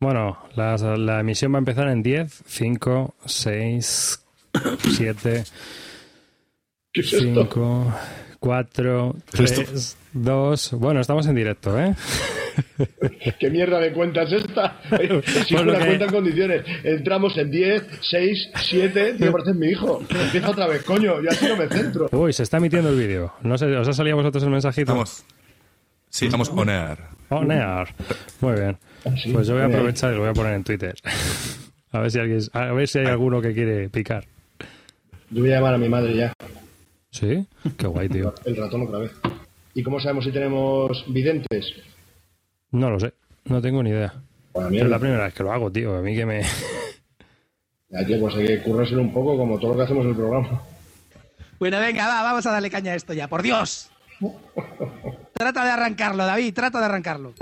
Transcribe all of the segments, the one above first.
Bueno, la, la emisión va a empezar en 10, 5, 6, 7, ¿Qué es esto? 5, 4, ¿Qué es 3, 2. Bueno, estamos en directo, ¿eh? ¿Qué mierda de cuenta es esta? Pues lo una que- cuenta en condiciones. Entramos en 10, 6, 7. Tío, pareces mi hijo. Empieza otra vez, coño. Yo así no me centro. Uy, se está emitiendo el vídeo. No sé, ¿os ha salido a vosotros el mensajito? Estamos. Sí, estamos on air. On air. Muy bien. Sí, Pues yo voy a aprovechar y lo voy a poner en Twitter. A ver si alguien, a ver si hay alguno que quiere picar. Yo voy a llamar a mi madre ya. ¿Sí? Qué guay, tío. El ratón otra vez. ¿Y cómo sabemos si tenemos videntes? No lo sé. No tengo ni idea. Bueno, Es mierda. la primera vez que lo hago, tío. A mí que me... Ya, tío, pues hay que currárselo un poco como todo lo que hacemos en el programa. Bueno, venga, va, vamos a darle caña a esto ya, por Dios. Trata de arrancarlo, David, trata de arrancarlo.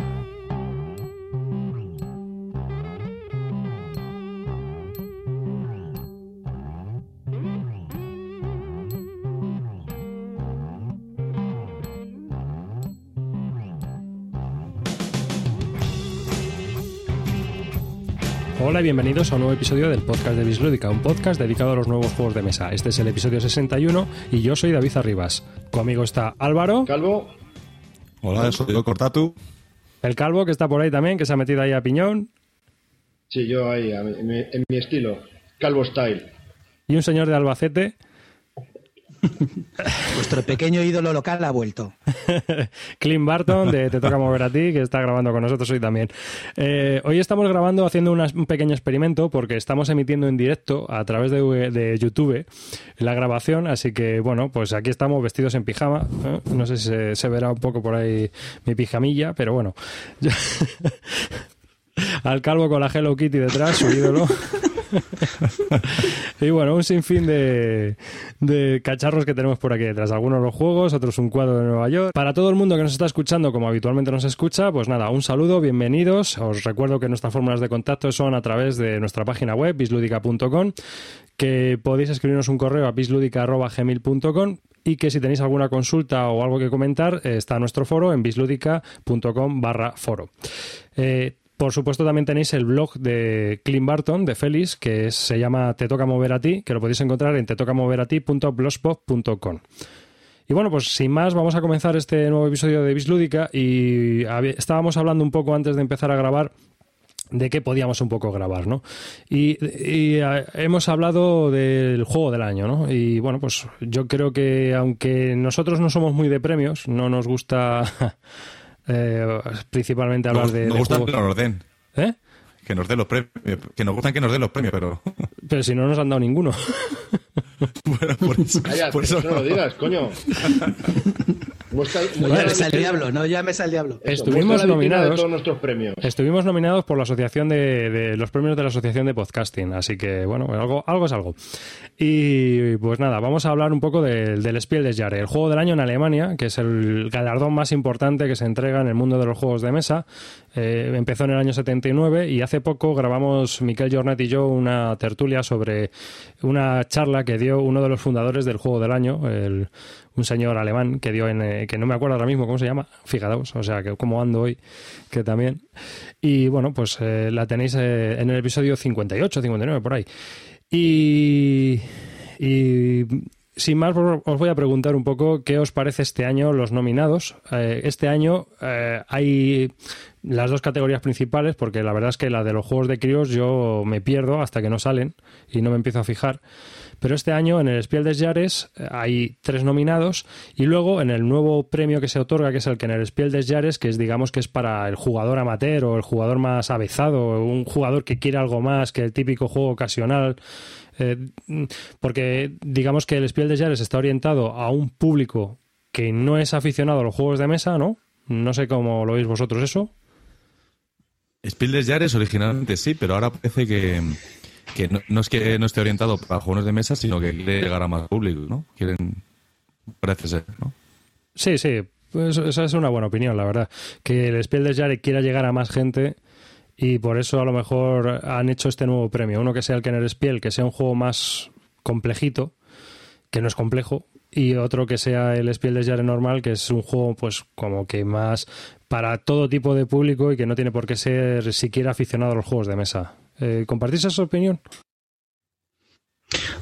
Hola y bienvenidos a un nuevo episodio del podcast de Bislúdica, un podcast dedicado a los nuevos juegos de mesa. Este es el episodio 61 y yo soy David Arribas. Conmigo está Álvaro, Calvo, Hola, soy yo Cortatu. el calvo que está por ahí también, que se ha metido ahí a piñón, sí, yo ahí, mi, en mi estilo. Calvo style. y un señor de Albacete, Vuestro pequeño ídolo local ha vuelto. Clint Barton, de Te Toca Mover a Ti, que está grabando con nosotros hoy también. Eh, hoy estamos grabando haciendo un pequeño experimento porque estamos emitiendo en directo a través de, de YouTube la grabación, así que bueno, pues aquí estamos vestidos en pijama. ¿eh? No sé si se, se verá un poco por ahí mi pijamilla, pero bueno. Al calvo con la Hello Kitty detrás, su ídolo. y bueno, un sinfín de, cacharros que tenemos por aquí detrás. Algunos los juegos, otros un cuadro de Nueva York. Para todo el mundo que nos está escuchando, como habitualmente nos escucha, pues nada, un saludo, bienvenidos. Os recuerdo que nuestras fórmulas de contacto son a través de nuestra página web, bisludica.com, que podéis escribirnos un correo a bisludica.gmail.com y que si tenéis alguna consulta o algo que comentar, eh, está nuestro foro en bisludica.com barra foro. Eh, por supuesto, también tenéis el blog de Clint Barton, de Félix, que se llama Te toca mover a ti, que lo podéis encontrar en tetocamoverati.blogspot.com. Y bueno, pues sin más, vamos a comenzar este nuevo episodio de Bislúdica y estábamos hablando un poco antes de empezar a grabar de qué podíamos un poco grabar, ¿no? Y, hemos hablado del juego del año, ¿no? Y bueno, pues yo creo que aunque nosotros no somos muy de premios, no nos gusta eh, principalmente hablar Nos, de, nos de gustan juegos- que nos den. ¿Eh? Que nos den los premios. Que nos gustan que nos den los premios, pero. Pero si no nos han dado ninguno. bueno, por eso. Calla, por eso eso no lo digas, coño. Muestra, No llames la al diablo, no llames al diablo. Estuvimos nominados. de todos nuestros premios. Estuvimos nominados por la asociación de, de los premios de la asociación de podcasting, así que bueno, algo, algo es algo. Y pues nada, vamos a hablar un poco del, del Spiel des Jahres, el juego del año en Alemania, que es el galardón más importante que se entrega en el mundo de los juegos de mesa. Eh, empezó en el año 79 y hace poco grabamos Miquel Jornet y yo una tertulia sobre una charla que dio uno de los fundadores del juego del año, el- un señor alemán que dio en, eh, que no me acuerdo ahora mismo cómo se llama, fijaos, o sea, que como ando hoy, que también. Y bueno, pues eh, la tenéis eh, en el episodio 58, 59, por ahí. Y, y sin más, os os voy a preguntar un poco qué os parece este año los nominados. Este año hay las dos categorías principales, porque la verdad es que la de los juegos de críos yo me pierdo hasta que no salen y no me empiezo a fijar. Pero este año en el Spiel des Jahres eh, hay tres nominados y luego en el nuevo premio que se otorga, que es el que en el Spiel des Jahres, que es digamos que es para el jugador amateur o el jugador más avezado, un jugador que quiere algo más que el típico juego ocasional. eh, porque digamos que el Spiel des Jahres está orientado a un público que no es aficionado a los juegos de mesa, ¿no? No sé cómo lo veis vosotros eso. Spiel des Jahres originalmente sí, pero ahora parece que, que no, es que no esté orientado para juegos de mesa, sino que quiere llegar a más público, ¿no? Quieren. Parece ser, ¿no? Sí, sí, pues esa es una buena opinión, la verdad. Que el Spiel des Jahres quiera llegar a más gente y por eso a lo mejor han hecho este nuevo premio. Uno que sea el Kenner Spiel, que sea un juego más complejito, que no es complejo, y otro que sea el Spiel des Jahres normal, que es un juego pues como que más para todo tipo de público y que no tiene por qué ser siquiera aficionado a los juegos de mesa. Eh, ¿Compartís esa opinión?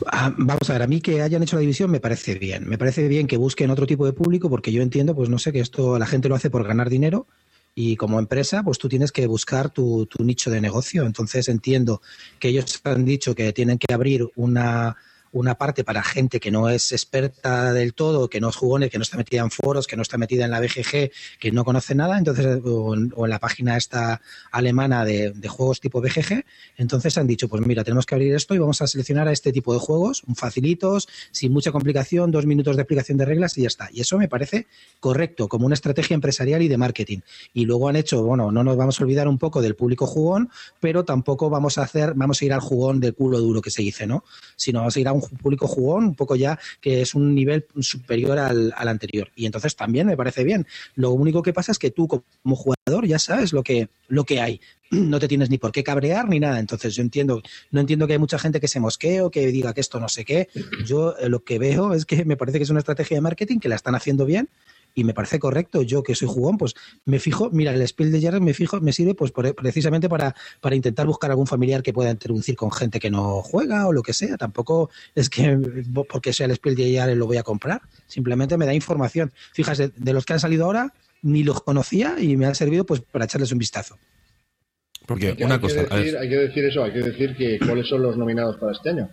Ah, vamos a ver, a mí que hayan hecho la división me parece bien. Me parece bien que busquen otro tipo de público porque yo entiendo, pues no sé, que esto la gente lo hace por ganar dinero y como empresa, pues tú tienes que buscar tu, tu nicho de negocio. Entonces entiendo que ellos han dicho que tienen que abrir una una parte para gente que no es experta del todo, que no es jugones, que no está metida en foros, que no está metida en la BGG, que no conoce nada, entonces o en, la página esta alemana de, juegos tipo BGG, entonces han dicho, pues mira, tenemos que abrir esto y vamos a seleccionar a este tipo de juegos, facilitos, sin mucha complicación, dos minutos de explicación de reglas y ya está. Y eso me parece correcto, como una estrategia empresarial y de marketing. Y luego han hecho, bueno, no nos vamos a olvidar un poco del público jugón, pero tampoco vamos a hacer, vamos a ir al jugón del culo duro que se dice, ¿no? Sino vamos a ir a público jugón, un poco ya que es un nivel superior al, al, anterior. Y entonces también me parece bien. Lo único que pasa es que tú como jugador ya sabes lo que, lo que hay. No te tienes ni por qué cabrear ni nada. Entonces yo entiendo, no entiendo que hay mucha gente que se mosquee o que diga que esto no sé qué. Yo eh, lo que veo es que me parece que es una estrategia de marketing que la están haciendo bien y me parece correcto. Yo que soy jugón, pues me fijo, mira, el Spiel de Jarres me fijo, me sirve pues por, precisamente para, para intentar buscar algún familiar que pueda introducir con gente que no juega o lo que sea. Tampoco es que porque sea el Spiel de Jarres lo voy a comprar. Simplemente me da información. Fíjate, de los que han salido ahora, ni los conocía y me ha servido pues para echarles un vistazo. Porque hay que, una hay cosa. Que decir, hay que decir eso, hay que decir que cuáles son los nominados para este año.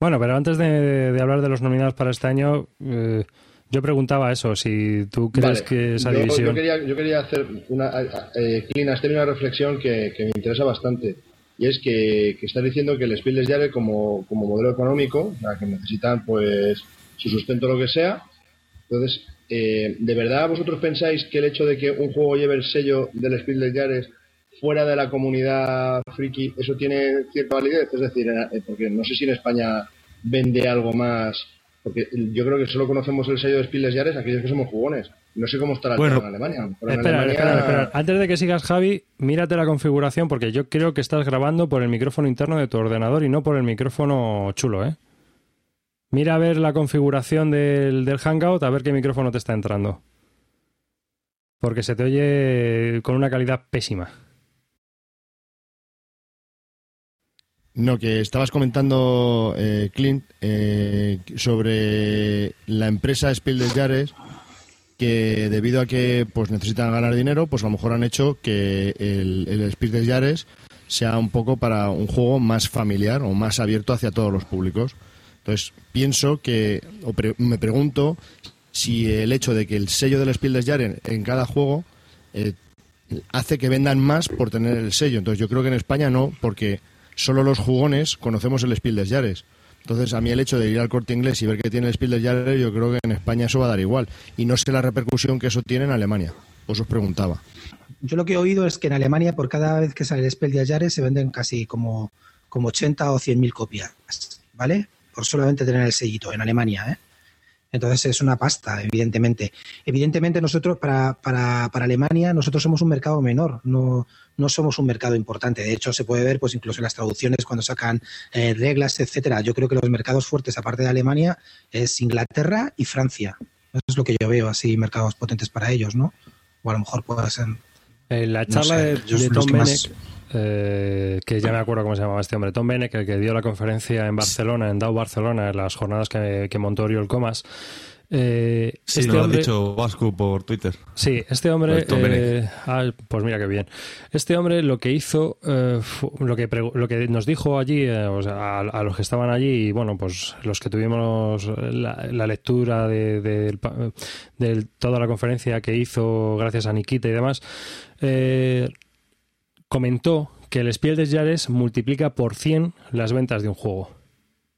Bueno, pero antes de, de hablar de los nominados para este año, eh, yo preguntaba eso, si tú crees Vale, que esa yo, división... Yo quería, yo quería hacer una... Eh, Clint, has tenido una reflexión que, que, me interesa bastante. Y es que, que estás diciendo que el Spiel des Jahres como, como modelo económico, o sea, que necesitan pues su sustento lo que sea. Entonces, eh, ¿de verdad vosotros pensáis que el hecho de que un juego lleve el sello del Spiel des Jahres fuera de la comunidad friki, eso tiene cierta validez? Es decir, eh, porque no sé si en España vende algo más porque yo creo que solo conocemos el sello de Spiel des Jahres aquellos que somos jugones. No sé cómo estará el Bueno, en Alemania. Pero en Espera, Alemania- espera, espera. Antes de que sigas, Javi, mírate la configuración porque yo creo que estás grabando por el micrófono interno de tu ordenador y no por el micrófono chulo, ¿eh? Mira a ver la configuración del, del Hangout, a ver qué micrófono te está entrando. Porque se te oye con una calidad pésima. No, que estabas comentando, eh, Clint, eh, sobre la empresa Spiel des que debido a que pues necesitan ganar dinero, pues a lo mejor han hecho que el, el Spiel des sea un poco para un juego más familiar o más abierto hacia todos los públicos. Entonces, pienso que, o pre- me pregunto si el hecho de que el sello del Spiel des Jahres en, en cada juego eh, hace que vendan más por tener el sello. Entonces, yo creo que en España no, porque solo los jugones conocemos el Spiel des Jahres. Entonces, a mí el hecho de ir al corte inglés y ver que tiene el Spiel des Jahres, yo creo que en España eso va a dar igual. Y no sé la repercusión que eso tiene en Alemania. Os os preguntaba. Yo lo que he oído es que en Alemania por cada vez que sale el Spell de Jahres se venden casi como, como 80 o 100 mil copias, ¿vale? Por solamente tener el sellito en Alemania, ¿eh? Entonces es una pasta, evidentemente. Evidentemente nosotros, para, para, para Alemania, nosotros somos un mercado menor, no, no somos un mercado importante. De hecho, se puede ver pues incluso en las traducciones cuando sacan eh, reglas, etcétera. Yo creo que los mercados fuertes, aparte de Alemania, es Inglaterra y Francia. Eso es lo que yo veo, así, mercados potentes para ellos, ¿no? O a lo mejor puede ser... En la No charla sé, de, de Tom que más- eh, que ya me acuerdo cómo se llamaba este hombre, Tom Benek, el que dio la conferencia en Barcelona, en DAO Barcelona, en las jornadas que, que montó Oriol Comas. Eh, Sí, este lo hombre- ha dicho Vasco por Twitter. Sí, este hombre. Pues Tom eh, ah, pues mira qué bien. Este hombre lo que hizo, eh, lo, que lo que nos dijo allí, eh, o sea, a, a los que estaban allí, y bueno, pues los que tuvimos la, la lectura de, de toda la conferencia que hizo, gracias a Nikita y demás, eh, comentó que el Spiel des Jahres multiplica por 100 las ventas de un juego.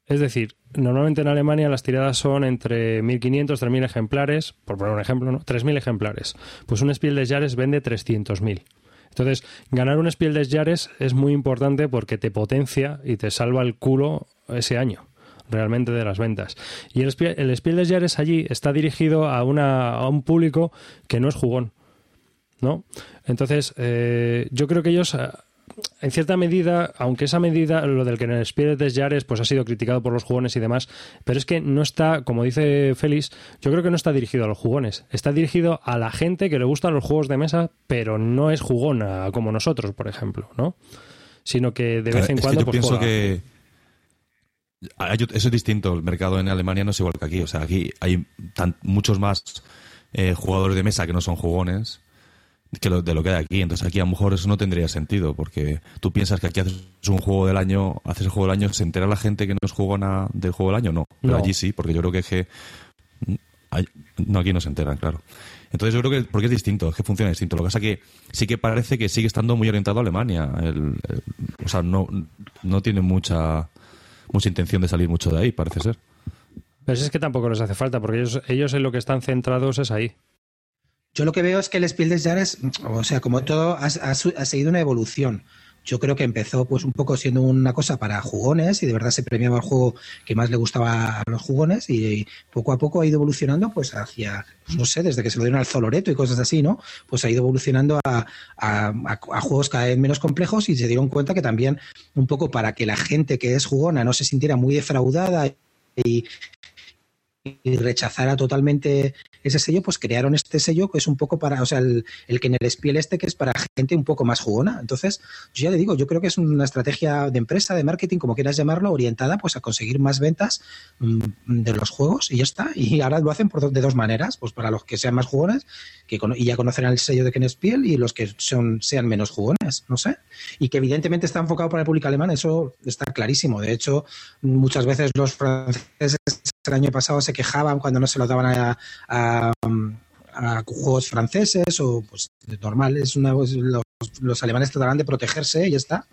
Es decir, normalmente en Alemania las tiradas son entre 1.500, 3.000 ejemplares, por poner un ejemplo, ¿no? 3.000 ejemplares. Pues un Spiel des Jahres vende 300.000. Entonces, ganar un Spiel des Jahres es muy importante porque te potencia y te salva el culo ese año realmente de las ventas. Y el el Spiel des Jahres allí está dirigido a, una, a un público que no es jugón. ¿No? Entonces, eh, yo creo que ellos eh, en cierta medida, aunque esa medida, lo del que en el Spirit de Jares, pues ha sido criticado por los jugones y demás, pero es que no está, como dice Félix, yo creo que no está dirigido a los jugones, está dirigido a la gente que le gustan los juegos de mesa, pero no es jugona como nosotros, por ejemplo, ¿no? Sino que de vez en Es que cuando yo pues, pienso juega. que eso es distinto. El mercado en Alemania no es igual que aquí. O sea, aquí hay tan- muchos más eh, jugadores de mesa que no son jugones que lo, de lo que hay aquí. Entonces aquí a lo mejor eso no tendría sentido porque tú piensas que aquí haces un juego del año, haces el juego del año, ¿se entera la gente que no es jugona del juego del año? No. Pero No. allí sí, porque yo creo que es que... hay- no, aquí no se enteran, claro. Entonces yo creo que porque es distinto, es que funciona distinto. Lo que pasa es que sí que parece que sigue estando muy orientado a Alemania. El- el- o sea, no, no tiene mucha mucha intención de salir mucho de ahí, parece ser. Pero si es que tampoco les hace falta, porque ellos, ellos en lo que están centrados es ahí. Yo lo que veo es que el Spiel Jahres, o sea, como todo, ha, ha seguido una evolución. Yo creo que empezó pues un poco siendo una cosa para jugones y de verdad se premiaba el juego que más le gustaba a los jugones y, poco a poco ha ido evolucionando pues hacia, pues, no sé, desde que se lo dieron al Zoloreto y cosas así, ¿no? Pues ha ido evolucionando a- a juegos cada vez menos complejos y se dieron cuenta que también un poco para que la gente que es jugona no se sintiera muy defraudada y, y rechazara totalmente ese sello, pues crearon este sello que es un poco para, o sea, el, el que en el Spiel este que es para gente un poco más jugona. Entonces, yo ya le digo, yo creo que es una estrategia de empresa, de marketing, como quieras llamarlo, orientada pues a conseguir más ventas mm, de los juegos y ya está. Y ahora lo hacen por de dos maneras, pues para los que sean más jugones que cono- y ya conocerán el sello de Ken Spiel y los que son, sean menos jugones, no sé. Y que evidentemente está enfocado para el público alemán, eso está clarísimo. De hecho, muchas veces los franceses el año pasado se quejaban cuando no se lo daban a, a- a juegos franceses o pues normal, es una, los, los alemanes tratarán de protegerse y ya está.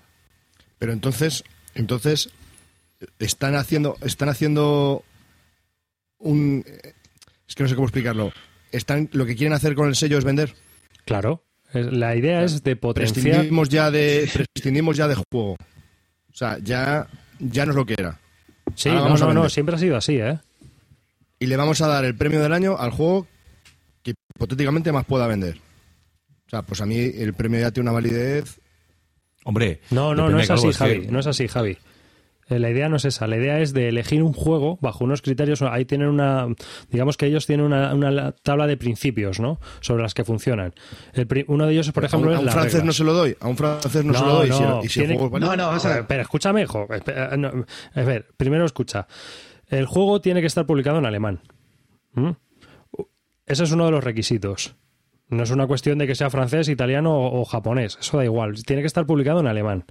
Pero entonces, entonces están haciendo, están haciendo un, es que no sé cómo explicarlo. Están, lo que quieren hacer con el sello es vender. Claro. La idea es de potenciar. Prescindimos ya de, prescindimos ya de juego. O sea, ya, ya no es lo que era. Sí, Ahora no, vamos a no, no, siempre ha sido así, ¿eh? Y le vamos a dar el premio del año al juego que hipotéticamente más pueda vender. O sea, pues a mí el premio ya tiene una validez. Hombre, No, no, no es así, Javi. No es así, Javi. Eh, La idea no es esa. La idea es de elegir un juego bajo unos criterios. Ahí tienen una. Digamos que ellos tienen una, una tabla de principios, ¿no? Sobre las que funcionan. El uno de ellos, por a ejemplo, un, a es un francés no se lo doy. A un francés no, se lo doy. y si- no, y si el tiene- juego es válido- No, no, o sea, Pero escúchame, hijo. Espera, no, a ver, primero escucha. El juego tiene que estar publicado en alemán. ¿Mm? Ese es uno de los requisitos. No es una cuestión de que sea francés, italiano o, o japonés. Eso da igual. Tiene que estar publicado en alemán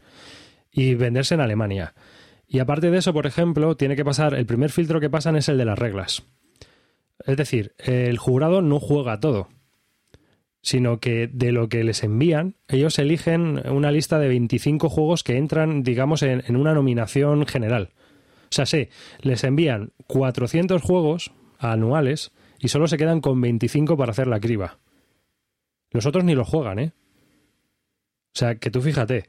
y venderse en Alemania. Y aparte de eso, por ejemplo, tiene que pasar. El primer filtro que pasan es el de las reglas. Es decir, el jurado no juega todo sino que de lo que les envían, ellos eligen una lista de 25 juegos que entran, digamos, en, una nominación general. O sea, sí, les envían 400 juegos anuales y solo se quedan con 25 para hacer la criba. Los otros ni los juegan, ¿eh? O sea, que tú fíjate,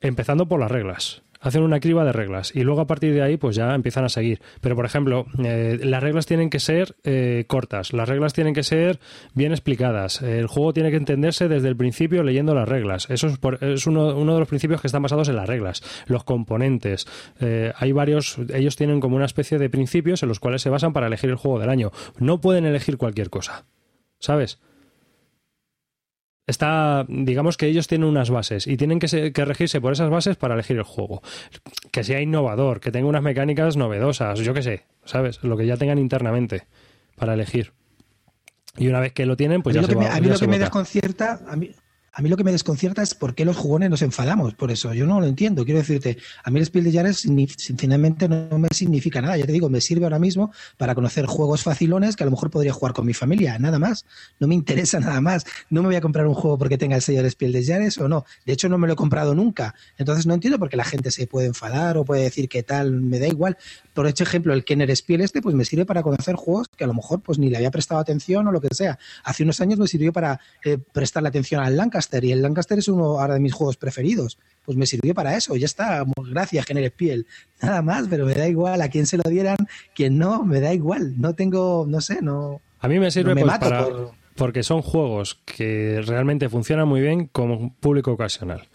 empezando por las reglas. Hacen una criba de reglas y luego a partir de ahí pues ya empiezan a seguir. Pero por ejemplo, eh, las reglas tienen que ser eh, cortas, las reglas tienen que ser bien explicadas, el juego tiene que entenderse desde el principio leyendo las reglas. Eso es, por- es uno, de los principios que están basados en las reglas. Los componentes, eh, hay varios, ellos tienen como una especie de principios en los cuales se basan para elegir el juego del año. No pueden elegir cualquier cosa, ¿sabes? Está, digamos que ellos tienen unas bases y tienen que, se- que regirse por esas bases para elegir el juego. Que sea innovador, que tenga unas mecánicas novedosas, yo qué sé, ¿sabes? Lo que ya tengan internamente para elegir. Y una vez que lo tienen, pues a ya mí se lo que, me, a mí lo que me desconcierta, a mí, a mí lo que me desconcierta es por qué los jugones nos enfadamos por eso. Yo no lo entiendo. Quiero decirte, a mí el Spiel de Jahres sinceramente no me significa nada. Ya te digo, me sirve ahora mismo para conocer juegos facilones que a lo mejor podría jugar con mi familia. Nada más. No me interesa nada más. No me voy a comprar un juego porque tenga el sello del Spiel de Jahres o no. De hecho, no me lo he comprado nunca. Entonces no entiendo por qué la gente se puede enfadar o puede decir que tal. Me da igual. Por este ejemplo, el Kenner Spiel este, pues me sirve para conocer juegos que a lo mejor pues ni le había prestado atención o lo que sea. Hace unos años me sirvió para eh, prestarle atención al Lancaster y el Lancaster es uno ahora de mis juegos preferidos. Pues me sirvió para eso, ya está. Gracias, Kenner Spiel. Nada más, pero me da igual a quién se lo dieran, quién no, me da igual. No tengo, no sé, no. A mí me sirve no me pues, mato para- por- porque son juegos que realmente funcionan muy bien como público ocasional.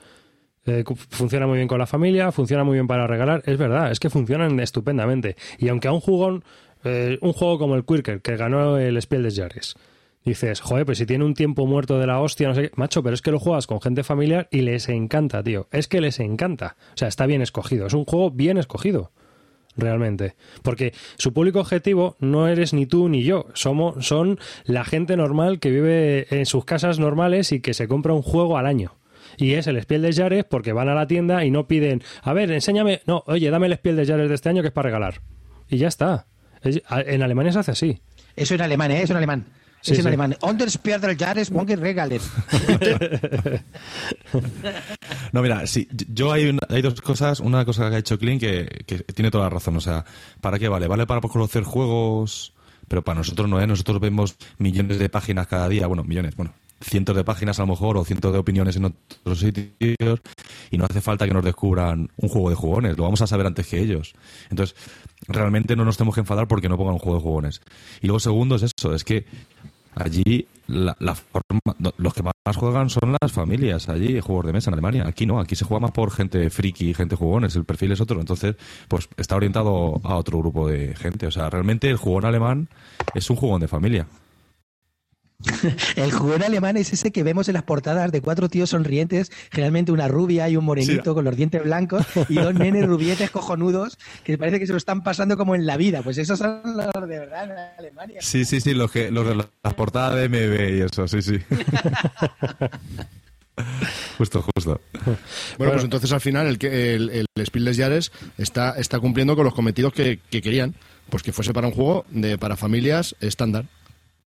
Eh, funciona muy bien con la familia, funciona muy bien para regalar. Es verdad, es que funcionan estupendamente. Y aunque a un jugón, eh, un juego como el Quirker, que ganó el Spiel des Jahres, dices, joder, pues si tiene un tiempo muerto de la hostia, no sé qué. Macho, pero es que lo juegas con gente familiar y les encanta, tío. Es que les encanta. O sea, está bien escogido. Es un juego bien escogido. Realmente. Porque su público objetivo no eres ni tú ni yo. Somos, son la gente normal que vive en sus casas normales y que se compra un juego al año. Y es el Spiel de Jares porque van a la tienda y no piden, a ver, enséñame, no, oye, dame el Spiel de Jares de este año que es para regalar. Y ya está. En Alemania se hace así. Eso en alemán, ¿eh? Eso en alemán. Sí, es en sí. alemán. Regalen. No, mira, sí, yo hay, una- hay dos cosas. Una cosa que ha hecho Clean que, que tiene toda la razón. O sea, ¿para qué vale? Vale para conocer juegos, pero para nosotros no es. Nosotros vemos millones de páginas cada día. Bueno, millones, bueno, cientos de páginas a lo mejor o cientos de opiniones en otros sitios y no hace falta que nos descubran un juego de jugones. Lo vamos a saber antes que ellos. Entonces, realmente no nos tenemos que enfadar porque no pongan un juego de jugones. Y luego, segundo, es eso, es que Allí la, la forma, los que más juegan son las familias, allí juegos de mesa en Alemania. Aquí no, aquí se juega más por gente friki, gente jugones, el perfil es otro. Entonces, pues está orientado a otro grupo de gente. O sea, realmente el jugón alemán es un jugón de familia. El jugón alemán es ese que vemos en las portadas de cuatro tíos sonrientes, generalmente una rubia y un morenito con los dientes blancos y dos nenes rubietes cojonudos que parece que se lo están pasando como en la vida. Pues esos son los de verdad en Alemania. Sí, sí, sí, los, que, los de las portadas de MB y eso, sí, sí. justo, justo. Bueno, pues entonces al final el, que- el, el Spiel está, está cumpliendo con los cometidos que, que querían. Pues que fuese para un juego de para familias estándar.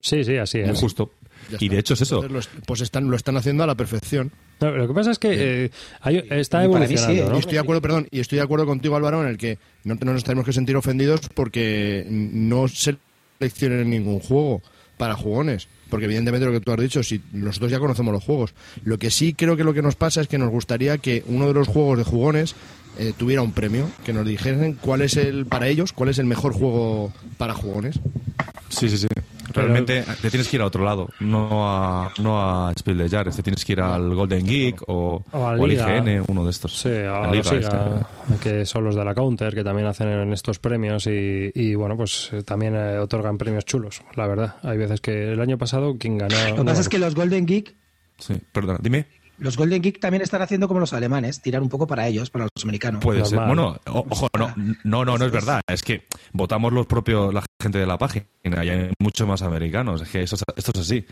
Sí, sí, así es. Justo. Y de hecho es eso. Entonces pues están, lo están haciendo a la perfección. No, lo que pasa es que eh, hay- está sí, evolucionando, ¿eh? ¿no? Y estoy de acuerdo, perdón, y estoy de acuerdo contigo, Álvaro, en el que no, no nos tenemos que sentir ofendidos porque no seleccionen ningún juego para jugones. Porque evidentemente lo que tú has dicho, si nosotros ya conocemos los juegos. Lo que sí creo que lo que nos pasa es que nos gustaría que uno de los juegos de jugones eh, tuviera un premio, que nos dijesen cuál es el, para ellos, cuál es el mejor juego para jugones. Sí, sí, sí. Realmente te tienes que ir a otro lado, no a, no a Spiel des Jahres, te tienes que ir al Golden Geek o, O a o al. IGN, uno de estos. Sí, a La los Liga Liga, esta. que son los de la Counter, que también hacen en estos premios y, y, bueno, pues eh, también eh, otorgan premios chulos, la verdad. Hay veces que el año pasado quien ganó... Lo que no, pasa es que los Golden Geek, Sí, perdona, dime. Los Golden Geek también están haciendo como los alemanes, tirar un poco para ellos, para los americanos. Puede ser. Bueno, o- ojo, no, no, no, no es verdad. Es que votamos los propios, la gente de la página y hay muchos más americanos. Es que eso, es- esto es así.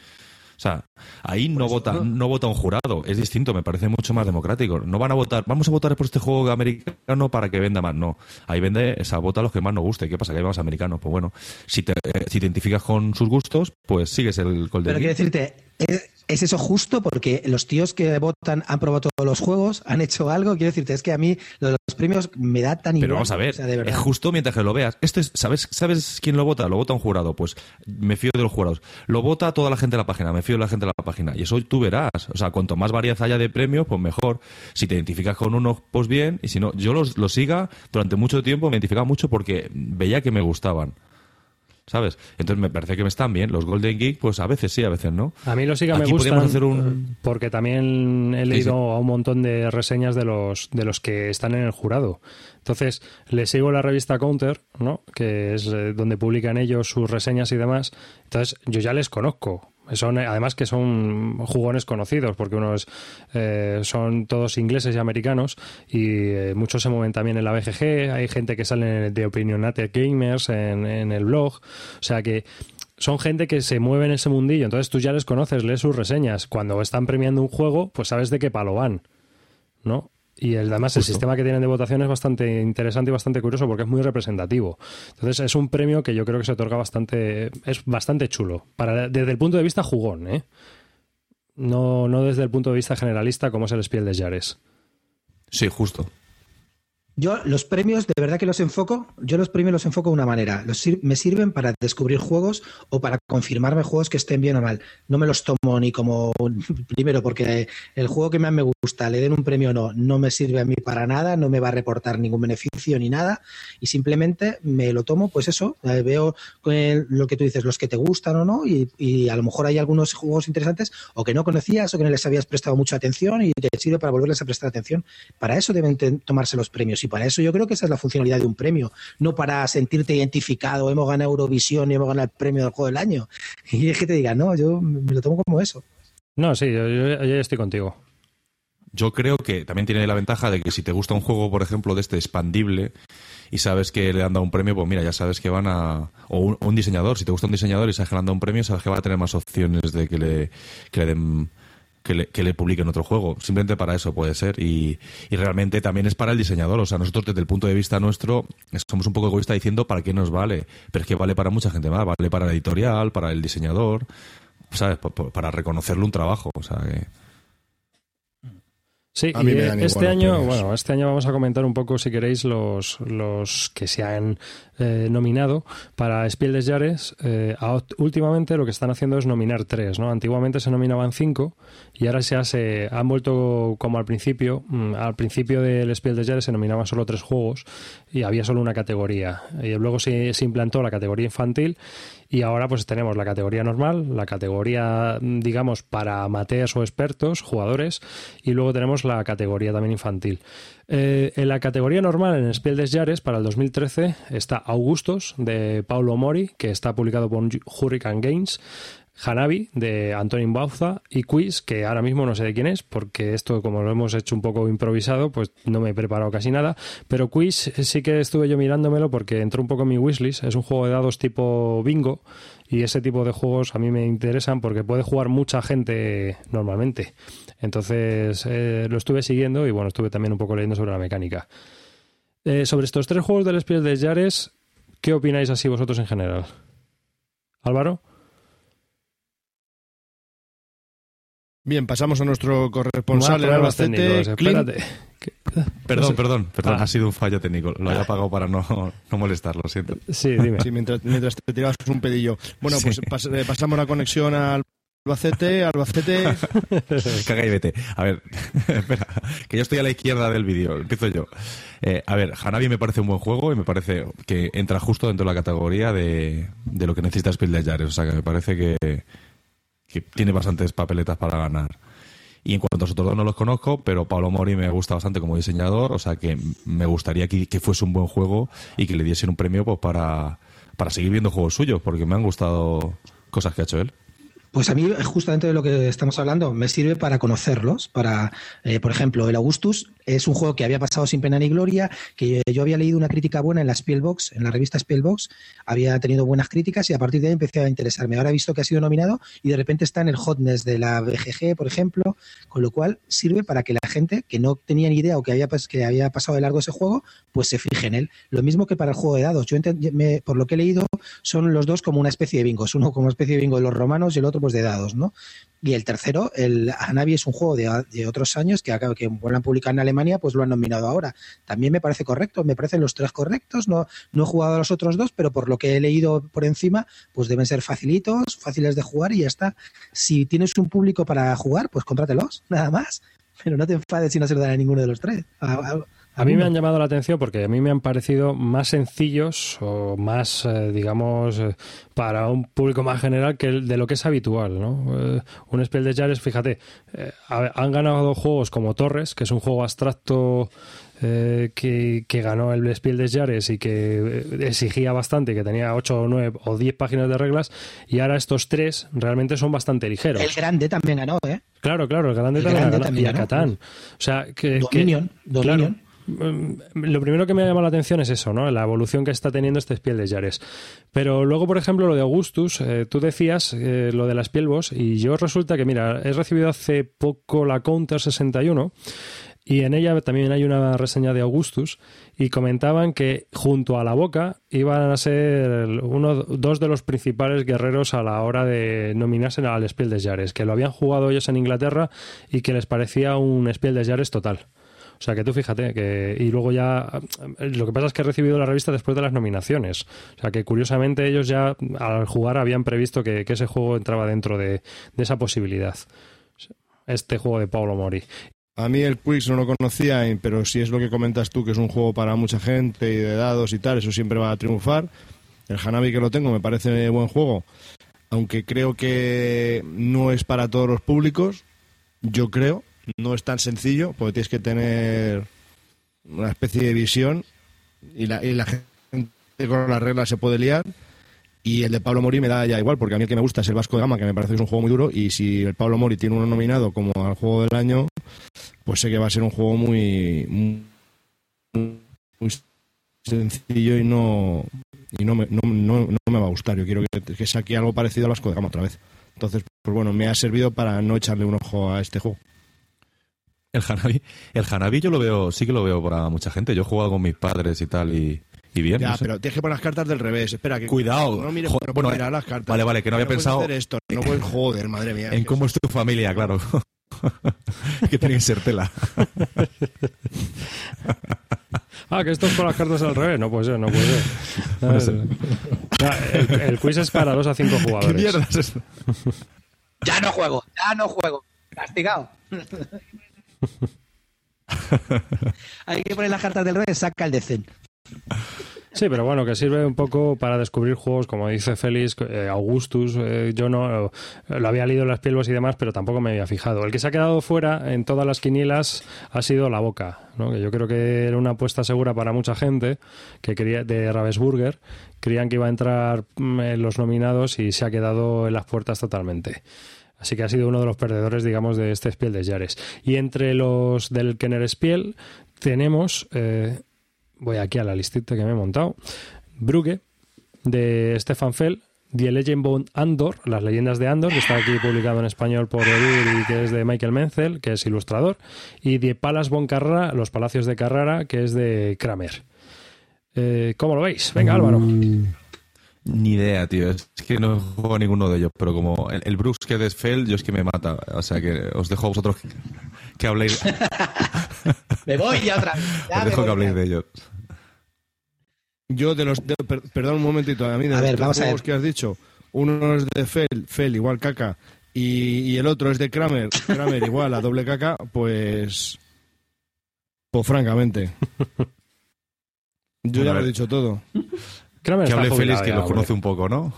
O sea, ahí no vota, no vota un jurado. Es distinto, me parece mucho más democrático. No van a votar, vamos a votar por este juego americano para que venda más. No, ahí vende, esa vota a los que más nos guste. ¿Qué pasa? Que hay más americanos. Pues bueno, si te, eh, si te identificas con sus gustos, pues sigues el Golden Pero quiero decirte, ¿es, es eso justo? Porque los tíos que votan han probado todos los juegos, han hecho algo. Quiero decirte, es que a mí lo de los premios me da tan igual. Pero vamos a ver, O sea, de verdad. es justo mientras que lo veas. Esto es, ¿sabes, ¿Sabes quién lo vota? Lo vota un jurado. Pues me fío de los jurados. Lo vota toda la gente de la página, me fío de la gente de la página. Y eso tú verás. O sea, cuanto más variedad haya de premios, pues mejor. Si te identificas con uno, pues bien. Y si no, yo los, los siga durante mucho tiempo, me identificaba mucho porque veía que me gustaban. ¿Sabes? Entonces me parece que me están bien. Los Golden Geek, pues a veces sí, a veces no. A mí los Siga me Aquí gustan podríamos hacer un- porque también he Sí, leído sí. a un montón de reseñas de los de los que están en el jurado. Entonces, le sigo la revista Counter, ¿no? Que es eh, donde publican ellos sus reseñas y demás. Entonces, yo ya les conozco. Son, además que son jugones conocidos, porque unos eh, son todos ingleses y americanos, y eh, muchos se mueven también en la BGG, hay gente que sale de Opinionated Gamers en, en el blog, o sea que son gente que se mueve en ese mundillo, entonces tú ya les conoces, lees sus reseñas. Cuando están premiando un juego, pues sabes de qué palo van, ¿no? Y el- además el sistema que tienen de votación es bastante interesante y bastante curioso porque es muy representativo. Entonces es un premio que yo creo que se otorga bastante, es bastante chulo, para, desde el punto de vista jugón, ¿eh? No, no desde el punto de vista generalista como es el Spiel des Jahres. Sí, justo. Yo los premios, de verdad que los enfoco, yo los premios los enfoco de una manera. Los me sirven para descubrir juegos o para confirmarme juegos que estén bien o mal. No me los tomo ni como, primero, porque el juego que más me gusta, le den un premio o no, no me sirve a mí para nada, no me va a reportar ningún beneficio ni nada. Y simplemente me lo tomo, pues eso, eh, veo lo que tú dices, los que te gustan o no, y, y a lo mejor hay algunos juegos interesantes o que no conocías o que no les habías prestado mucha atención y te sirve para volverles a prestar atención. Para eso deben tomarse los premios y para eso yo creo que esa es la funcionalidad de un premio, no para sentirte identificado, hemos ganado Eurovisión y hemos ganado el premio del juego del año. Y es que te diga, no, yo me lo tomo como eso. No, sí, yo, yo, estoy contigo. Yo creo que también tiene la ventaja de que si te gusta un juego, por ejemplo, de este expandible y sabes que le han dado un premio, pues mira, ya sabes que van a... O un, diseñador, si te gusta un diseñador y sabes que le han dado un premio, sabes que va a tener más opciones de que le, que le den que le, que le publiquen otro juego. Simplemente para eso puede ser. Y, y, realmente también es para el diseñador. O sea, nosotros desde el punto de vista nuestro somos un poco egoístas diciendo para qué nos vale. Pero es que vale para mucha gente más. Vale para la editorial, para el diseñador, ¿sabes? Para reconocerle un trabajo. O sea, que... Sí, y este año, bueno, este año vamos a comentar un poco, si queréis, los, los que se han eh, nominado para Spiel des Jahres. Eh, últimamente lo que están haciendo es nominar tres, ¿no? Antiguamente se nominaban cinco y ahora se han vuelto como al principio. Mm, al principio del Spiel des Jahres se nominaban solo tres juegos y había solo una categoría. Y luego se, se implantó la categoría infantil y ahora pues tenemos la categoría normal, la categoría digamos para amateurs o expertos, jugadores, y luego tenemos la categoría también infantil. Eh, en la categoría normal, en Spiel des Jahres, para el 2013, está Augustos, de Paulo Mori, que está publicado por Hurricane Games. Hanabi de Antonin Bauza y Quiz, que ahora mismo no sé de quién es, porque esto como lo hemos hecho un poco improvisado, pues no me he preparado casi nada, pero Quiz sí que estuve yo mirándomelo porque entró un poco en mi wishlist, es un juego de dados tipo bingo y ese tipo de juegos a mí me interesan porque puede jugar mucha gente normalmente. Entonces eh, lo estuve siguiendo y bueno, estuve también un poco leyendo sobre la mecánica. Eh, sobre estos tres juegos del Spiel de Yares, ¿qué opináis así vosotros en general? Álvaro. Bien, pasamos a nuestro corresponsal en Albacete. Espérate. Perdón, perdón, perdón, ah. ha sido un fallo técnico. Lo había apagado para no, no molestar, lo siento. Sí, dime. Sí, mientras, mientras te tirabas un pedillo. Bueno, pues eh, pasamos la conexión al Albacete, Albacete. Caga y vete. A ver, espera, que yo estoy a la izquierda del vídeo, empiezo yo. Eh, a ver, Hanabi me parece un buen juego y me parece que entra justo dentro de la categoría de, de lo que necesita Spiel de Jares. O sea, que me parece que, que tiene bastantes papeletas para ganar. Y en cuanto a los otros dos no los conozco, pero Pablo Mori me gusta bastante como diseñador, o sea que me gustaría que, que fuese un buen juego y que le diesen un premio pues para, para seguir viendo juegos suyos, porque me han gustado cosas que ha hecho él. Pues a mí, justamente de lo que estamos hablando, me sirve para conocerlos. Para, eh, por ejemplo, el Augustus es un juego que había pasado sin pena ni gloria, que yo había leído una crítica buena en la Spielbox, en la revista Spielbox, había tenido buenas críticas y a partir de ahí empecé a interesarme. Ahora he visto que ha sido nominado y de repente está en el hotness de la BGG, por ejemplo, con lo cual sirve para que la gente que no tenía ni idea o que había, que había pasado de largo ese juego, pues se fije en él. Lo mismo que para el juego de dados. Yo por lo que he leído, son los dos como una especie de bingos. Uno como una especie de bingo de los romanos y el otro pues de dados, ¿no? Y el tercero, el Hanabi es un juego de, otros años que, que vuelvan a publicar en Alemania, pues lo han nominado ahora. También me parece correcto, me parecen los tres correctos. No, no he jugado a los otros dos, pero por lo que he leído por encima, pues deben ser facilitos, fáciles de jugar y ya está. Si tienes un público para jugar, pues contrátelos, nada más. Pero no te enfades si no se lo dan a ninguno de los tres. Mí me han llamado la atención porque a mí me han parecido más sencillos o más, eh, digamos, eh, para un público más general que el de lo que es habitual, ¿no? Eh, un Spell de Jares, fíjate, han ganado juegos como Torres, que es un juego abstracto que, que, ganó el Spiel de Jares y que exigía bastante, que tenía 8 o 9 o 10 páginas de reglas, y ahora estos tres realmente son bastante ligeros. El grande también ganó, ¿eh? Claro, claro, el grande también ganó. y a Catán. O sea, que. Dominion, Dominion. Mm, lo primero que me ha llamado la atención es eso, ¿no? La evolución que está teniendo este Spiel de Yares. Pero luego, por ejemplo, lo de Augustus, eh, tú decías eh, lo de la Spielboss, y yo resulta que, mira, he recibido hace poco la Counter 61 y en ella también hay una reseña de Augustus y comentaban que junto a la boca iban a ser uno dos de los principales guerreros a la hora de nominarse al Spiel de Yares, que lo habían jugado ellos en Inglaterra y que les parecía un Spiel de Yares total. O sea que tú fíjate que y luego ya lo que pasa es que he recibido la revista después de las nominaciones. O sea que curiosamente ellos ya al jugar habían previsto que, ese juego entraba dentro de, de esa posibilidad. Este juego de Paulo Mori. A mí el Quiz no lo conocía, pero si es lo que comentas tú, que es un juego para mucha gente y de dados y tal, eso siempre va a triunfar. El Hanabi que lo tengo me parece buen juego, aunque creo que no es para todos los públicos. Yo creo, no es tan sencillo, porque tienes que tener una especie de visión y la, y la gente con las reglas se puede liar. Y el de Pablo Mori me da ya igual, porque a mí el que me gusta es el Vasco de Gama, que me parece que es un juego muy duro. Y si el Pablo Mori tiene uno nominado como al juego del año, pues sé que va a ser un juego muy, muy, sencillo y no y no me, no, no, me va a gustar. Yo quiero que, que, saque algo parecido al Vasco de Gama otra vez. Entonces, pues bueno, me ha servido para no echarle un ojo a este juego. El Hanabi, el Hanabi yo lo veo, sí que lo veo para mucha gente. Yo he jugado con mis padres y tal y y bien. Ya, pero tienes que poner las cartas del revés. Espera, que. Cuidado. No mires, joder, bueno, mirar las cartas. Vale, vale, que no, había pensado. Hacer esto. No puedes, joder, madre mía. En cómo es tu familia, claro. que tiene que ser tela. ah, que esto es con las cartas al revés. No puede ser, no puede ser. el, el, quiz es para 2 a 5 jugadores. ¿Qué mierda es esto? ya no juego, ya no juego. Castigado. Hay que poner las cartas del revés, saca el decen. Sí, pero bueno, que sirve un poco para descubrir juegos, como dice Félix, eh, Augustus, eh, yo no lo había leído en las pielvas y demás, pero tampoco me había fijado. El que se ha quedado fuera en todas las quinielas ha sido La Boca, ¿no? que yo creo que era una apuesta segura para mucha gente que quería de Ravensburger, creían que iba a entrar mm, en los nominados y se ha quedado en las puertas totalmente. Así que ha sido uno de los perdedores, digamos, de este Spiel de Jares. Y entre los del Kenner Spiel tenemos... Eh, voy aquí a la listita que me he montado. Brugge, de Stefan Fell, The Legend Bone Andor, las leyendas de Andor, que está aquí publicado en español por Edur y que es de Michael Menzel, que es ilustrador, y The Palas Bon Carrara, Los Palacios de Carrara, que es de Kramer. Eh, ¿Cómo lo veis? Venga, Álvaro. Mm, ni idea, tío. Es que no juego ninguno de ellos, pero como el, Brooks que es Fell, yo es que me mata. O sea que os dejo a vosotros que, habléis. me voy ya otra vez. os dejo que habléis de ellos. Yo de los... perdón un momentito, a mí de los juegos que has dicho, uno es de Fel, Fel igual caca, y, el otro es de Kramer, Kramer igual a doble caca, pues... Pues francamente. Yo ya lo he dicho todo. Kramer que hable Félix, que lo conoce un poco, ¿no?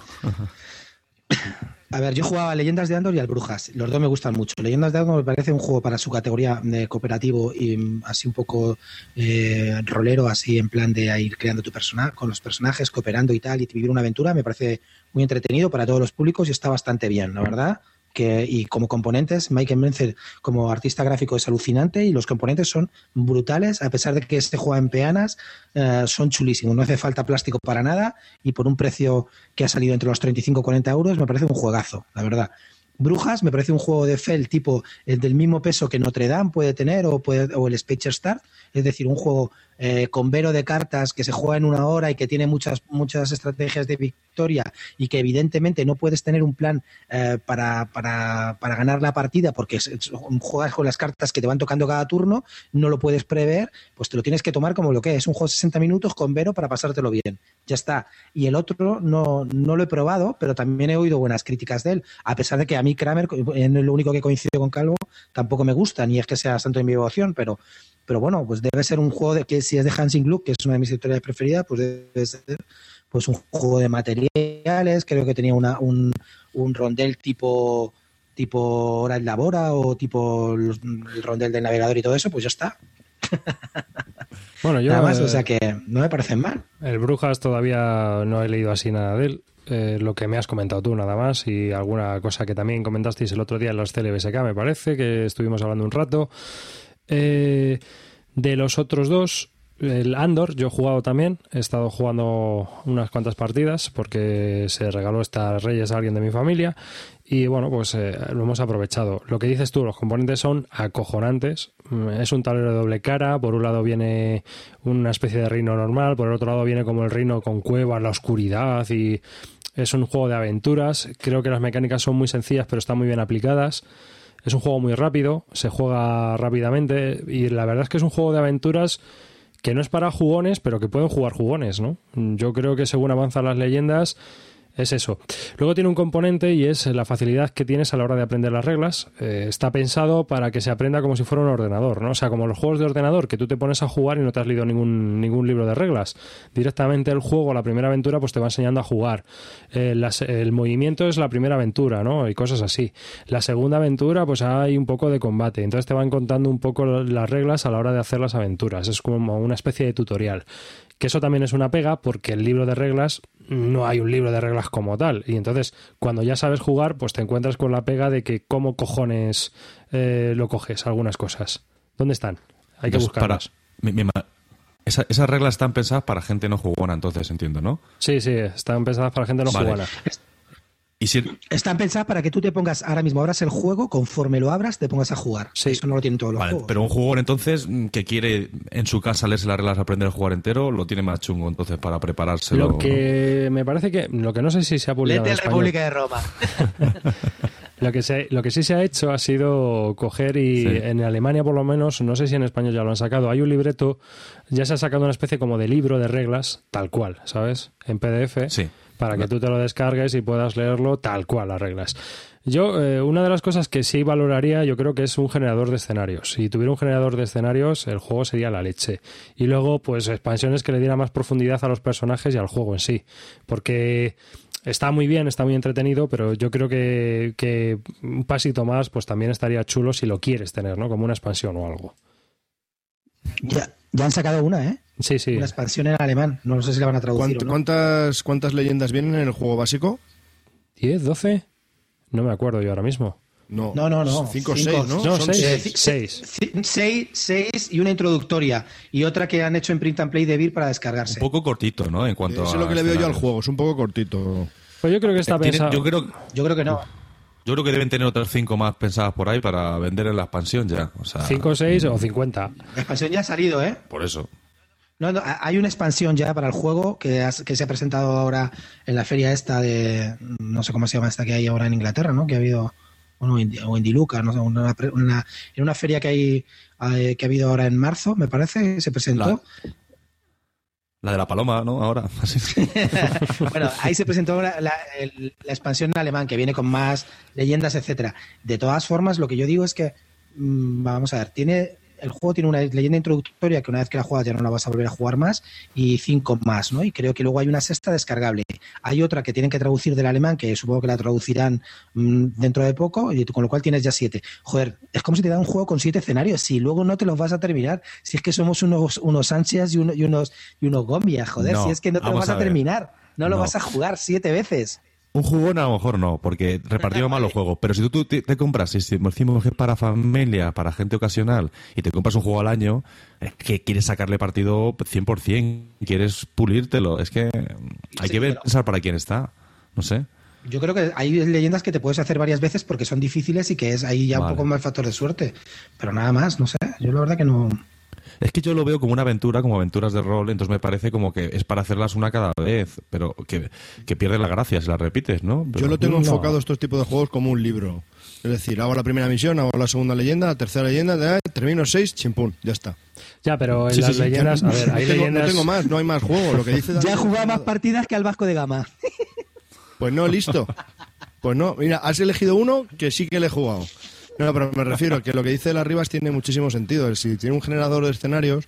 A ver, yo jugaba Leyendas de Andor y al Brujas. Los dos me gustan mucho. Leyendas de Andor me parece un juego para su categoría de cooperativo y mm, así un poco eh, rolero, así en plan de ir creando tu personaje, con los personajes, cooperando y tal, y vivir una aventura. Me parece muy entretenido para todos los públicos y está bastante bien, la verdad y como componentes, Michael Menzel como artista gráfico es alucinante y los componentes son brutales, a pesar de que este juega en peanas, eh, son chulísimos, no hace falta plástico para nada y por un precio que ha salido entre los 35 y 40 euros me parece un juegazo, la verdad. Brujas me parece un juego de Fel tipo el del mismo peso que Notre Dame puede tener o, puede, o el Spacer Star, es decir, un juego eh, con vero de cartas que se juega en una hora y que tiene muchas, muchas estrategias de victoria y que evidentemente no puedes tener un plan eh, para, para, para, ganar la partida porque juegas con las cartas que te van tocando cada turno, no lo puedes prever, pues te lo tienes que tomar como lo que es, un juego de 60 minutos con vero para pasártelo bien. Ya está. Y el otro no, no lo he probado, pero también he oído buenas críticas de él, a pesar de que a mí Kramer, en lo único que coincido con Calvo, tampoco me gusta, ni es que sea santo de mi devoción, pero pero bueno, pues debe ser un juego de que si es de Hansing Gluck, que es una de mis historias preferidas, pues debe ser pues un juego de materiales, creo que tenía una, un, un rondel tipo tipo hora en labora o tipo el rondel del navegador y todo eso, pues ya está. Bueno, yo. Nada más, o sea que no me parecen mal. El Brujas todavía no he leído así nada de él. Eh, lo que me has comentado tú nada más y alguna cosa que también comentasteis el otro día en los CLBSK me parece que estuvimos hablando un rato eh, de los otros dos, el Andor, yo he jugado también, he estado jugando unas cuantas partidas porque se regaló estas Reyes a alguien de mi familia y bueno, pues eh, lo hemos aprovechado. Lo que dices tú, los componentes son acojonantes. Mm, es un tablero de doble cara, por un lado viene una especie de reino normal, por el otro lado viene como el reino con cuevas, la oscuridad y es un juego de aventuras. Creo que las mecánicas son muy sencillas pero están muy bien aplicadas. Es un juego muy rápido, se juega rápidamente y la verdad es que es un juego de aventuras que no es para jugones, pero que pueden jugar jugones, ¿no? Yo creo que según avanzan las leyendas es eso. Luego tiene un componente y es la facilidad que tienes a la hora de aprender las reglas. Eh, está pensado para que se aprenda como si fuera un ordenador, ¿no? O sea, como los juegos de ordenador que tú te pones a jugar y no te has leído ningún, ningún libro de reglas. Directamente el juego, la primera aventura, pues te va enseñando a jugar. Eh, el movimiento es la primera aventura, ¿no? Y cosas así. La segunda aventura, pues hay un poco de combate. Entonces te van contando un poco las reglas a la hora de hacer las aventuras. Es como una especie de tutorial. Que eso también es una pega porque el libro de reglas no hay un libro de reglas como tal. Y entonces, cuando ya sabes jugar, pues te encuentras con la pega de que cómo cojones eh, lo coges, algunas cosas. ¿Dónde están? Hay que para- buscarlas. mi- mi ma- esa- esas reglas están pensadas para gente no jugona, entonces entiendo, ¿no? Sí, sí, están pensadas para gente no Vale. jugona. Y si, Están pensadas para que tú te pongas, ahora mismo abras el juego, conforme lo abras, te pongas a jugar. Sí. Eso no lo tienen todos los vale, juegos. pero un jugón entonces mm, que quiere en su casa leerse las reglas, aprender a jugar entero, lo tiene más chungo entonces para preparárselo. Lo que me parece que, lo que no sé si se ha publicado Lete en. República de Roma. Lo que, se, lo que sí se ha hecho ha sido coger y Sí. en Alemania por lo menos, no sé si en español ya lo han sacado, hay un libreto, ya se ha sacado una especie como de libro de reglas, tal cual, ¿sabes? En PDF, Sí. Para que tú te lo descargues y puedas leerlo tal cual las reglas. Yo, eh, una de las cosas que sí valoraría, yo creo que es un generador de escenarios. Si tuviera un generador de escenarios, el juego sería la leche. Y luego, pues, expansiones que le dieran más profundidad a los personajes y al juego en sí. Porque está muy bien, está muy entretenido, pero yo creo que, que un pasito más, pues también estaría chulo si lo quieres tener, ¿no? Como una expansión o algo. Ya, ya han sacado una, ¿eh? Sí, sí. Una expansión en alemán. No sé si la van a traducir. ¿Cuánt- o no. ¿Cuántas, ¿Cuántas leyendas vienen en el juego básico? ¿10, 12? No me acuerdo yo ahora mismo. No, No, no, no. 5 o Cinco. 6, ¿no? No, Son seis. Eh, seis. Seis. Seis, seis y una introductoria. Y otra que han hecho en print and play de Vir para descargarse. Un poco cortito, ¿no? En cuanto Eso es a lo que le veo yo al juego, es un poco cortito. Pues yo creo que está pensado. yo, creo, Yo creo que no. yo creo que deben tener otras cinco más pensadas por ahí para vender en la expansión ya. O sea, 5, 6 o 50. La expansión ya ha salido, ¿eh? por eso. No, no, hay una expansión ya para el juego que, has- que se ha presentado ahora en la feria esta de. No sé cómo se llama esta que hay ahora en Inglaterra, ¿no? Que ha habido. Bueno, o Indiluca, no sé, una, en una feria que hay eh, que ha habido ahora en marzo, me parece, se presentó. La de la paloma, ¿no? Ahora. Bueno, ahí se presentó la, la expansión en alemán, que viene con más leyendas, etcétera. De todas formas, lo que yo digo es que, mm, vamos a ver, tiene el juego tiene una leyenda introductoria que una vez que la juegas ya no la vas a volver a jugar más y cinco más, ¿no? Y creo que luego hay una sexta descargable. Hay otra que tienen que traducir del alemán, que supongo que la traducirán mm, dentro de poco, y con lo cual tienes ya siete. Joder, es como si te da un juego con siete escenarios, si luego no te los vas a terminar, si es que somos unos, unos ansias y, uno- y unos, y unos gombias, joder, No, si es que no te lo vamos vas a, terminar, no lo No. vas a jugar siete veces. Un jugón a lo mejor no, porque repartimos mal los juegos. Pero si tú, tú te, te compras, si si decimos que es para familia, para gente ocasional, y te compras un juego al año, es que quieres sacarle partido 100%, quieres pulírtelo. Es que hay Sí, que ver, pensar para quién está. No sé. Yo creo que hay leyendas que te puedes hacer varias veces porque son difíciles y que es ahí ya Vale. un poco más factor de suerte. Pero nada más, no sé. Yo la verdad que no. Es que yo lo veo como una aventura, como aventuras de rol, entonces me parece como que es para hacerlas una cada vez, pero que, que pierde la gracia si las repites, ¿no? Pero- Yo lo tengo no. enfocado estos tipos de juegos como un libro. Es decir, hago la primera misión, hago la segunda leyenda, la tercera leyenda, de- termino seis, chimpún, ya está. Ya, pero en Sí, las sí, leyendas, a ver, no, hay tengo, no leyendas. tengo más, no hay más juego. Lo que dice Ya jugado más partidas que al Vasco de Gama. Pues no, listo. Pues no, mira, has elegido uno que sí que le he jugado. No, pero me refiero a que lo que dice Las Rivas tiene muchísimo sentido. Si tiene un generador de escenarios,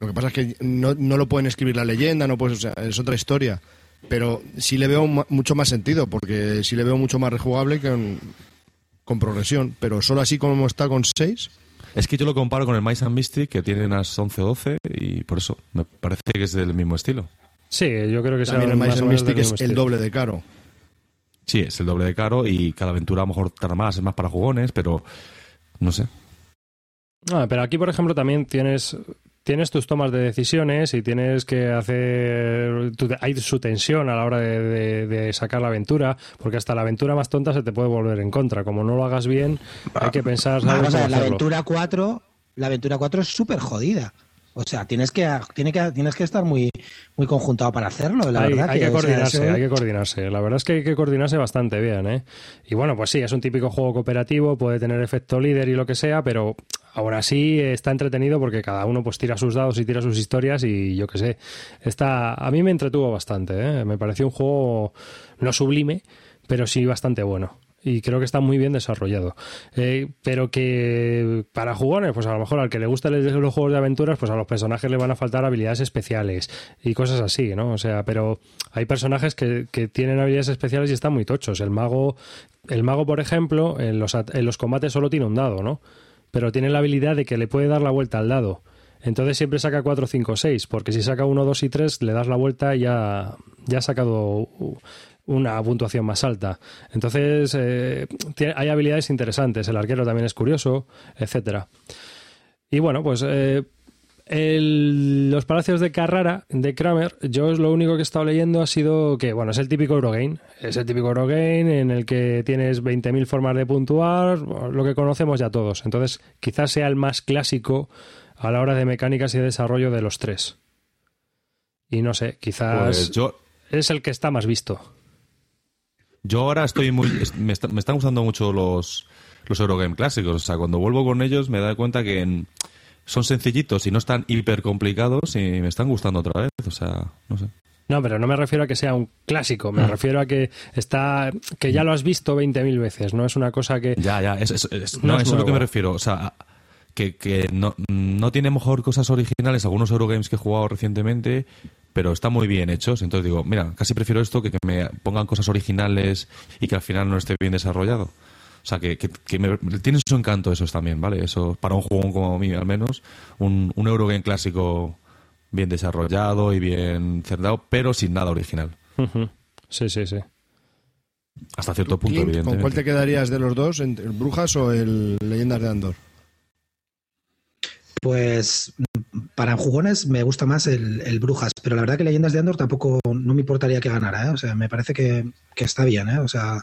lo que pasa es que no, no lo pueden escribir la leyenda, no puedes, o sea, es otra historia. Pero sí le veo mucho más sentido, porque sí le veo mucho más rejugable que con, con progresión. Pero solo así como está con 6, Es que yo lo comparo con el Mice and Mystic, que tiene unas 11 o 12, y por eso me parece que es del mismo estilo. Sí, yo creo que también el Mice and Mystic es el doble de caro. Sí, es el doble de caro y cada aventura a lo mejor tarda más, es más para jugones, pero no sé. Ah, pero aquí, por ejemplo, también tienes tienes tus tomas de decisiones y tienes que hacer tu- hay su tensión a la hora de, de- de sacar la aventura porque hasta la aventura más tonta se te puede volver en contra como no lo hagas bien hay que pensar ¿sabes Vamos a cómo ver, la aventura 4, la aventura 4 es súper jodida. O sea, tienes que, tiene que, tienes que estar muy, muy conjuntado para hacerlo, la hay, verdad. hay que, o sea, coordinarse, eso- hay que coordinarse. La verdad es que hay que coordinarse bastante bien, ¿eh? Y bueno, pues sí, es un típico juego cooperativo, puede tener efecto líder y lo que sea, pero aún así está entretenido porque cada uno pues tira sus dados y tira sus historias y yo qué sé. Está, a mí me entretuvo bastante, ¿eh? Me pareció un juego no sublime, pero sí bastante bueno. Y creo que está muy bien desarrollado. Eh, pero que para jugones, pues a lo mejor al que le gustan los juegos de aventuras, pues a los personajes le van a faltar habilidades especiales y cosas así, ¿no? O sea, pero hay personajes que, que tienen habilidades especiales y están muy tochos. El mago, el mago, por ejemplo, en los, en los combates solo tiene un dado, ¿no? Pero tiene la habilidad de que le puede dar la vuelta al dado. Entonces siempre saca 4, 5, 6, porque si saca 1, 2 y 3, le das la vuelta y ya, ya ha sacado una puntuación más alta. Entonces, eh, tiene- hay habilidades interesantes. El arquero también es curioso, etcétera. Y bueno, pues eh, el- los palacios de Carrara de Kramer, yo lo único que he estado leyendo ha sido que, bueno, es el típico Eurogame. Es el típico Eurogame en el que tienes 20.000 formas de puntuar, lo que conocemos ya todos. Entonces, quizás sea el más clásico a la hora de mecánicas y de desarrollo de los tres. Y no sé, quizás Pues yo, es el que está más visto. Yo ahora estoy muy. Me, está- me están gustando mucho los, los Eurogame clásicos. O sea, cuando vuelvo con ellos me doy cuenta que en- son sencillitos y no están hiper complicados y me están gustando otra vez. O sea, no sé. No, pero no me refiero a que sea un clásico, me refiero a que está que ya lo has visto 20.000 veces, no es una cosa que Ya, ya, es, es- es- No no, es eso es lo que me refiero. O sea, que, que no, no tiene mejor cosas originales algunos Eurogames que he jugado recientemente, pero están muy bien hechos. Entonces digo, mira, casi prefiero esto que que me pongan cosas originales y que al final no esté bien desarrollado. O sea, que, que, que me- tiene su encanto esos también, ¿vale? Eso, para un juego como mí, al menos, un, un Eurogame clásico bien desarrollado y bien cerrado, pero sin nada original. Sí, sí, sí. Hasta cierto punto, Clint, evidentemente. ¿Con cuál te quedarías de los dos? ¿El Brujas o el Leyendas de Andor? Pues para jugones me gusta más el, el Brujas, pero la verdad que Leyendas de Andor tampoco no me importaría que ganara, ¿eh? O sea, me parece que, que está bien, ¿eh? O sea,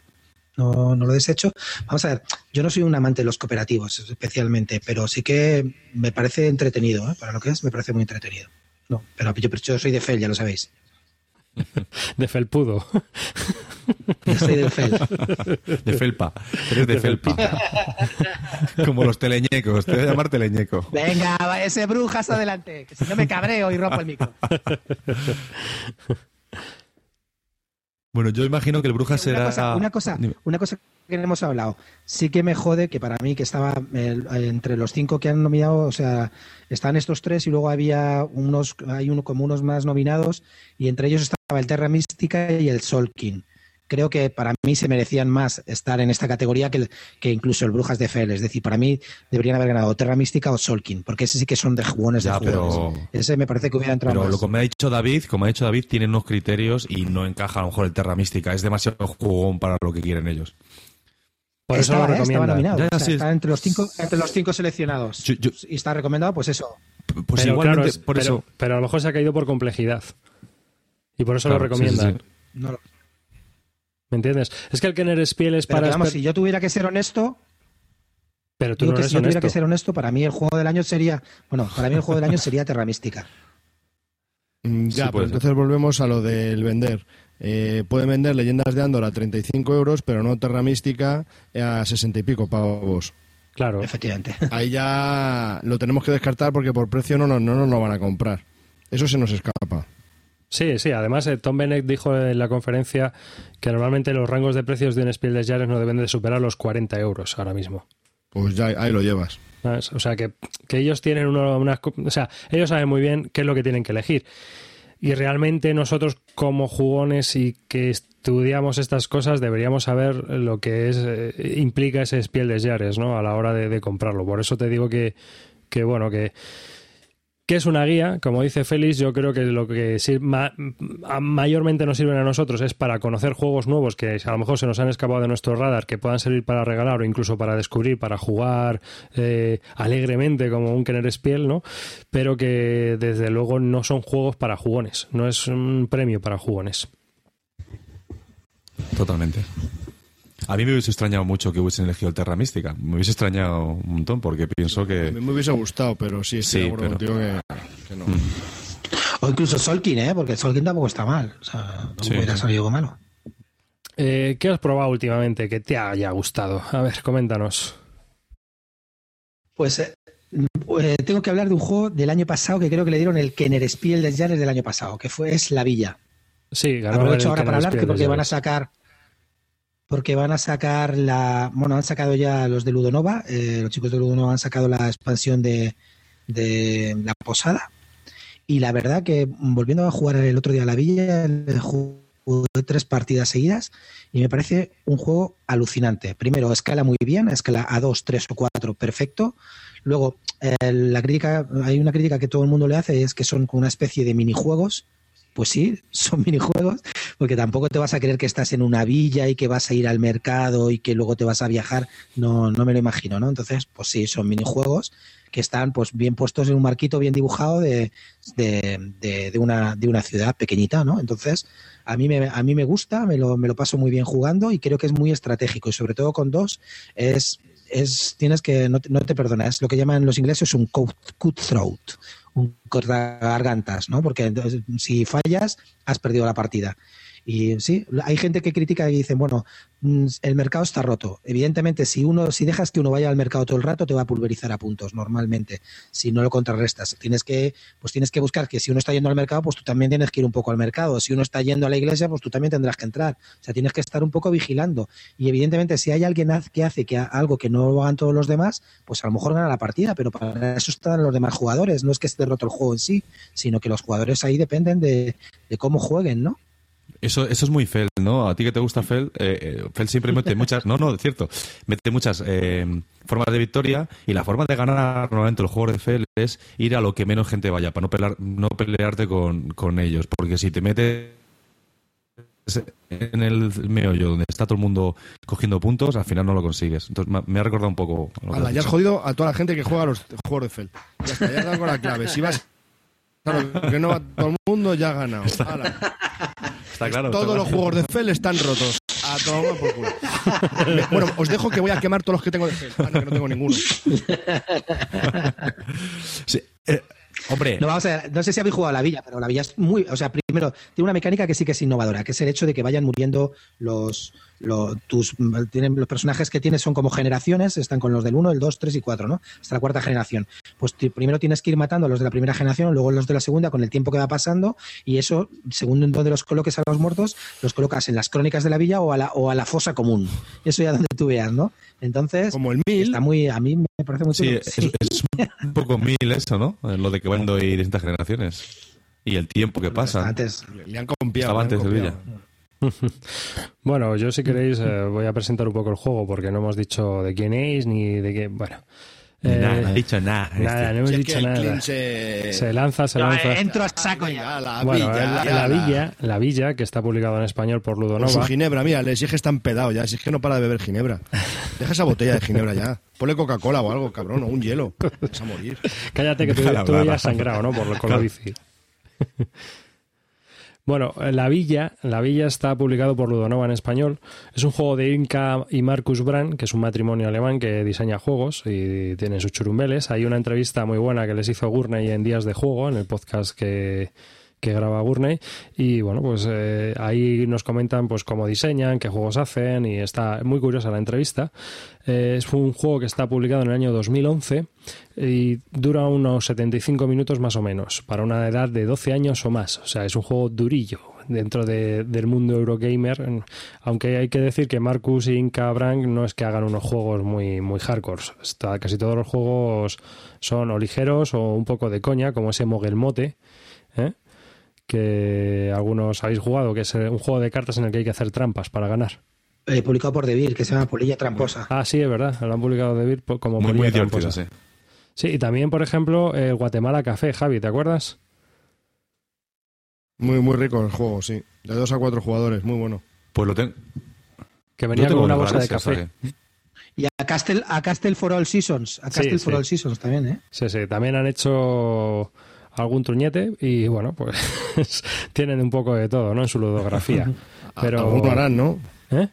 no, no lo desecho. Vamos a ver, yo no soy un amante de los cooperativos especialmente, pero sí que me parece entretenido, ¿eh? Para lo que es, me parece muy entretenido. No, pero yo, yo soy de Fel, ya lo sabéis. De felpudo. Yo soy del Fel. De felpa. Eres de felpa. Como los teleñecos. Te voy a llamar teleñeco. Venga, ese brujas adelante, que si no me cabreo y rompo el micro. Bueno, yo imagino que el Brujas será... Una cosa, una cosa, Dime. una cosa que hemos hablado. Sí que me jode que para mí que estaba entre los cinco que han nominado, o sea, están estos tres y luego había unos, hay uno como unos más nominados y entre ellos estaba el Terra Mística y el Solkin. Creo que para mí se merecían más estar en esta categoría que, el- que incluso el Brujas de Fel. Es decir, para mí deberían haber ganado Terra Mística o Solkin, porque ese sí que son de jugones Ya, de jugones. pero- Ese me parece que hubiera entrado Pero más. lo que me ha dicho David, como ha dicho David, tiene unos criterios y no encaja a lo mejor el Terra Mística. Es demasiado jugón para lo que quieren ellos. Por eso estaba, lo ¿eh? estaba recomienda. nominado. Ya, ya, o sea, sí. está entre los cinco, entre los cinco seleccionados. Yo- yo- Y está recomendado, pues eso. Pues pero igualmente, claro, es- por pero, eso... pero a lo mejor se ha caído por complejidad. Y por eso Claro, lo recomiendan. sí, sí, No lo- ¿Me entiendes? Es que el Kenner Spiel es Pero para. que, vamos, esper- si yo tuviera que ser honesto, Pero tú no que eres si yo tuviera que ser honesto, para mí el juego del año sería, bueno, para mí el juego del año sería Terra Mística. Mm, Sí, Ya, pues entonces volvemos a lo del vender. Eh, pueden vender Leyendas de Andor a 35 euros, pero no Terra Mística a 60 y pico pavos. Claro. Efectivamente. Ahí ya lo tenemos que descartar porque por precio no, no, no nos lo van a comprar. Eso se nos escapa. Sí, sí. Además, eh, Tom Bennett dijo en la conferencia que normalmente los rangos de precios de un Spiel des Jahres no deben de superar los 40 euros ahora mismo. Pues ya ahí lo llevas. ¿sabes? O sea, que, que ellos tienen uno- unas... O sea, ellos saben muy bien qué es lo que tienen que elegir. Y realmente nosotros como jugones y que estudiamos estas cosas deberíamos saber lo que es eh, implica ese Spiel des Jahres, ¿no? A la hora de, de comprarlo. Por eso te digo que, que bueno, que que es una guía, como dice Félix, yo creo que lo que mayormente nos sirven a nosotros es para conocer juegos nuevos que a lo mejor se nos han escapado de nuestro radar, que puedan servir para regalar o incluso para descubrir, para jugar eh, alegremente como un Kenner Spiel, ¿no? Pero que desde luego no son juegos para jugones, no es un premio para jugones. Totalmente. A mí me hubiese extrañado mucho que hubiesen elegido el Terra Mística. Me hubiese extrañado un montón porque pienso A que... mí me hubiese gustado, pero sí, estoy Sí, de acuerdo pero- contigo que, que no. O incluso Solkin, ¿eh? Porque Solkin tampoco está mal. O sea, no Sí. hubiera salido algo malo. Eh, ¿Qué has probado últimamente que te haya gustado? A ver, coméntanos. Pues eh, eh, tengo que hablar de un juego del año pasado que creo que le dieron el Kenner Spiel des Jahres del año pasado, que fue es La Villa. Sí, ganó Aprovecho el ahora para hablar que porque de van a sacar porque van a sacar la bueno han sacado ya los de Ludonova eh, los chicos de Ludonova han sacado la expansión de, de la posada. Y la verdad que volviendo a jugar el otro día a la villa jugué tres partidas seguidas y me parece un juego alucinante. Primero escala muy bien escala a 2, 3 o 4 perfecto. Luego eh, la crítica hay una crítica que todo el mundo le hace es que son como una especie de minijuegos pues sí, son minijuegos, porque tampoco te vas a creer que estás en una villa y que vas a ir al mercado y que luego te vas a viajar. No, no me lo imagino, ¿no? Entonces, pues sí, son minijuegos que están pues bien puestos en un marquito bien dibujado de, de, de, una, de una ciudad pequeñita, ¿no? Entonces, a mí me, a mí me gusta, me lo, me lo paso muy bien jugando y creo que es muy estratégico y sobre todo con dos es, es tienes que, no no te perdona, es lo que llaman los ingleses un cut- un cortagargantas, ¿no? Porque si fallas, has perdido la partida. Y sí, hay gente que critica y dicen, bueno, mm, el mercado está roto. Evidentemente, si uno, si dejas que uno vaya al mercado todo el rato, te va a pulverizar a puntos normalmente. Si no lo contrarrestas, tienes que, pues tienes que buscar que si uno está yendo al mercado, pues tú también tienes que ir un poco al mercado. Si uno está yendo a la iglesia, pues tú también tendrás que entrar. O sea, tienes que estar un poco vigilando. Y evidentemente, si hay alguien que hace que algo que no lo hagan todos los demás, pues a lo mejor gana la partida, pero para eso están los demás jugadores. No es que esté roto el juego en sí, sino que los jugadores ahí dependen de, de cómo jueguen, ¿no? Eso, eso es muy Fel, ¿no? A ti que te gusta Fel, eh, eh, Fel siempre mete muchas, no, no, es cierto, mete muchas eh, formas de victoria y la forma de ganar normalmente los juegos de Fel es ir a lo que menos gente vaya, para no, pelear, no pelearte con, con ellos, porque si te metes en el meollo donde está todo el mundo cogiendo puntos, al final no lo consigues. Entonces me, ha recordado un poco... lo que Ala, has ya has jodido a toda la gente que juega a los juegos de Fel. Ya está, ya has dado la clave. Si vas Claro, que no va todo el mundo ya ha ganado. Ala. Está claro. Todos está los claro. juegos de Fel están rotos. A tomar por culo. Bueno, os dejo que voy a quemar todos los que tengo de Fel. Ah, no, que no tengo ninguno. Sí, eh, hombre, No, vamos a ver, no sé si habéis jugado a la villa, pero la villa es muy. O sea, primero, tiene una mecánica que sí que es innovadora, que es el hecho de que vayan muriendo los. Los tus, tienen, los personajes que tienes son como generaciones, están con los del 1, el 2, 3 y 4, ¿no? Hasta la cuarta generación. Pues ti- primero tienes que ir matando a los de la primera generación, luego los de la segunda con el tiempo que va pasando, y eso, según en donde los coloques a los muertos, los colocas en las crónicas de la villa o a la, o a la fosa común. Eso ya donde tú veas, ¿no? Entonces, Como el mil. está muy. A mí me parece muy sí, es, Sí. es un poco mil eso, ¿no? Eh, Lo de que van a ir distintas generaciones. Y el tiempo que pasa. Antes, Le han copiado. Estaba antes copiado. Villa. Bueno, yo si queréis eh, voy a presentar un poco el juego porque no hemos dicho de quién es ni de qué. Bueno, Eh, nada, no he dicho nada. nada, este. no hemos Si dicho nada. Se... Se lanza, se No, lanza. eh, entro a saco ya. Venga, la Bueno, villa, la, ya la villa, la villa que está publicado en español por Con su Ludonova. ginebra, mira, le exige está empedado ya. Si es que no para de beber ginebra. Deja esa botella de ginebra ya. Ponle Coca-Cola o algo, cabrón, o un hielo. Vas a morir. Cállate que tú, tú ya has sangrado, ¿no? Por lo con la bici. Bueno, La Villa, La Villa está publicado por Ludonova en español. Es un juego de Inca y Marcus Brand, que es un matrimonio alemán que diseña juegos y tiene sus churumbeles. Hay una entrevista muy buena que les hizo Gurney en Días de Juego, en el podcast que, que graba Gurney. Y bueno, pues eh, ahí nos comentan pues cómo diseñan, qué juegos hacen y está muy curiosa la entrevista. Eh, es un juego que está publicado en el año 2011 y dura unos 75 minutos más o menos, para una edad de 12 años o más. O sea, es un juego durillo dentro de- del mundo Eurogamer, aunque hay que decir que Marcus y Inca Brand no es que hagan unos juegos muy, muy hardcore. Está, casi todos los juegos son o ligeros o un poco de coña, como ese Mogelmote, ¿eh? Que algunos habéis jugado, que es eh, un juego de cartas en el que hay que hacer trampas para ganar. eh, publicado por Devir, que se llama Polilla Tramposa. Ah, sí, es verdad, lo han publicado de Vir como Muy, polilla tramposa. sí. Sí, y también, por ejemplo, el Guatemala Café, Javi, ¿te acuerdas? Muy, muy rico el juego, sí. De dos a cuatro jugadores, muy bueno. Pues lo tengo. Que venía con una bolsa de café. Y a Castle, a Castle for All Seasons. A Castle Sí, for sí. All Seasons también, ¿eh? Sí, sí, también han hecho algún truñete y bueno, pues tienen un poco de todo, ¿no? En su ludografía. Pero... Algún lo harán, ¿no? ¿Eh?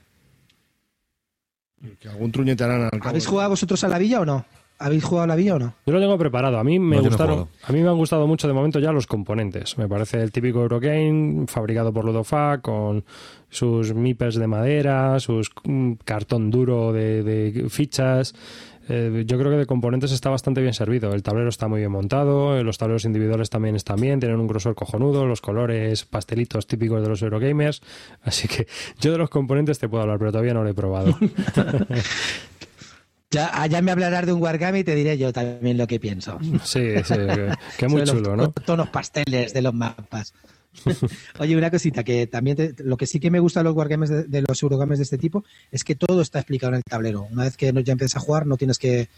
Que algún truñete harán al cabo. ¿Habéis jugado vosotros a la villa o no? ¿Habéis jugado la vía o no? Yo lo tengo preparado. A mí me No, no gustaron. jugado. a mí me han gustado mucho de momento ya los componentes. Me parece el típico Eurogame fabricado por Ludofac con sus meeples de madera, sus mm, cartón duro de, de fichas. Eh, yo creo que de componentes está bastante bien servido. El tablero está muy bien montado, eh, los tableros individuales también están bien, tienen un grosor cojonudo, los colores pastelitos típicos de los Eurogamers. Así que yo de los componentes te puedo hablar, pero todavía no lo he probado. Ya, ah, ya me hablarás de un Wargame y te diré yo también lo que pienso. sí, sí, que, que muy los chulo, ¿no? Tonos pasteles de los mapas. Oye, una cosita que también te- lo que sí que me gusta de los wargames de, de los eurogames de este tipo es que todo está explicado en el tablero. Una vez que ya empiezas a jugar, no tienes que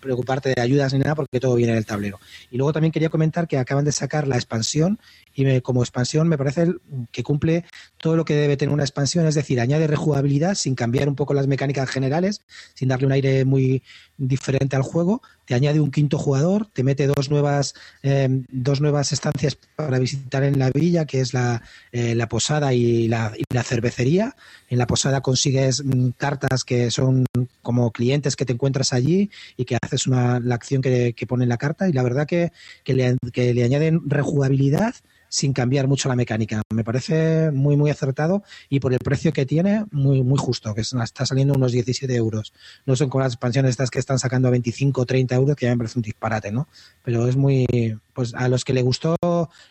preocuparte de ayudas ni nada porque todo viene en el tablero. Y luego también quería comentar que acaban de sacar la expansión y me- como expansión me parece que cumple todo lo que debe tener una expansión, es decir, añade rejugabilidad sin cambiar un poco las mecánicas generales, sin darle un aire muy diferente al juego, te añade un quinto jugador, te mete dos nuevas eh, dos nuevas estancias para visitar en la villa, que es la, eh, la posada y la, y la cervecería. En la posada consigues mm, cartas que son como clientes que te encuentras allí y que haces una, la acción que, que pone en la carta. Y la verdad que, que, le, que le añaden rejugabilidad sin cambiar mucho la mecánica. Me parece muy, muy acertado y por el precio que tiene, muy, muy justo, que es- está saliendo unos 17 euros. No son como las expansiones estas que están sacando a 25 o 30 euros, que ya me parece un disparate, ¿no? Pero es muy, pues a los que le gustó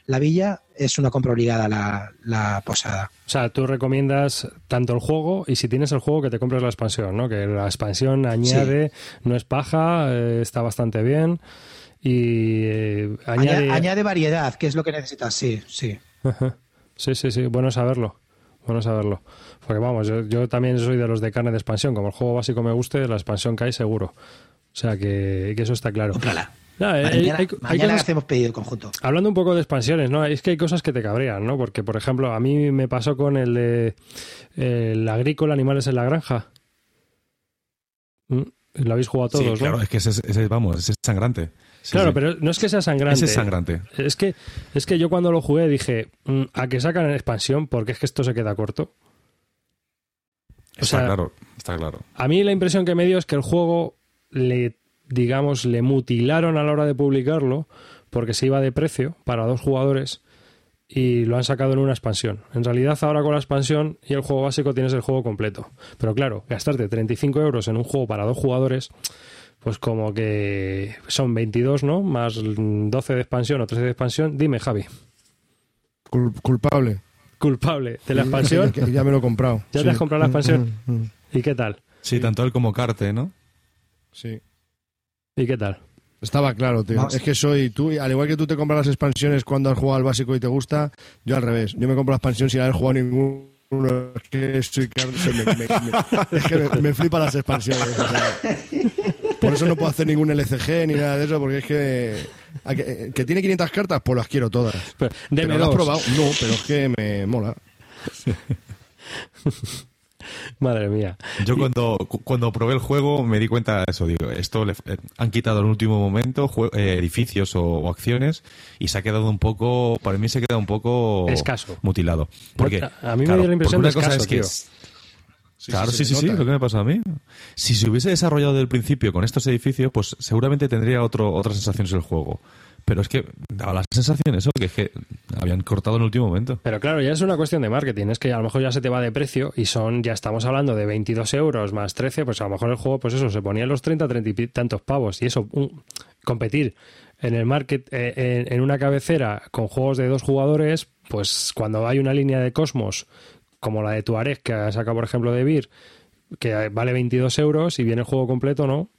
la villa, es una compra obligada la, la posada. O sea, tú recomiendas tanto el juego y si tienes el juego que te compres la expansión, ¿no? Que la expansión añade, no es paja, eh, está bastante bien y eh, Añade, añade... añade variedad, que es lo que necesitas, sí, sí. Ajá. Sí, sí, sí, bueno saberlo. Bueno saberlo. Porque vamos, yo, yo también soy de los de carne de expansión. Como el juego básico me guste, la expansión cae seguro. O sea que, que eso está claro. Cómprala. No, eh, Mañana, hay- hay mañana cosas- hacemos pedido conjunto. Hablando un poco de expansiones, ¿no? Es que hay cosas que te cabrean, ¿no? Porque, por ejemplo, a mí me pasó con el de eh, el agrícola, animales en la granja. ¿Mm? Lo habéis jugado todos, Sí, ¿no? claro, es que ese, es- ese, vamos, ese es sangrante. Sí, Claro, sí. pero no es que sea sangrante. Ese es sangrante. Es que, es que yo cuando lo jugué dije, mm, ¿a que sacan en expansión? Porque es que esto se queda corto. O Está sea, claro, está claro. A mí la impresión que me dio es que el juego le, digamos, le mutilaron a la hora de publicarlo porque se iba de precio para dos jugadores y lo han sacado en una expansión. En realidad ahora con la expansión y el juego básico tienes el juego completo. Pero claro, gastarte 35 euros en un juego para dos jugadores, pues como que son 22, ¿no? Más 12 de expansión o 13 de expansión. Dime, Javi, Cul- culpable. culpable de la expansión. Ya me lo he comprado. ¿Ya te has comprado la expansión? Mm, mm, mm. ¿Y qué tal? Sí, tanto él como Carte, ¿no? Sí. ¿Y qué tal? Estaba claro, tío. Es que soy tú, al igual que tú te compras las expansiones cuando has jugado al básico y te gusta, yo al revés. Yo me compro la expansión sin haber jugado ninguno. Es que soy me, me- me- es que me, me flipan las expansiones. o sea. por eso no puedo hacer ningún LCG ni nada de eso, porque es que. a que, que tiene 500 cartas, pues las quiero todas. Pero, ¿Pero lo has probado? No, pero es que me mola. Madre mía. Yo cuando, cu- cuando probé el juego me di cuenta de eso. Digo, esto le- eh, han quitado en el último momento jue- eh, edificios o, o acciones y se ha quedado un poco, para mí se queda un poco Escaso. mutilado. Porque, A- a mí me claro, dio la impresión de una cosa escaso, es que tío. Claro, sí, sí, sí, lo que me pasa a mí. Si se hubiese desarrollado desde el principio con estos edificios, pues seguramente tendría otro, otras sensaciones el juego. Pero es que daba la sensación eso, que es que habían cortado en el último momento. Pero claro, ya es una cuestión de marketing. Es que a lo mejor ya se te va de precio y son, ya estamos hablando de 22 euros más 13, pues a lo mejor el juego, pues eso, se ponía en los 30, 30 y tantos pavos. Y eso, un- competir en el market, eh, en, en una cabecera con juegos de dos jugadores, pues cuando hay una línea de Cosmos, como la de Tuareg, que ha sacado, por ejemplo, de Vir, que vale 22 euros y viene el juego completo, ¿no?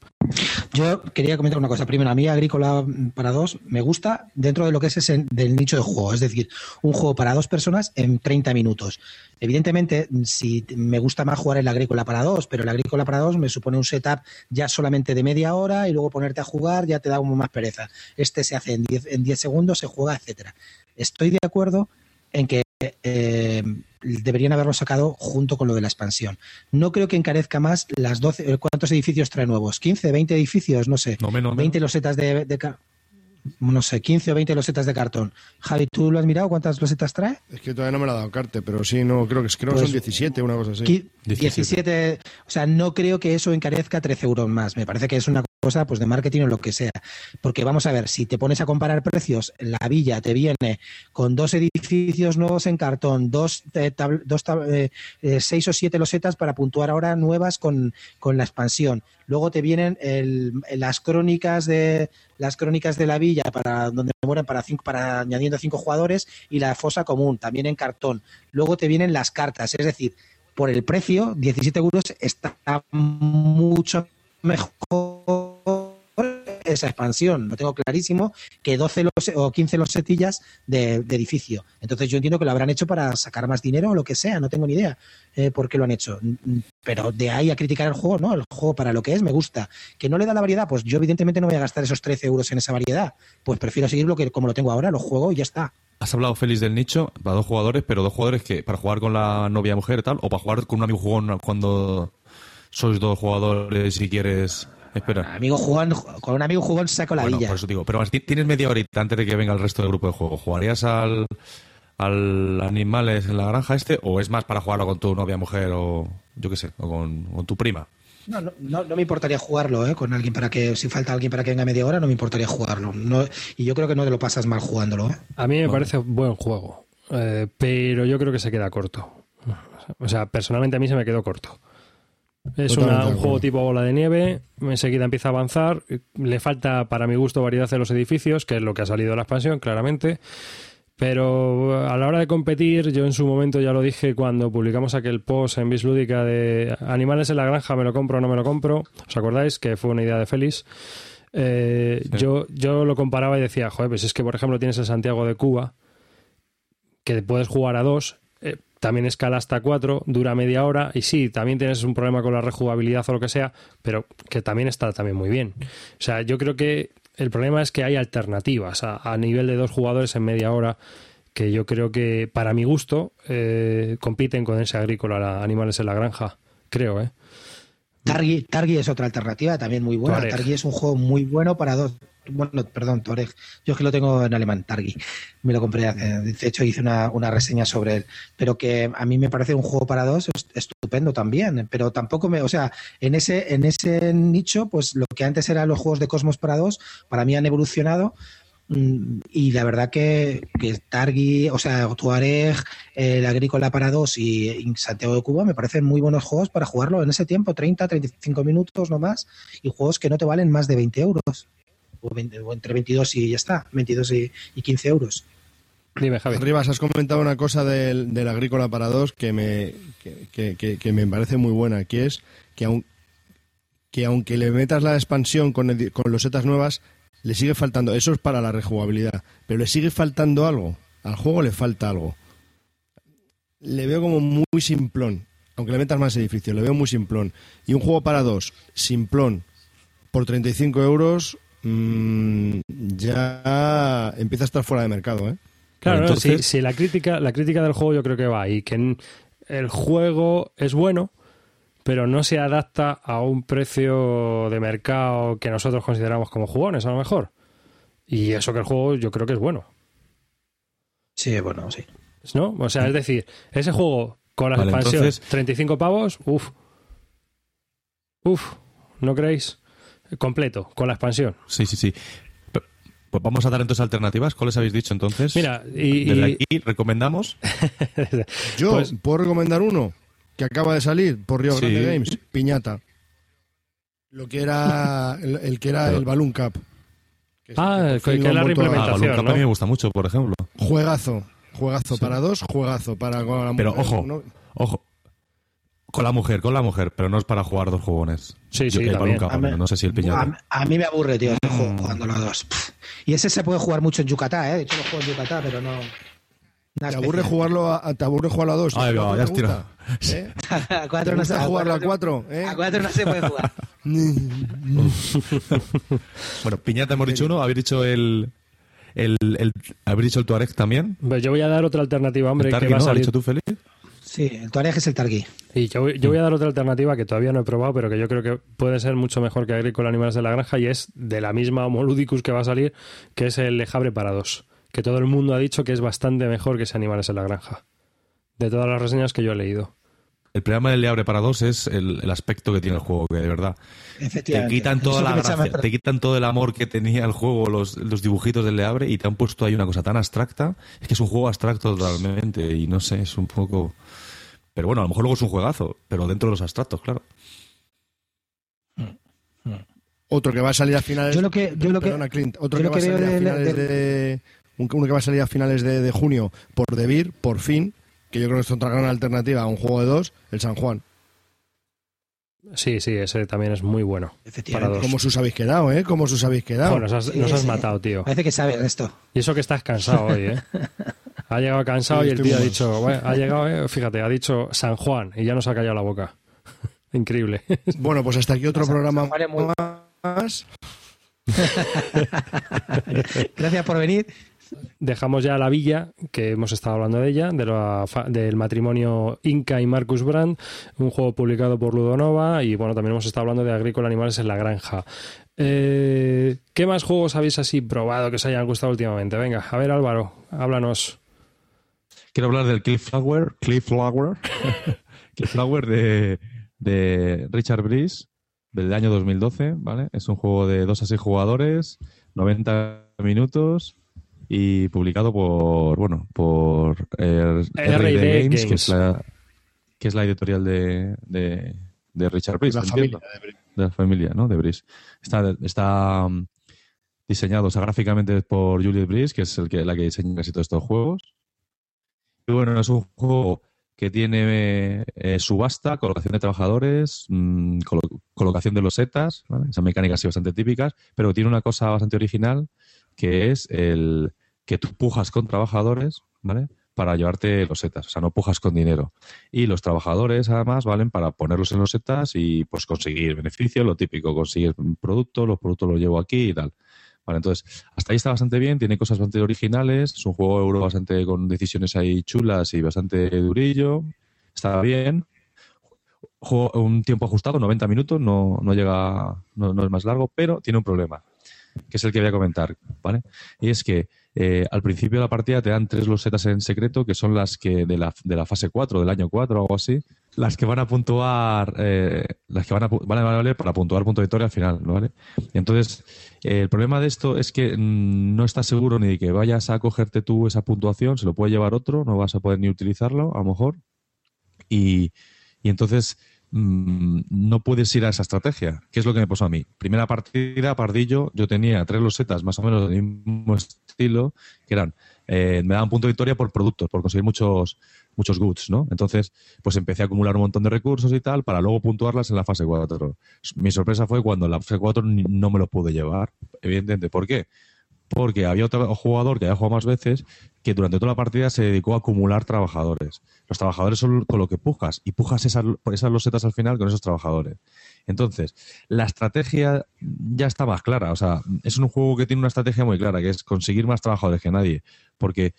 Yo quería comentar una cosa. Primero, a mí Agrícola para dos me gusta dentro de lo que es ese del nicho de juego. Es decir, un juego para dos personas en 30 minutos. Evidentemente, si me gusta más jugar el Agrícola para dos, pero el Agrícola para dos me supone un setup ya solamente de media hora y luego ponerte a jugar ya te da como más pereza. Este se hace en 10 en 10 segundos, se juega, etcétera. Estoy de acuerdo en que eh, deberían haberlo sacado junto con lo de la expansión. No creo que encarezca más las 12. ¿Cuántos edificios trae nuevos? ¿15, 20 edificios? No sé. No menos, 20 losetas de, de no sé, 15 o 20 losetas de cartón. Javi, ¿tú lo has mirado? ¿Cuántas losetas trae? Es que todavía no me la ha dado Carte, pero sí, no, creo que, creo que Pues- son 17, una cosa así. Qui- 17. 17. O sea, no creo que eso encarezca 13 euros más. Me parece que es una cosa pues de marketing o lo que sea. Porque vamos a ver, si te pones a comparar precios, la villa te viene con dos edificios nuevos en cartón, dos, eh, dos tab- eh, eh, seis o siete losetas para puntuar ahora nuevas con, con la expansión. Luego te vienen el- las crónicas de las crónicas de la villa para donde mueren para cinco, para añadiendo cinco jugadores y la fosa común también en cartón. Luego te vienen las cartas, es decir, por el precio, 17 euros está mucho mejor esa expansión, lo tengo clarísimo, que 12 los- o 15 losetillas de, de edificio. Entonces yo entiendo que lo habrán hecho para sacar más dinero o lo que sea, no tengo ni idea eh, por qué lo han hecho. Mm, Pero de ahí a criticar el juego, no, el juego para lo que es me gusta. Que no le da la variedad, pues yo evidentemente no voy a gastar esos 13 euros en esa variedad. Pues prefiero seguir lo que como lo tengo ahora, lo juego y ya está. Has hablado, Félix, del nicho para dos jugadores, pero dos jugadores que para jugar con la novia mujer tal, o para jugar con un amigo jugón cuando sois dos jugadores y quieres. Espera. Amigo jugón, con un amigo jugón saco la Bueno, villa. por eso digo. Pero tienes media horita antes de que venga el resto del grupo de juego. ¿Jugarías al, al Animales en la granja este? ¿O es más para jugarlo con tu novia mujer o yo qué sé, o con, con tu prima? No, no, no, no me importaría jugarlo, ¿eh? Con alguien para que, si falta alguien para que venga media hora, no me importaría jugarlo. No, y yo creo que no te lo pasas mal jugándolo, ¿eh? A mí me parece buen juego, eh, pero yo creo que se queda corto. O sea, personalmente a mí se me quedó corto. Es una- un juego tipo bola de nieve, enseguida empieza a avanzar, le falta para mi gusto variedad en los edificios, que es lo que ha salido de la expansión, claramente. Pero a la hora de competir, yo en su momento ya lo dije cuando publicamos aquel post en Bislúdica de animales en la granja, me lo compro o no me lo compro. ¿Os acordáis? Que fue una idea de Félix. Eh, Sí. yo, yo lo comparaba y decía, joder, pues es que por ejemplo tienes el Santiago de Cuba, que puedes jugar a dos, eh, también escala hasta cuatro, dura media hora, y sí, también tienes un problema con la rejugabilidad o lo que sea, pero que también está también muy bien. O sea, yo creo que el problema es que hay alternativas a, a nivel de dos jugadores en media hora que yo creo que, para mi gusto, eh, compiten con ese agrícola la- Animales en la Granja. Creo, ¿eh? Targi, Targi es otra alternativa también muy buena. Tuareg. Targi es un juego muy bueno para dos. Bueno, perdón, Tuareg. Yo es que lo tengo en alemán, Targi. Me lo compré. hace- De hecho, hice una, una reseña sobre él. Pero que a mí me parece un juego para dos est- estupendo también. Pero tampoco me. O sea, en ese, en ese nicho, pues lo que antes eran los juegos de Cosmos para dos, para mí han evolucionado. Mm, Y la verdad que, que Targi, o sea, Tuareg, el Agrícola para dos y, y Santiago de Cuba me parecen muy buenos juegos para jugarlo en ese tiempo, 30, 35 minutos no más, y juegos que no te valen más de 20 euros. O, 20 o entre 22 y ya está, 22 y, y 15 euros. Dime, Javi. Arribas, has comentado una cosa del, del Agrícola para dos que me, que, que- que- que me parece muy buena, que es que, aun- que aunque le metas la expansión con, edi- con losetas nuevas, le sigue faltando, eso es para la rejugabilidad, pero le sigue faltando algo, al juego le falta algo. Le veo como muy simplón, aunque le metas más edificios, le veo muy simplón. Y un juego para dos, simplón, por 35 euros, mm, ya empieza a estar fuera de mercado, ¿eh? Claro, no, entonces- sí, sí, la crítica, la crítica del juego yo creo que va ahí, que el juego es bueno, pero no se adapta a un precio de mercado que nosotros consideramos como jugones, a lo mejor. Y eso que el juego yo creo que es bueno, Sí, bueno, sí. ¿no? O sea, es decir, ese juego con la Vale, expansión, entonces- 35 pavos, uff, uff, ¿no creéis? Completo, con la expansión. Sí, sí, sí. Pues vamos a dar entonces alternativas. ¿Cuáles habéis dicho entonces? Mira, y, Desde y- aquí recomendamos. Yo Pues- puedo recomendar uno que acaba de salir por Río Sí. Grande Games, Piñata. Lo que era el, el que era Pero- el Balloon Cup. Que Ah, que- que la Ah, reimplementación. Balloon Cup ¿no? a mí me gusta mucho, por ejemplo. Juegazo, juegazo para dos, juegazo para con la Pero mujer, ojo, ¿no? ojo. Con la mujer, con la mujer, pero no es para jugar dos jugones. Sí, sí, también. Cup, mí- no sé si el piñata. A, a mí me aburre, tío, ese juego jugando los dos. Y ese se puede jugar mucho en Yucatán, ¿eh? De hecho, lo juego en Yucatán, pero no. ¿Te aburre jugarlo a, te aburre jugarlo a dos? Ay, va, ¿Cuatro ya tirado. gusta? ¿Eh? a ¿Te cuatro no se gusta jugarlo a cuatro- cuatro? ¿eh? A cuatro no se puede jugar. Bueno, piñata hemos dicho uno, habéis dicho el, el, el- habéis dicho el Tuareg también. pues yo voy a dar otra alternativa, hombre, el que a ¿no? ¿Has dicho tú, Felipe? Sí, el Tuareg es el Targui. Y yo, voy- yo voy a dar otra alternativa que todavía no he probado, pero que yo creo que puede ser mucho mejor que Agrícola Animales de la Granja y es de la misma Homoludicus que va a salir, que es el Lejabre para dos. Que todo el mundo ha dicho que es bastante mejor que ese Animales en la Granja. De todas las reseñas que yo he leído. el problema del Le Abre para dos es el, el aspecto que tiene el juego, que de verdad te quitan toda la gracia, te quitan todo el amor que tenía el juego, los, los dibujitos del Le Abre, y te han puesto ahí una cosa tan abstracta. Es que es un juego abstracto totalmente, y no sé, es un poco. Pero bueno, a lo mejor luego es un juegazo, pero dentro de los abstractos, claro. Otro que va a salir a finales. Yo lo que- yo lo que- Perdona, Clint. Otro yo que lo va a salir a de- finales de- de. Un- Uno que va a salir a finales de, de junio por Debir, por fin. Que yo creo que es otra gran alternativa a un juego de dos, el San Juan. Sí, sí, ese también es muy bueno. Efectivamente. Para dos. ¿Cómo os habéis quedado, eh? ¿Cómo os habéis quedado? Bueno, nos has, Sí, nos has sí. matado, tío. Parece que sabes esto. Y eso que estás cansado hoy, ¿eh? Ha llegado cansado Sí, y el tío ha dicho, bueno, ha llegado, eh, fíjate, ha dicho San Juan y ya nos ha callado la boca. Increíble. Bueno, pues hasta aquí otro San- programa San muy- más. Gracias por venir. Dejamos ya la villa, que hemos estado hablando de ella, de la del matrimonio Inca y Marcus Brand, un juego publicado por Ludonova, y bueno, también hemos estado hablando de Agrícola Animales en la Granja. Eh, ¿Qué más juegos habéis así probado que os hayan gustado últimamente? Venga, a ver Álvaro, háblanos. Quiero hablar del Clifflower, Clifflower, Clifflower de, de Richard Brice, del año 2012, ¿vale? Es un juego de 2 a 6 jugadores, 90 minutos y publicado por, bueno, por eh, R&D Games, que es la, que es la editorial de, de, de Richard Brice, La familia de la familia, ¿no? De Brice. Está, está um, diseñado, o sea, gráficamente por Juliet Brice, que es el que, la que diseña casi todos estos juegos. Y bueno, es un juego que tiene eh, subasta, colocación de trabajadores, mm, colo- colocación de losetas, ¿vale? esas mecánicas así bastante típicas, pero tiene una cosa bastante original, que es el que tú pujas con trabajadores, ¿vale? Para llevarte losetas, o sea, no pujas con dinero. Y los trabajadores, además, valen para ponerlos en losetas y pues conseguir beneficios, lo típico, conseguir un producto, los productos los llevo aquí y tal. Vale, entonces, hasta ahí está bastante bien, tiene cosas bastante originales, es un juego euro bastante con decisiones ahí chulas y bastante durillo, está bien. Juego un tiempo ajustado, 90 minutos, no, no llega, no es más largo, pero tiene un problema, que es el que voy a comentar, ¿vale? Y es que eh, al principio de la partida te dan tres losetas en secreto, que son las que de la, de la fase 4, del año 4 o algo así, las que van a puntuar, eh, las que van a, van a valer para puntuar punto de victoria al final, ¿no? ¿vale? Entonces, el problema de esto es que mm, no estás seguro ni de que vayas a cogerte tú esa puntuación, se lo puede llevar otro, no vas a poder ni utilizarlo, a lo mejor. Y, y entonces mm, no puedes ir a esa estrategia. ¿Qué es lo que me pasó a mí? Primera partida, Pardillo, yo tenía tres losetas más o menos del mismo estilo, que eran, eh, me daban punto de victoria por productos, por conseguir muchos, muchos goods, ¿no? Entonces, pues empecé a acumular un montón de recursos y tal para luego puntuarlas en la fase 4. Mi sorpresa fue cuando en la fase 4 ni- no me lo pude llevar, evidentemente. ¿Por qué? Porque había otro jugador que había jugado más veces que durante toda la partida se dedicó a acumular trabajadores. Los trabajadores son con lo que pujas y pujas esas, esas losetas al final con esos trabajadores. Entonces, la estrategia ya está más clara. O sea, es un juego que tiene una estrategia muy clara, que es conseguir más trabajadores que nadie. Porque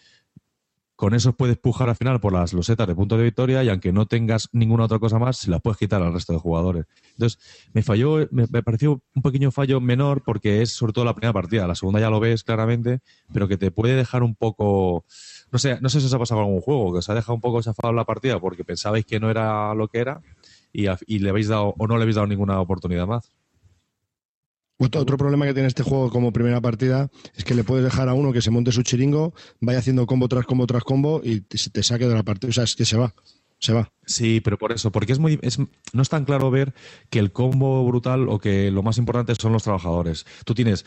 con eso puedes pujar al final por las losetas de punto de victoria y aunque no tengas ninguna otra cosa más, se las puedes quitar al resto de jugadores. Entonces, me falló, me, pareció un pequeño fallo menor porque es sobre todo la primera partida. La segunda ya lo ves claramente, pero que te puede dejar un poco. No sé, no sé si os ha pasado algún juego, que os ha dejado un poco chafado la partida porque pensabais que no era lo que era y le habéis dado o no le habéis dado ninguna oportunidad más. Otro, problema que tiene este juego como primera partida es que le puedes dejar a uno que se monte su chiringo, vaya haciendo combo tras combo tras combo y te, te saque de la partida. O sea, es que se va. Se va. Sí, pero por eso, porque es muy, es, no es tan claro ver que el combo brutal o que lo más importante son los trabajadores. Tú tienes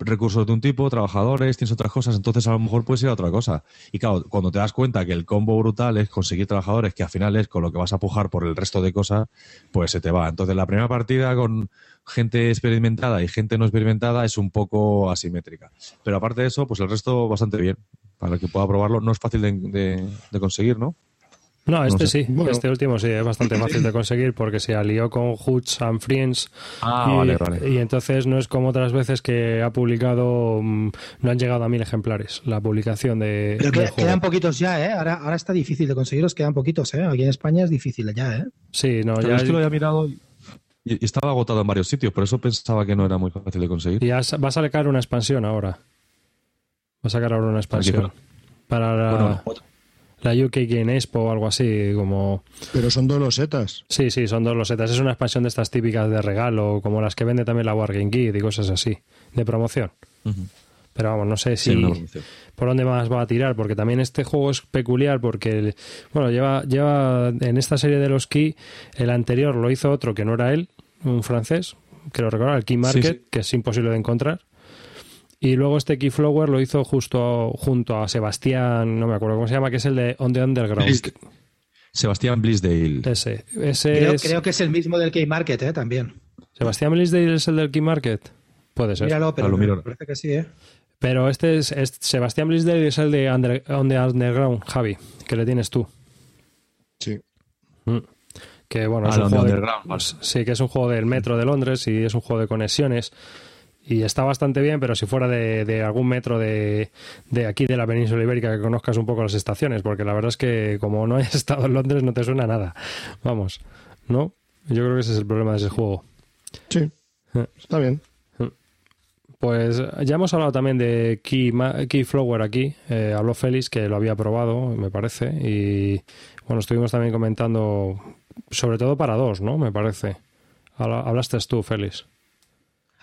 recursos de un tipo, trabajadores, tienes otras cosas, entonces a lo mejor puedes ir a otra cosa. Y claro, cuando te das cuenta que el combo brutal es conseguir trabajadores, que al final es con lo que vas a pujar por el resto de cosas, pues se te va. Entonces la primera partida con gente experimentada y gente no experimentada es un poco asimétrica. Pero aparte de eso, pues el resto bastante bien. Para el que pueda probarlo, no es fácil de, de- de conseguir, ¿no? No, este No sé. sí, Bueno. este último sí, es bastante fácil de conseguir porque se alió con Hoots and Friends Ah, y, vale, vale. y entonces no es como otras veces que ha publicado, mm, no han llegado a mil ejemplares la publicación de, Pero quedan poquitos ya, ¿eh? Ahora, ahora está difícil de conseguirlos, quedan poquitos, ¿eh? Aquí en España es difícil ya, ¿eh? Sí, no, Claro, ya, es que lo había mirado y, y estaba agotado en varios sitios, por eso pensaba que no era muy fácil de conseguir. ya sa- va a sacar una expansión ahora. Va a sacar ahora una expansión. Para la, Bueno, la UK Game Expo o algo así, como... Pero son dos losetas. Sí, sí, son dos losetas. Es una expansión de estas típicas de regalo, como las que vende también la Wargame Geek y cosas así, de promoción. Pero vamos, no sé si por dónde más va a tirar, porque también este juego es peculiar porque, bueno, lleva, lleva en esta serie de los Key, el anterior lo hizo otro que no era él, un francés, que lo recuerda, el Key Market, sí. que es imposible de encontrar. Y luego este Keyflower lo hizo justo junto a Sebastián, no me acuerdo cómo se llama, que es el de On the Underground. Sebastián Blisdale. Ese, ese Creo, es- creo que es el mismo del Key Market, ¿eh? También. Sebastián Blisdale es el del Key Market. Puede ser. Míralo, pero Ah, me parece que sí, ¿eh? Pero este es, es- Sebastián Blisdale es el de Under- On the Underground, Javi, que le tienes tú. Sí. Que bueno, Ah, es un juego de- vale. sí, que es un juego del metro de Londres y es un juego de conexiones. Y está bastante bien, pero si fuera de, de algún metro de, de aquí de la península ibérica que conozcas un poco las estaciones, porque la verdad es que como no hayas estado en Londres no te suena nada. Vamos, ¿no? Yo creo que ese es el problema de ese juego. Sí. Eh. Está bien. Pues ya hemos hablado también de Key, Ma- Keyflower aquí. Eh, habló Félix que lo había probado, me parece. Y bueno, estuvimos también comentando, sobre todo para dos, ¿no? Me parece. Habla- Hablaste tú, Félix.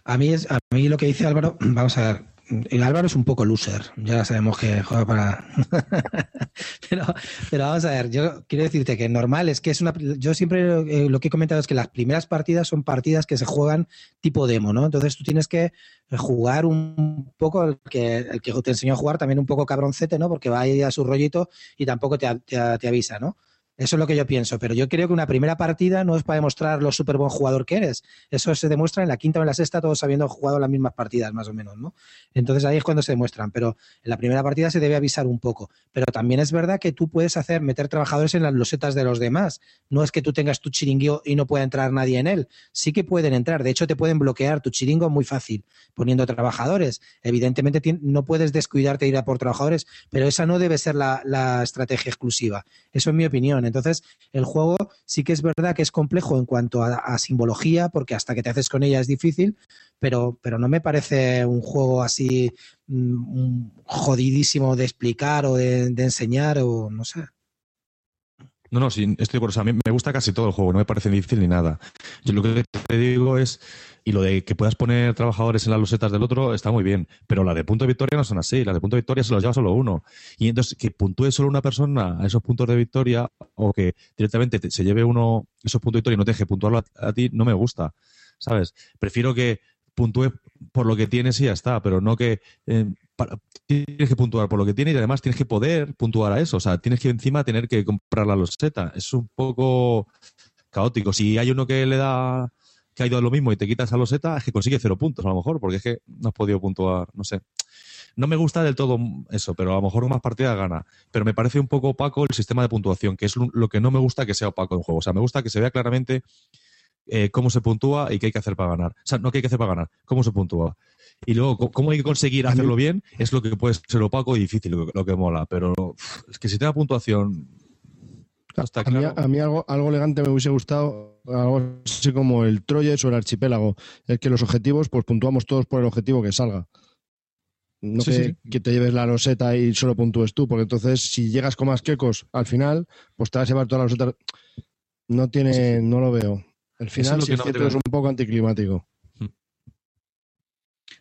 A mí, es, a mí lo que dice Álvaro, vamos a ver, el Álvaro es un poco loser, ya sabemos que juega para... pero, pero vamos a ver, yo quiero decirte que normal es que es una... Yo siempre eh, lo que he comentado es que las primeras partidas son partidas que se juegan tipo demo, ¿no? Entonces tú tienes que jugar un poco, el que, el que te enseñó a jugar también un poco cabroncete, ¿no? Porque va ahí a su rollito y tampoco te, te te avisa, ¿no? Eso es lo que yo pienso, pero yo creo que una primera partida no es para demostrar lo súper buen jugador que eres. Eso se demuestra en la quinta o en la sexta, todos habiendo jugado las mismas partidas, más o menos, ¿no? Entonces ahí es cuando se demuestran, pero en la primera partida se debe avisar un poco. Pero también es verdad que tú puedes hacer, meter trabajadores en las losetas de los demás. No es que tú tengas tu chiringuito y no pueda entrar nadie en él. Sí que pueden entrar, de hecho te pueden bloquear tu chiringo muy fácil poniendo trabajadores. Evidentemente no puedes descuidarte de ir a por trabajadores, pero esa no debe ser la estrategia exclusiva. Eso es mi opinión. Entonces, el juego sí que es verdad que es complejo en cuanto a, simbología, porque hasta que te haces con ella es difícil, pero, pero no me parece un juego así mm, jodidísimo de explicar o de, de enseñar o no sé. No, no, sí, estoy por eso. A mí me gusta casi todo el juego, no me parece difícil ni nada. Yo lo que te digo es, y lo de que puedas poner trabajadores en las losetas del otro está muy bien, pero las de punto de victoria no son así, las de punto de victoria se los lleva solo uno. Y entonces que puntúe solo una persona a esos puntos de victoria o que directamente te- se lleve uno esos puntos de victoria y no te deje puntuarlo a, ti, no me gusta, ¿sabes? Prefiero que puntúe por lo que tienes y ya está, pero no que eh, tienes que puntuar por lo que tienes y además tienes que poder puntuar a eso. O sea, tienes que encima tener que comprar la loseta. Es un poco caótico. Si hay uno que le da que ha ido a lo mismo y te quitas esa loseta, es que consigue cero puntos a lo mejor, porque es que no has podido puntuar, no sé. No me gusta del todo eso, pero a lo mejor más partidas gana. Pero me parece un poco opaco el sistema de puntuación, que es lo que no me gusta que sea opaco en juego. O sea, me gusta que se vea claramente eh, cómo se puntúa y qué hay que hacer para ganar. O sea, no qué hay que hacer para ganar, cómo se puntúa. Y luego, cómo hay que conseguir A hacerlo bien, es lo que puede ser opaco y difícil, lo que, lo que mola. Pero es que si te da puntuación, está A mí, claro. a mí algo, algo elegante me hubiese gustado, algo así como el Troyes o el Archipiélago, es que los objetivos, pues puntuamos todos por el objetivo que salga. No Sí, que, sí, que te lleves la loseta y solo puntúes tú, porque entonces si llegas con más quecos al final, pues te vas a llevar toda la loseta. No tiene, no lo veo. El final lo que es no cierto te- que es un poco anticlimático.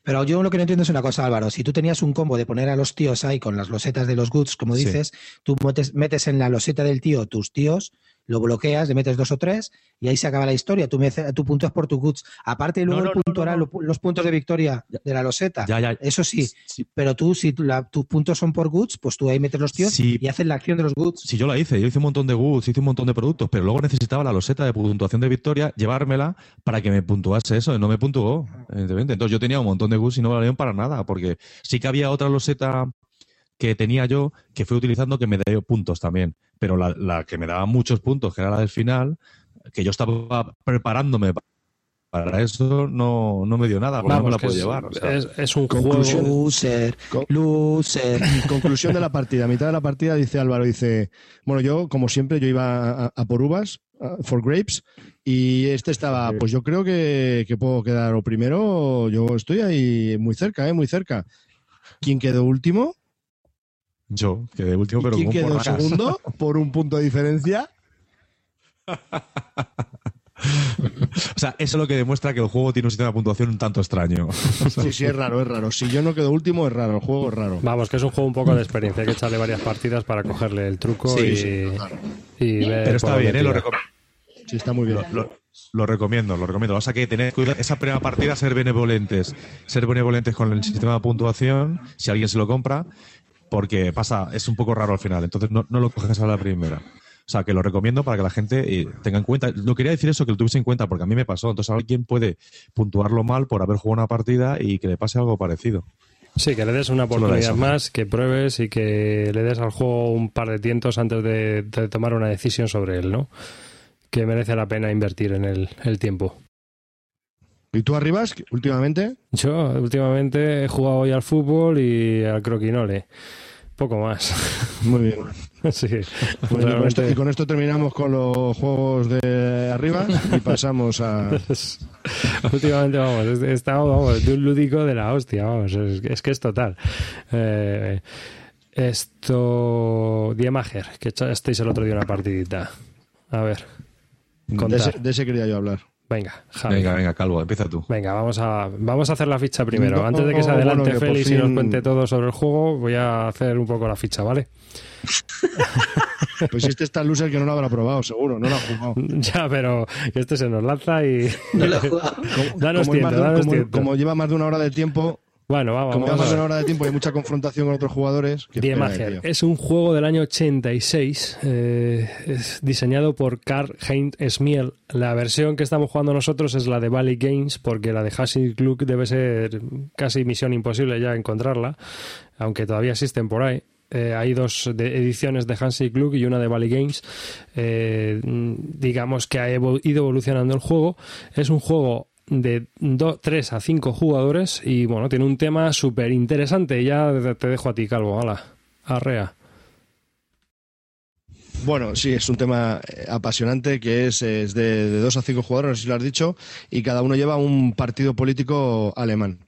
Pero yo lo que no entiendo es una cosa, Álvaro. Si tú tenías un combo de poner a los tíos ahí con las losetas de los goods, como Sí. dices, tú metes, metes en la loseta del tío tus tíos, lo bloqueas, le metes dos o tres y ahí se acaba la historia. Tú, mece- tú por tus goods. Aparte, luego no, puntuará no, los puntos de victoria de la loseta. Ya, ya. Eso sí, Sí, pero tú, si tu- la- tus puntos son por goods, pues tú ahí metes los tíos Sí. y haces la acción de los goods. Si yo la hice, yo hice un montón de goods, hice un montón de productos, pero luego necesitaba la loseta de puntuación de victoria, llevármela para que me puntuase eso, y no me puntuó, evidentemente. Entonces yo tenía un montón de goods y no me valían para nada, porque sí que había otra loseta que tenía yo que fui utilizando que me dio puntos también, pero la, la que me daba muchos puntos, que era la del final, que yo estaba preparándome para eso, no, no me dio nada, porque no me la puedo es, llevar. o sea. es, es un Conclusión. juego. Loser, loser. Conclusión de la partida. A mitad de la partida dice Álvaro, dice, bueno, yo, como siempre, yo iba a, a por uvas, a- for grapes, y este estaba, pues yo creo que, que puedo quedar o primero, yo estoy ahí muy cerca, ¿eh? Muy cerca. ¿Quién quedó último? Yo quedé último, ¿Y pero quién quedó porras. segundo por un punto de diferencia? O sea, eso es lo que demuestra que el juego tiene un sistema de puntuación un tanto extraño. Sí, sí, es raro, es raro. Si yo no quedo último, es raro. El juego es raro. Vamos, que es un juego un poco de experiencia. Hay que echarle varias partidas para cogerle el truco Sí, y, sí, y ver Pero está bien, ¿eh? Lo, Sí, está muy bien. lo- lo- lo recomiendo, lo recomiendo. Vas a que tener cuidado. Esa primera partida, ser benevolentes. Ser benevolentes con el sistema de puntuación, si alguien se lo compra, porque pasa, es un poco raro al final. Entonces no, no lo coges a la primera. O sea, que lo recomiendo para que la gente eh, tenga en cuenta. No quería decir eso, que lo tuviese en cuenta, porque a mí me pasó. Entonces alguien puede puntuarlo mal por haber jugado una partida y que le pase algo parecido. Sí, que le des una oportunidad más, que pruebes y que le des al juego un par de tientos antes de, de tomar una decisión sobre él, ¿no? Que merece la pena invertir en el, el tiempo. ¿Y tú arribas últimamente? Yo últimamente he jugado hoy al fútbol y al croquinole. Poco más. Muy bien. sí. Bueno, y, con esto, y con esto terminamos con los juegos de arriba y pasamos a... Últimamente, vamos, he he estado vamos, de un lúdico de la hostia, vamos, es, es que es total. Eh, esto. Diemager, que echasteis el otro día una partidita. A ver, De ese, de ese quería yo hablar. Venga, Javi. Venga, venga, Calvo, empieza tú. Venga, vamos a, vamos a hacer la ficha primero. No, Antes de que se adelante bueno, que por Félix y nos cuente todo sobre el juego, voy a hacer un poco la ficha, ¿vale? Pues este está loser que no lo habrá probado, seguro, no lo ha jugado. ya, pero que este se nos lanza y. No lo he jugado. danos Como, danos como- tiempo. como lleva más de una hora de tiempo, Bueno, vamos, como vamos a una hora de tiempo y hay mucha confrontación con otros jugadores. es un juego del año 86, eh, es diseñado por Karl Heinz Smiel. La versión que estamos jugando nosotros es la de Valley Games, porque la de Hasil Club debe ser casi misión imposible ya encontrarla, aunque todavía existen por ahí. Eh, hay dos de- ediciones de Hansel Club y una de Valley Games. Eh, mm, digamos que ha ido evolucionando el juego. Es un juego de 3 a 5 jugadores y bueno, tiene un tema súper interesante. Ya te dejo a ti, Calvo. Hala, arrea. Bueno, sí, es un tema eh, apasionante que es, es de, dos a cinco jugadores, si lo has dicho, y cada uno lleva un partido político alemán.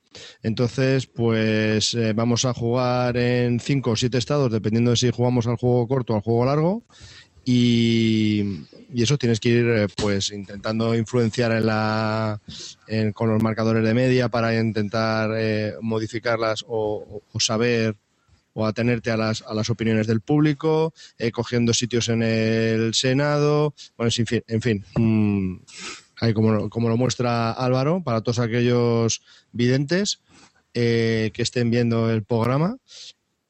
Entonces, pues eh, vamos a jugar en cinco o siete estados, dependiendo de si jugamos al juego corto o al juego largo. Y, y eso tienes que ir eh, pues intentando influenciar en la, en- con los marcadores de media para intentar eh, modificarlas o, saber o atenerte a las, a las opiniones del público, eh, cogiendo sitios en el Senado, bueno, en fin, en fin mm, ahí como, como lo muestra Álvaro, para todos aquellos videntes eh, que estén viendo el programa.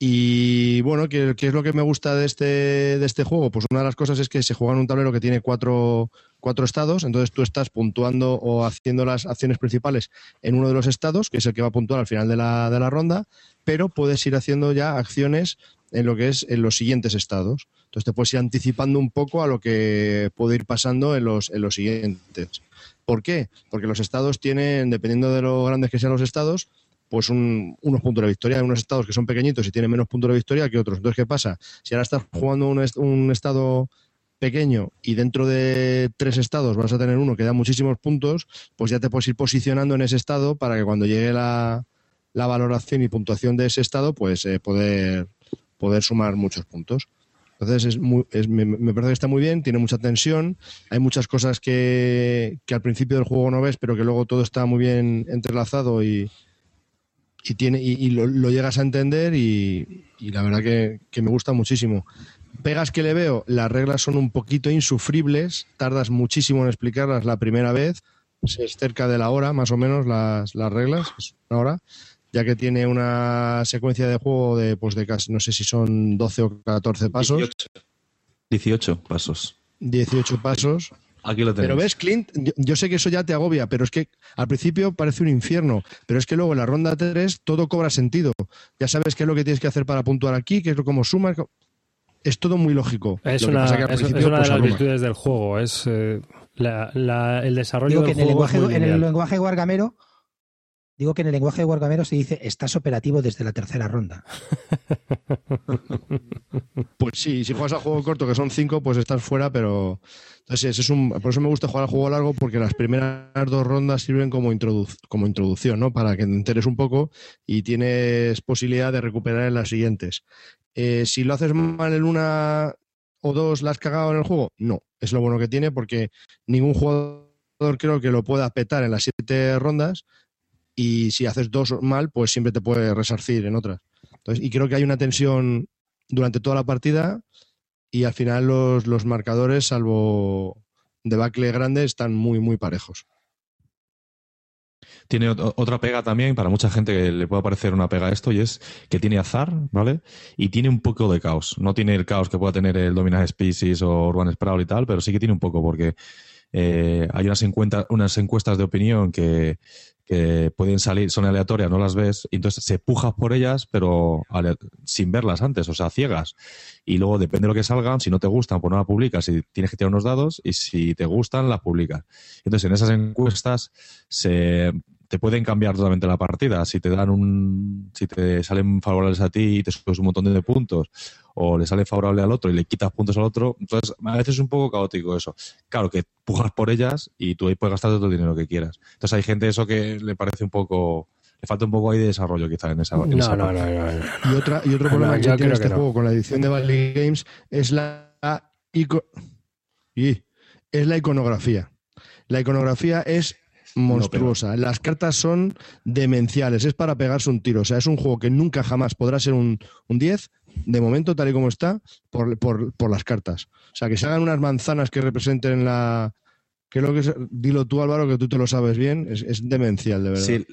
Y bueno, ¿qué, es lo que me gusta de este, de este juego? Pues una de las cosas es que se juega en un tablero que tiene cuatro, cuatro estados, entonces tú estás puntuando o haciendo las acciones principales en uno de los estados, que es el que va a puntuar al final de la, de la ronda, pero puedes ir haciendo ya acciones en lo que es en los siguientes estados. Entonces te puedes ir anticipando un poco a lo que puede ir pasando en los, en los siguientes. ¿Por qué? Porque los estados tienen, dependiendo de lo grandes que sean los estados, pues un- unos puntos de victoria. Hay unos estados que son pequeñitos y tienen menos puntos de victoria que otros. Entonces, ¿qué pasa? Si ahora estás jugando un, un estado pequeño y dentro de tres estados vas a tener uno que da muchísimos puntos, pues ya te puedes ir posicionando en ese estado para que cuando llegue la, la valoración y puntuación de ese estado, pues eh, poder, poder sumar muchos puntos. Entonces es es- me, me parece que está muy bien, tiene mucha tensión, hay muchas cosas que, que al principio del juego no ves, pero que luego todo está muy bien entrelazado y, y tiene y, y lo, lo llegas a entender y, y la verdad que, que me gusta muchísimo. Pegas que le veo, las reglas son un poquito insufribles, tardas muchísimo en explicarlas la primera vez, es cerca de la hora más o menos las, las reglas, es una hora, ya que tiene una secuencia de juego de pues de casi, no sé si son 12 o 14 pasos, 18 pasos. 18 pasos. Aquí lo tenéis. Pero ves, Clint, yo, yo sé que eso ya te agobia, pero es que al principio parece un infierno, pero es que luego en la ronda 3 todo cobra sentido. Ya sabes qué es lo que tienes que hacer para puntuar aquí, qué es lo como sumas. Es todo muy lógico. Es Lo una, que es- una de pues, las virtudes del juego. Es eh, la- la- el desarrollo Digo del que en el, juego. es lenguaje, muy en el lenguaje guargamero, digo que en el lenguaje guargamero se dice estás operativo desde la tercera ronda. Pues sí, si juegas al juego corto, que son 5, pues estás fuera, pero. Entonces, es un... por eso me gusta jugar al juego largo, porque las primeras dos rondas sirven como, introdu- como introducción, ¿no? Para que te enteres un poco y tienes posibilidad de recuperar en las siguientes. Eh, si lo haces mal en una o dos, ¿la has cagado en el juego? No, es lo bueno que tiene porque ningún jugador creo que lo pueda petar en las siete rondas y si haces dos mal, pues siempre te puede resarcir en otras. Entonces, y creo que hay una tensión durante toda la partida y al final los, los marcadores, salvo debacle grande, están muy, muy parejos. Tiene otra pega también, para mucha gente que le puede parecer una pega esto, y es que tiene azar, ¿vale? Y tiene un poco de caos. No tiene el caos que pueda tener el Dominant Species o Urban Sprawl y tal, pero sí que tiene un poco, porque eh, hay unas, unas encuestas de opinión que, pueden salir, son aleatorias, no las ves, y entonces se pujas por ellas, pero sin verlas antes, o sea, ciegas. Y luego depende de lo que salgan, si no te gustan, pues no las publicas, y tienes que tirar unos dados, y si te gustan, las publicas. Entonces, en esas encuestas se te pueden cambiar totalmente la partida. Si te dan un, si te salen favorables a ti y te subes un montón de puntos, o le sale favorable al otro y le quitas puntos al otro, entonces a veces es un poco caótico eso. Claro que pujas por ellas y tú ahí puedes gastar todo el dinero que quieras. Entonces hay gente eso que le parece un poco le falta un poco ahí de desarrollo quizá en esa, no, no, no, no, Y otra y otro problema que tiene este juego con la edición de Valley Games es la y es la iconografía. La iconografía es monstruosa. Las cartas son demenciales, es para pegarse un tiro. O sea, es un juego que nunca jamás podrá ser un, un 10, de momento, tal y como está, por, por, por, las cartas. O sea, que se hagan unas manzanas que representen la. Que lo que dilo tú, Álvaro, que tú te lo sabes bien, es, es demencial, de verdad. Sí.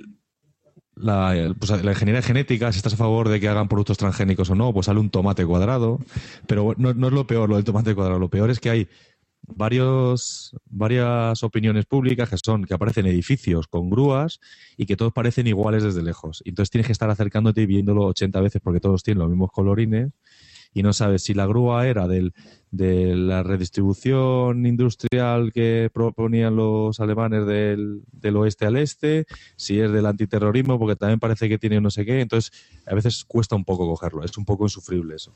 La, pues la, ingeniería genética, si estás a favor de que hagan productos transgénicos o no, pues sale un tomate cuadrado. Pero no, no es lo peor lo del tomate cuadrado. Lo peor es que hay varios, varias opiniones públicas que son que aparecen edificios con grúas y que todos parecen iguales desde lejos. Entonces tienes que estar acercándote y viéndolo 80 veces porque todos tienen los mismos colorines y no sabes si la grúa era del, de la redistribución industrial que proponían los alemanes del, del oeste al este, si es del antiterrorismo, porque también parece que tiene no sé qué. Entonces, a veces cuesta un poco cogerlo, es un poco insufrible eso.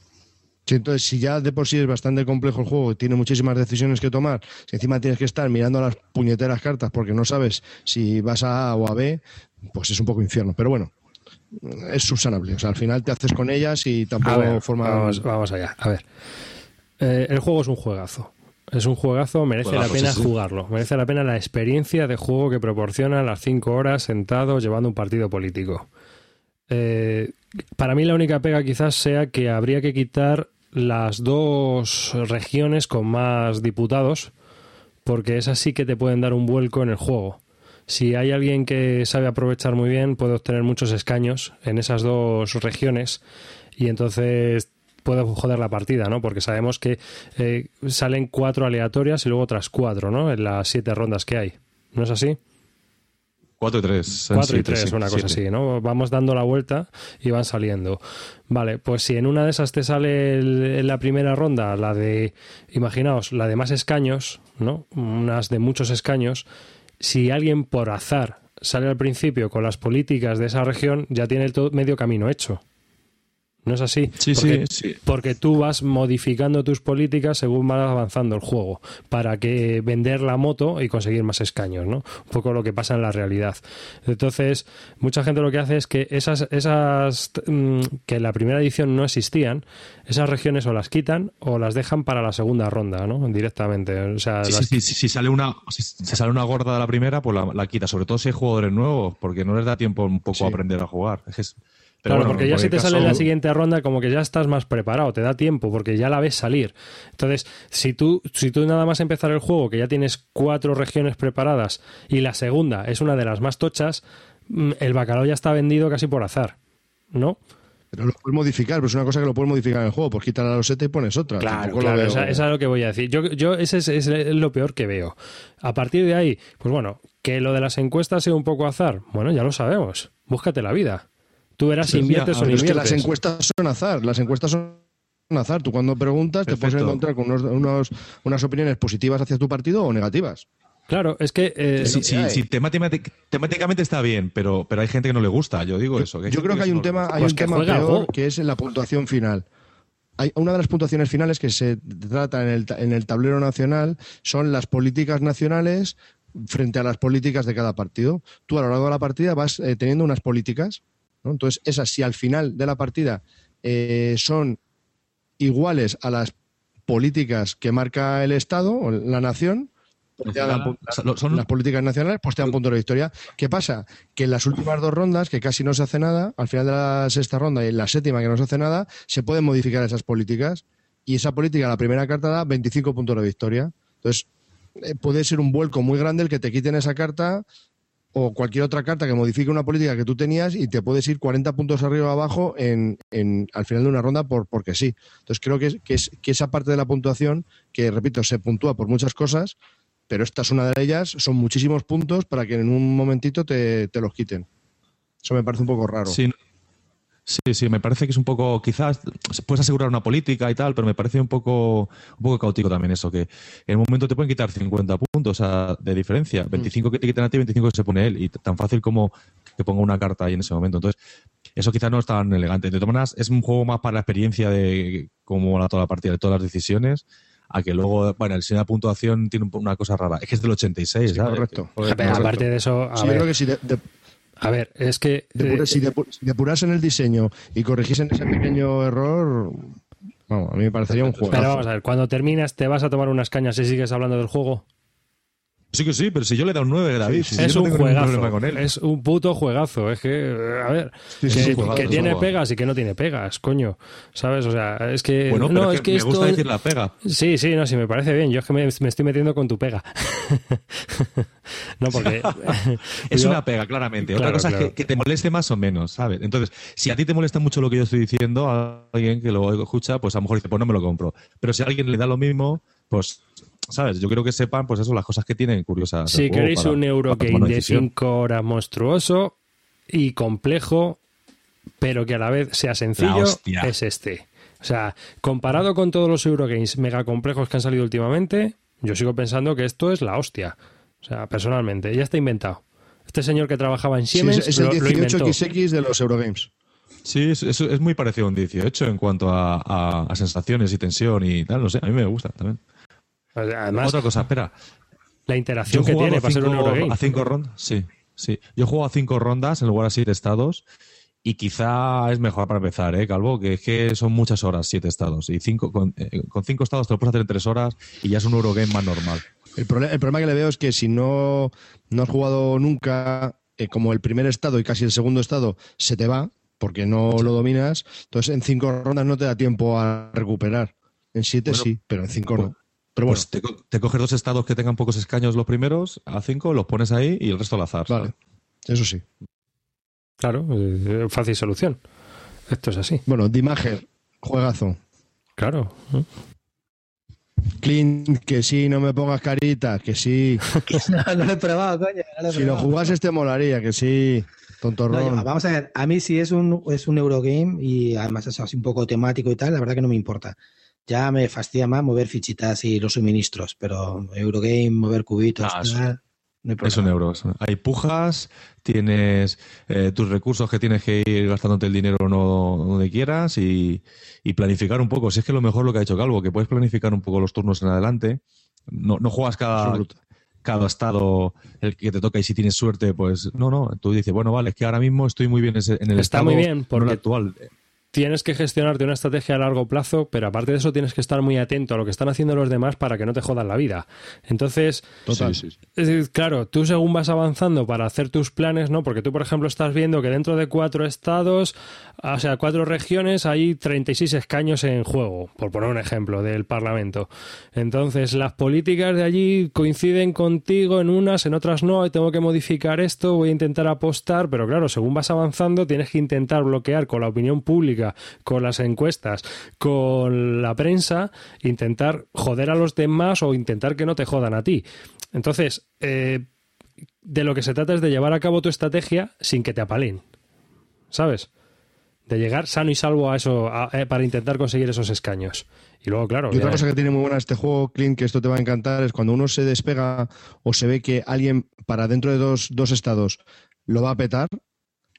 Sí, entonces, si ya de por sí es bastante complejo el juego, tiene muchísimas decisiones que tomar, si encima tienes que estar mirando las puñeteras cartas porque no sabes si vas a A o a B, pues es un poco infierno. Pero bueno, es subsanable. O sea, al final te haces con ellas y tampoco forma. Vamos, allá. A ver. Eh, el juego es un juegazo. Es un juegazo, merece la pena jugarlo. Merece la pena la experiencia de juego que proporciona las cinco horas sentado llevando un partido político. Eh, para mí la única pega quizás sea que habría que quitar las dos regiones con más diputados, porque esas sí que te pueden dar un vuelco en el juego. Si hay alguien que sabe aprovechar muy bien, puede obtener muchos escaños en esas dos regiones y entonces puede joder la partida, ¿no? Porque sabemos que eh, salen cuatro aleatorias y luego otras cuatro, ¿no? En las siete rondas que hay. ¿No es así? 4 y 3. 4 y 3, una cosa así, ¿no? Vamos dando la vuelta y van saliendo. Vale, pues si en una de esas te sale en la primera ronda la de, imaginaos, la de más escaños, ¿no? Unas de muchos escaños, si alguien por azar sale al principio con las políticas de esa región, ya tiene el medio camino hecho. ¿No es así? Sí, porque, sí, sí. Porque tú vas modificando tus políticas según vas avanzando el juego para que vender la moto y conseguir más escaños, ¿no? Un poco lo que pasa en la realidad. Entonces, mucha gente lo que hace es que esas, esas mm, que en la primera edición no existían, esas regiones o las quitan o las dejan para la segunda ronda, ¿no? Directamente. O sea, sí, las... sí, sí, si sale una, si sale una gorda de la primera, pues la, la, quita. Sobre todo si hay jugadores nuevos, porque no les da tiempo un poco a aprender a jugar. Es pero claro, bueno, porque ya si te caso... sale la siguiente ronda, como que ya estás más preparado, te da tiempo, porque ya la ves salir. Entonces, si tú, si tú nada más empezar el juego, que ya tienes cuatro regiones preparadas, y la segunda es una de las más tochas, mm, el bacalao ya está vendido casi por azar, ¿no? Pero lo puedes modificar, pero es una cosa que lo puedes modificar en el juego. Pues quitar la loseta y pones otra. Claro, claro esa, esa, es lo que voy a decir. Yo, yo ese es, es, lo peor que veo. A partir de ahí, pues bueno, que lo de las encuestas sea un poco azar. Bueno, ya lo sabemos. Búscate la vida. Tú verás si inviertes o no inviertes. Es que las encuestas son azar. Las encuestas son azar. Tú cuando preguntas Perfecto. te puedes encontrar con unos, unos, unas opiniones positivas hacia tu partido o negativas. Claro, es que... Eh, sí, sí, sí temáticamente, temáticamente, está bien, pero, pero hay gente que no le gusta, yo digo eso. yo creo que hay un tema, hay pues un tema peor que es en la puntuación final. Hay una de las puntuaciones finales que se trata en el, en el tablero nacional son las políticas nacionales frente a las políticas de cada partido. Tú a lo largo de la partida vas eh, teniendo unas políticas ¿no? Entonces, esas si al final de la partida eh, son iguales a las políticas que marca el Estado o la nación, pues dan son- las políticas nacionales, pues te dan punto de victoria. ¿Qué pasa? Que en las últimas dos rondas, que casi no se hace nada, al final de la sexta ronda y en la séptima, que no se hace nada, se pueden modificar esas políticas. Y esa política, la primera carta da 25 puntos de victoria. Entonces, eh, puede ser un vuelco muy grande el que te quiten esa carta o cualquier otra carta que modifique una política que tú tenías y te puedes ir 40 puntos arriba o abajo en, en- al final de una ronda por, porque sí. Entonces creo que, es, que, es, que esa parte de la puntuación, que repito, se puntúa por muchas cosas, pero esta es una de ellas, son muchísimos puntos para que en un momentito te, te los quiten. Eso me parece un poco raro. Sí, sí, sí, me parece que es un poco, quizás puedes asegurar una política y tal, pero me parece un poco, un poco caótico también eso, que en un momento te pueden quitar 50 puntos o sea, de diferencia, 25 que te quitan a ti, 25 que se pone él, y tan fácil como que ponga una carta ahí en ese momento. Entonces, eso quizás no es tan elegante. De todas maneras, es un juego más para la experiencia de cómo va toda la partida, de todas las decisiones, a que luego, bueno, el sistema de puntuación tiene una cosa rara. Es que es del 86, Sí, ¿sabes? correcto. Joder, Pero no sé. aparte de eso, a Sí, yo creo que si, de- de- a ver, es que depura- eh, si depu- si depurasen el diseño y corrigiesen ese pequeño error, vamos, a mí me parecería un juego. pero vamos a ver, cuando terminas te vas a tomar unas cañas y sigues hablando del juego. Sí que sí, pero si yo le he dado un 9, David. si es yo no un juegazo, problema con él. es un puto juegazo. Es que, a ver, Sí, sí, que, sí, juegazo, que es tiene pegas y que no tiene pegas, coño. ¿Sabes? O sea, es que. Bueno, pero es que, me esto gusta es- decir la pega. Sí, sí, no, sí, me parece bien. Yo es que me, me estoy metiendo con tu pega. no, porque. Es yo- una pega, claramente. Claro, Otra cosa claro. es que, que te moleste más o menos, ¿sabes? Entonces, si a ti te molesta mucho lo que yo estoy diciendo, a alguien que lo escucha, pues a lo mejor dice, pues no me lo compro. Pero si a alguien le da lo mismo, pues, ¿sabes? Yo creo que sepan, pues eso, las cosas que tienen curiosas. Si queréis para- un Eurogame de decisión. 5 horas monstruoso y complejo, pero que a la vez sea sencillo, es este. O sea, comparado con todos los Eurogames mega complejos que han salido últimamente, yo sigo pensando que esto es la hostia. O sea, personalmente, ya está inventado. Este señor que trabajaba en Sí, Siemens es, es el lo, lo inventó. 18XX de los Eurogames. Sí, es, es- es muy parecido a un 18 en cuanto a, a- a sensaciones y tensión y tal, no sé, a mí me gusta también. Además, Otra cosa, espera. la interacción que tiene para ser un Eurogame. a cinco rondas. Sí, sí. Yo juego a cinco rondas en lugar de siete estados. Y quizá es mejor para empezar, ¿eh, Calvo? Que es que son muchas horas, siete estados. Y cinco, con, eh, con cinco estados te lo puedes hacer en tres horas y ya es un Eurogame más normal. El, problema que le veo es que si no, no has jugado nunca, eh, como el primer estado y casi el segundo estado se te va, porque no lo dominas, entonces en cinco rondas no te da tiempo a recuperar. En siete Bueno, sí, pero en cinco pues- no. Pero bueno, Pues te, co- te coges dos estados que tengan pocos escaños los primeros, a cinco, los pones ahí y el resto al azar. vale. ¿sabes? Eso sí. Claro, eh, fácil solución. Esto es así. Bueno, Dimager, juegazo. Claro. Clint, que sí, no me pongas carita, que sí. no, no lo he probado, coño. no lo he Si lo jugases te molaría, que sí. No, Tontorrón. yo- vamos a ver, a mí si es un, es un Eurogame y además es así un poco temático y tal, la verdad que no me importa. Ya me fastidia más mover fichitas y los suministros, pero Eurogame, mover cubitos, Ah, es- tal, no hay Es un problema. euro. Hay pujas, tienes eh, tus recursos que tienes que ir gastándote el dinero no, donde quieras y, y planificar un poco. Si es que lo mejor lo que ha hecho Calvo, que puedes planificar un poco los turnos en adelante. No, no juegas cada, Absoluto. cada estado el que te toca y si tienes suerte, pues no, no. Tú dices, bueno, vale, es que ahora mismo estoy muy bien en el Está estado muy bien, porque- el actual. Tienes que gestionarte una estrategia a largo plazo, pero aparte de eso tienes que estar muy atento a lo que están haciendo los demás para que no te jodan la vida. Entonces, Total. es decir, claro, tú según vas avanzando para hacer tus planes, ¿no? Porque tú, por ejemplo, estás viendo que dentro de cuatro estados, o sea, cuatro regiones, hay 36 escaños en juego, por poner un ejemplo, del Parlamento. Entonces, las políticas de allí coinciden contigo en unas, en otras no, tengo que modificar esto, voy a intentar apostar, pero claro, según vas avanzando, tienes que intentar bloquear con la opinión pública, con las encuestas, con la prensa, intentar joder a los demás o intentar que no te jodan a ti. Entonces, eh, de lo que se trata es de llevar a cabo tu estrategia sin que te apalen. ¿Sabes? De llegar sano y salvo a eso a- eh, para intentar conseguir esos escaños. Y luego, claro, Y otra cosa que tiene muy buena este juego, Clint, que esto te va a encantar, es cuando uno se despega o se ve que alguien para dentro de dos, dos estados lo va a petar,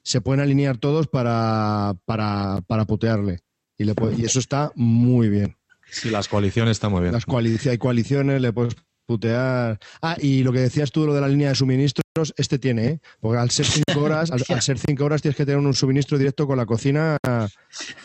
se pueden alinear todos para, para, para putearle. Y, le puede- y eso está muy bien. Sí, las coaliciones están muy bien. Las coalici- hay coaliciones, le puedes putear. Ah, y lo que decías tú de lo de la línea de suministros, este tiene, ¿eh? Porque al ser cinco horas, al, al ser cinco horas tienes que tener un suministro directo con la cocina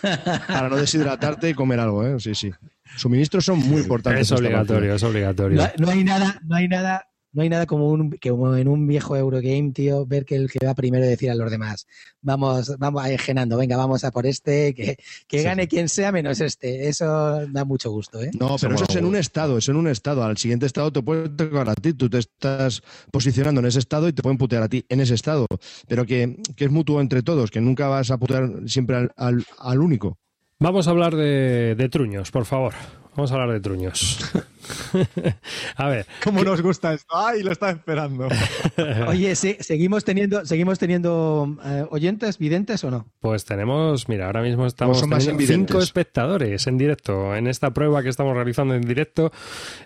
para no deshidratarte y comer algo, ¿eh? Sí, sí. Suministros son muy importantes. Es obligatorio, es obligatorio. No, no hay nada, no hay nada, no hay nada como, un, que como en un viejo Eurogame, tío, ver que el que va primero decir a los demás, vamos, vamos a genando, venga, vamos a por este, que, que Sí. gane quien sea menos este. Eso da mucho gusto, ¿eh? No, pero eso es en un estado, es en un estado. Al siguiente estado te puede tocar a ti. Tú te estás posicionando en ese estado y te pueden putear a ti en ese estado. Pero que, que es mutuo entre todos, que nunca vas a putear siempre al, al- al único. Vamos a hablar de, de truños, por favor. Vamos a hablar de truños. a ver, ¿Cómo nos gusta esto? ¡Ay, lo estaba esperando! Oye, sí, seguimos teniendo, seguimos teniendo eh, oyentes, videntes o no? pues tenemos, mira, ahora mismo estamos teniendo cinco espectadores en directo en esta prueba que estamos realizando en directo.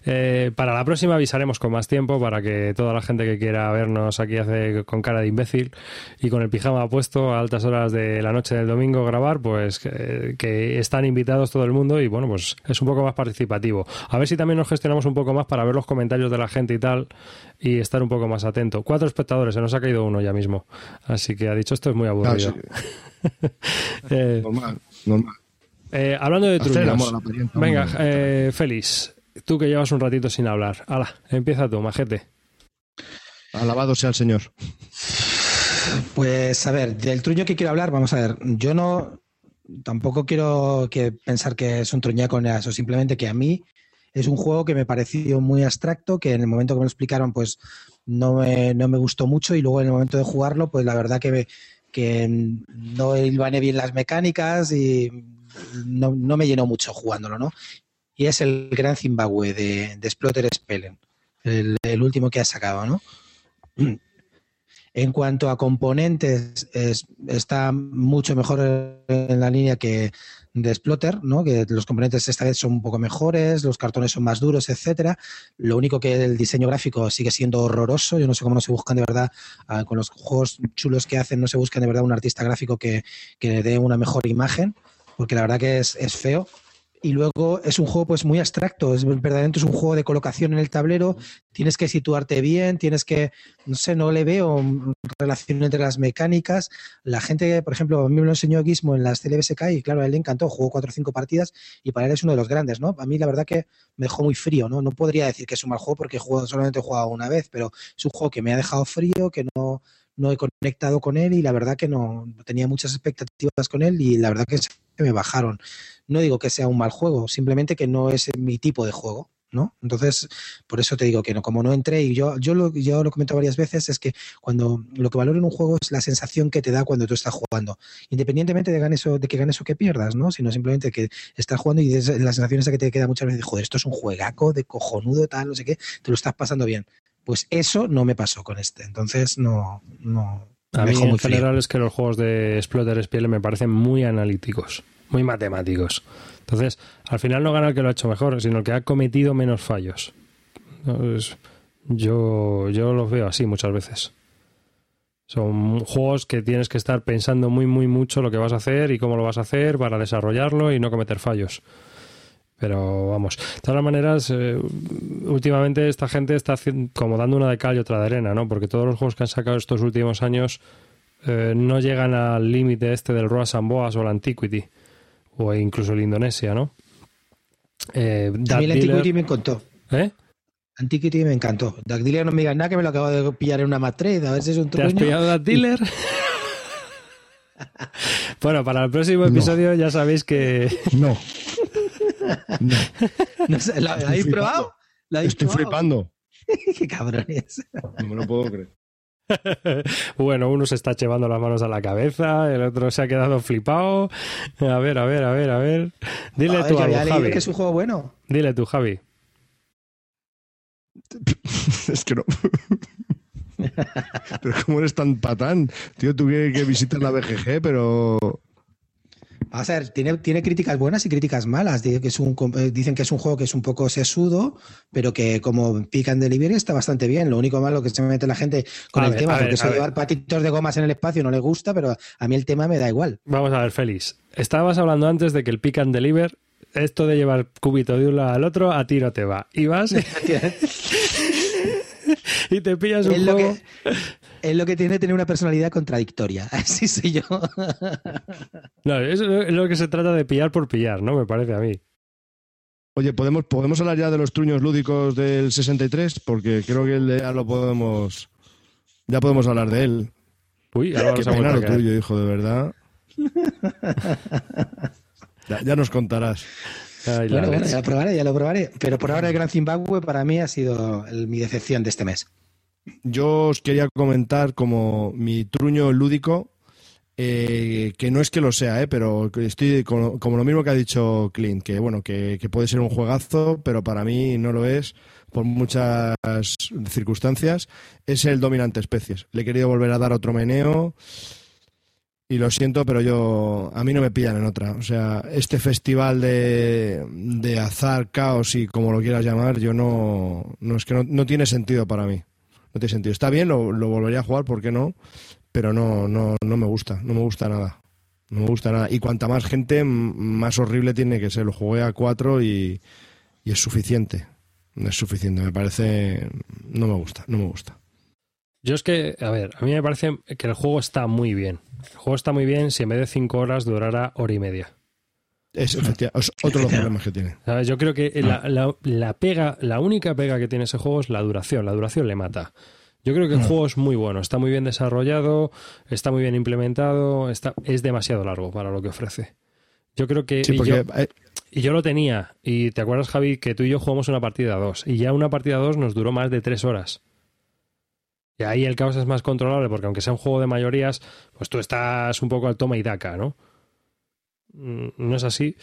Eh, para la próxima avisaremos con más tiempo para que toda la gente que quiera vernos aquí hace con cara de imbécil y con el pijama puesto a altas horas de la noche del domingo grabar, pues que, que están invitados todo el mundo y bueno, pues es un poco más participativo. A ver si también nos gestionamos un poco más para ver los comentarios de la gente y tal y estar un poco más atento. Cuatro espectadores, se nos ha caído uno ya mismo. Así que ha dicho esto es muy aburrido. Eh, Normal, normal. eh, hablando de truños. Venga, eh, Félix, tú que llevas un ratito sin hablar. Hala, empieza tú, majete. Alabado sea el Señor. Pues a ver, del truño que quiero hablar, vamos a ver, yo no tampoco quiero que pensar que es un truñaco ni eso, simplemente que a mí es un juego que me pareció muy abstracto, que en el momento que me lo explicaron, pues no me, no me gustó mucho y luego en el momento de jugarlo, pues la verdad que, me- que no hilvané bien las mecánicas y no, no me llenó mucho jugándolo, ¿no? Y es el Gran Zimbabue de, de Splotter Spellen, el, el último que ha sacado, ¿no? En cuanto a componentes, es- está mucho mejor en la línea que de Splotter, ¿no? Que los componentes esta vez son un poco mejores, los cartones son más duros, etcétera. Lo único que el diseño gráfico sigue siendo horroroso. Yo no sé cómo no se buscan de verdad, ah, con los juegos chulos que hacen, no se buscan de verdad un artista gráfico que, que dé una mejor imagen, porque la verdad que es, es feo. Y luego es un juego pues muy abstracto, es verdaderamente es un juego de colocación en el tablero, tienes que situarte bien, tienes que, no sé, no le veo relación entre las mecánicas. La gente, por ejemplo, a mí me lo enseñó Gizmo en las CLBSK y claro, a él le encantó, jugó cuatro o cinco partidas y para él es uno de los grandes, ¿no? A mí la verdad que me dejó muy frío, ¿no? No podría decir que es un mal juego porque solamente he jugado una vez, pero es un juego que me ha dejado frío, que no, no he conectado con él y la verdad que no, tenía muchas expectativas con él y la verdad que me bajaron. No digo que sea un mal juego, simplemente que no es mi tipo de juego. ¿no? Entonces, por eso te digo que no, como no entré, y yo, yo lo yo lo he comentado varias veces, es que cuando lo que valoro en un juego es la sensación que te da cuando tú estás jugando, independientemente de ganes o de que ganes o que pierdas, ¿no? Sino simplemente que estás jugando y la sensación esa que te queda muchas veces, joder, esto es un juegaco de cojonudo, tal, no sé qué, te lo estás pasando bien. Pues eso no me pasó con este. Entonces, no, no. A me mí en muy frío. general es que los juegos de Splotter SPL me parecen muy analíticos, muy matemáticos. Entonces, al final no gana el que lo ha hecho mejor, sino el que ha cometido menos fallos. Entonces, yo, yo los veo así muchas veces. Son juegos que tienes que estar pensando muy, muy mucho lo que vas a hacer y cómo lo vas a hacer para desarrollarlo y no cometer fallos. Pero vamos, de todas maneras, eh, últimamente esta gente está como dando una de cal y otra de arena, ¿no? Porque todos los juegos que han sacado estos últimos años eh, no llegan al límite este del Roas and Boas o el Antiquity, o incluso el Indonesia, ¿no? Eh, A mí Dark el Dealer- Antiquity me encantó. ¿Eh? Antiquity me encantó. Dark Dealer no me digas nada que me lo acabo de pillar en una matrade. A ver si es un ¿Te has truño. pillado Dark Dealer? bueno, para el próximo episodio ya sabéis que No, No sé, ¿La la habéis probado? ¿La habéis estoy probado? flipando. Qué cabrones. No me lo puedo creer. Bueno, uno se está llevando las manos a la cabeza, el otro se ha quedado flipado. A ver, a ver, a ver, a ver. Dile A ver, tú algo, Javi. que es un juego bueno. Dile tú, Javi. es que no. pero cómo eres tan patán, tío, tú que, que visitas la BGG, pero A ver, tiene, tiene críticas buenas y críticas malas. Dicen que, es un, eh, dicen que es un juego que es un poco sesudo, pero que como pick and delivery está bastante bien. Lo único malo que se mete la gente con A el ver, tema, ver, porque eso ver. llevar patitos de gomas en el espacio no le gusta, pero a mí el tema me da igual. Vamos a ver, Félix. Estabas hablando antes de que el pick and deliver, esto de llevar cubito de un lado al otro, a ti no te va. Y vas, y te pillas un Es lo, juego. que, es lo que tiene tener una personalidad contradictoria. Así soy yo. No, es es lo que se trata de pillar por pillar, ¿no? Me parece a mí. Oye, ¿podemos, ¿podemos hablar ya de los truños lúdicos del 63? Porque creo que el de ya lo podemos... Ya podemos hablar de él. Uy, ahora Qué pena a lo tuyo, hijo, de verdad. Ya, ya nos contarás. Ay, la Bueno, bueno, ya lo probaré, ya lo probaré. Pero por ahora el Gran Zimbabue para mí ha sido el- mi decepción de este mes. Yo os quería comentar como mi truño lúdico, eh, que no es que lo sea, eh, pero estoy con- como lo mismo que ha dicho Clint, que bueno, que, que puede ser un juegazo, pero para mí no lo es por muchas circunstancias, es el dominante especies. Le he querido volver a dar otro meneo y lo siento, pero yo a mí no me pillan en otra. O sea, este festival de, de azar, caos y como lo quieras llamar, yo no, no es que no, tiene sentido para mí. No tiene sentido. Está bien, lo, lo volvería a jugar, ¿por qué no? Pero no, no, no me gusta, no me gusta nada. No me gusta nada. Y cuanta más gente, más horrible tiene que ser. Lo jugué a cuatro y, y es suficiente. No es suficiente, me parece. No me gusta, no me gusta. Yo es que, a ver, a mí me parece que el juego está muy bien. El juego está muy bien si en vez de cinco horas durara hora y media. Es, es otro de los problemas que tiene. ¿Sabes? Yo creo que la, la- la pega, la única pega que tiene ese juego es la duración. La duración le mata. Yo creo que el juego es muy bueno, está muy bien desarrollado, está muy bien implementado, está, es demasiado largo para lo que ofrece. Yo creo que Sí, y porque yo, eh, y yo lo tenía. Y te acuerdas, Javi, que tú y yo jugamos una partida 2. Y ya una partida 2 nos duró más de tres horas. Y ahí el caos es más controlable, porque aunque sea un juego de mayorías, pues tú estás un poco al toma y daca, ¿no? Mm, No es así.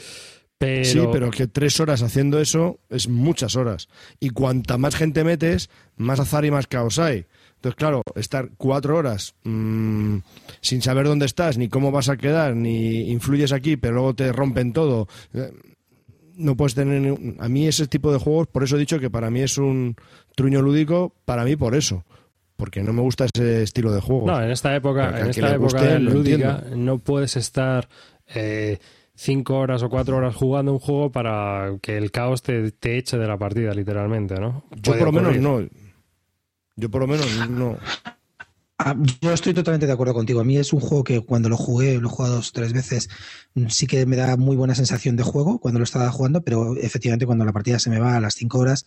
Pero, Sí, pero que tres horas haciendo eso es muchas horas. Y cuanta más gente metes, más azar y más caos hay. Entonces, claro, estar cuatro horas mm, sin saber dónde estás, ni cómo vas a quedar, ni influyes aquí, pero luego te rompen todo. eh, No puedes tener. A mí ese tipo de juegos, por eso he dicho que para mí es un truño lúdico, para mí por eso. Porque no me gusta ese estilo de juego. No, en esta época, en esta época guste, lúdica, no puedes estar eh, cinco horas o cuatro horas jugando un juego para que el caos te, te eche de la partida, literalmente, ¿no? Yo por lo menos no. Yo por lo menos no. Ah, Yo estoy totalmente de acuerdo contigo. A mí es un juego que cuando lo jugué, lo he jugado dos o tres veces, mm, sí que me da muy buena sensación de juego cuando lo estaba jugando, pero efectivamente cuando la partida se me va a las cinco horas,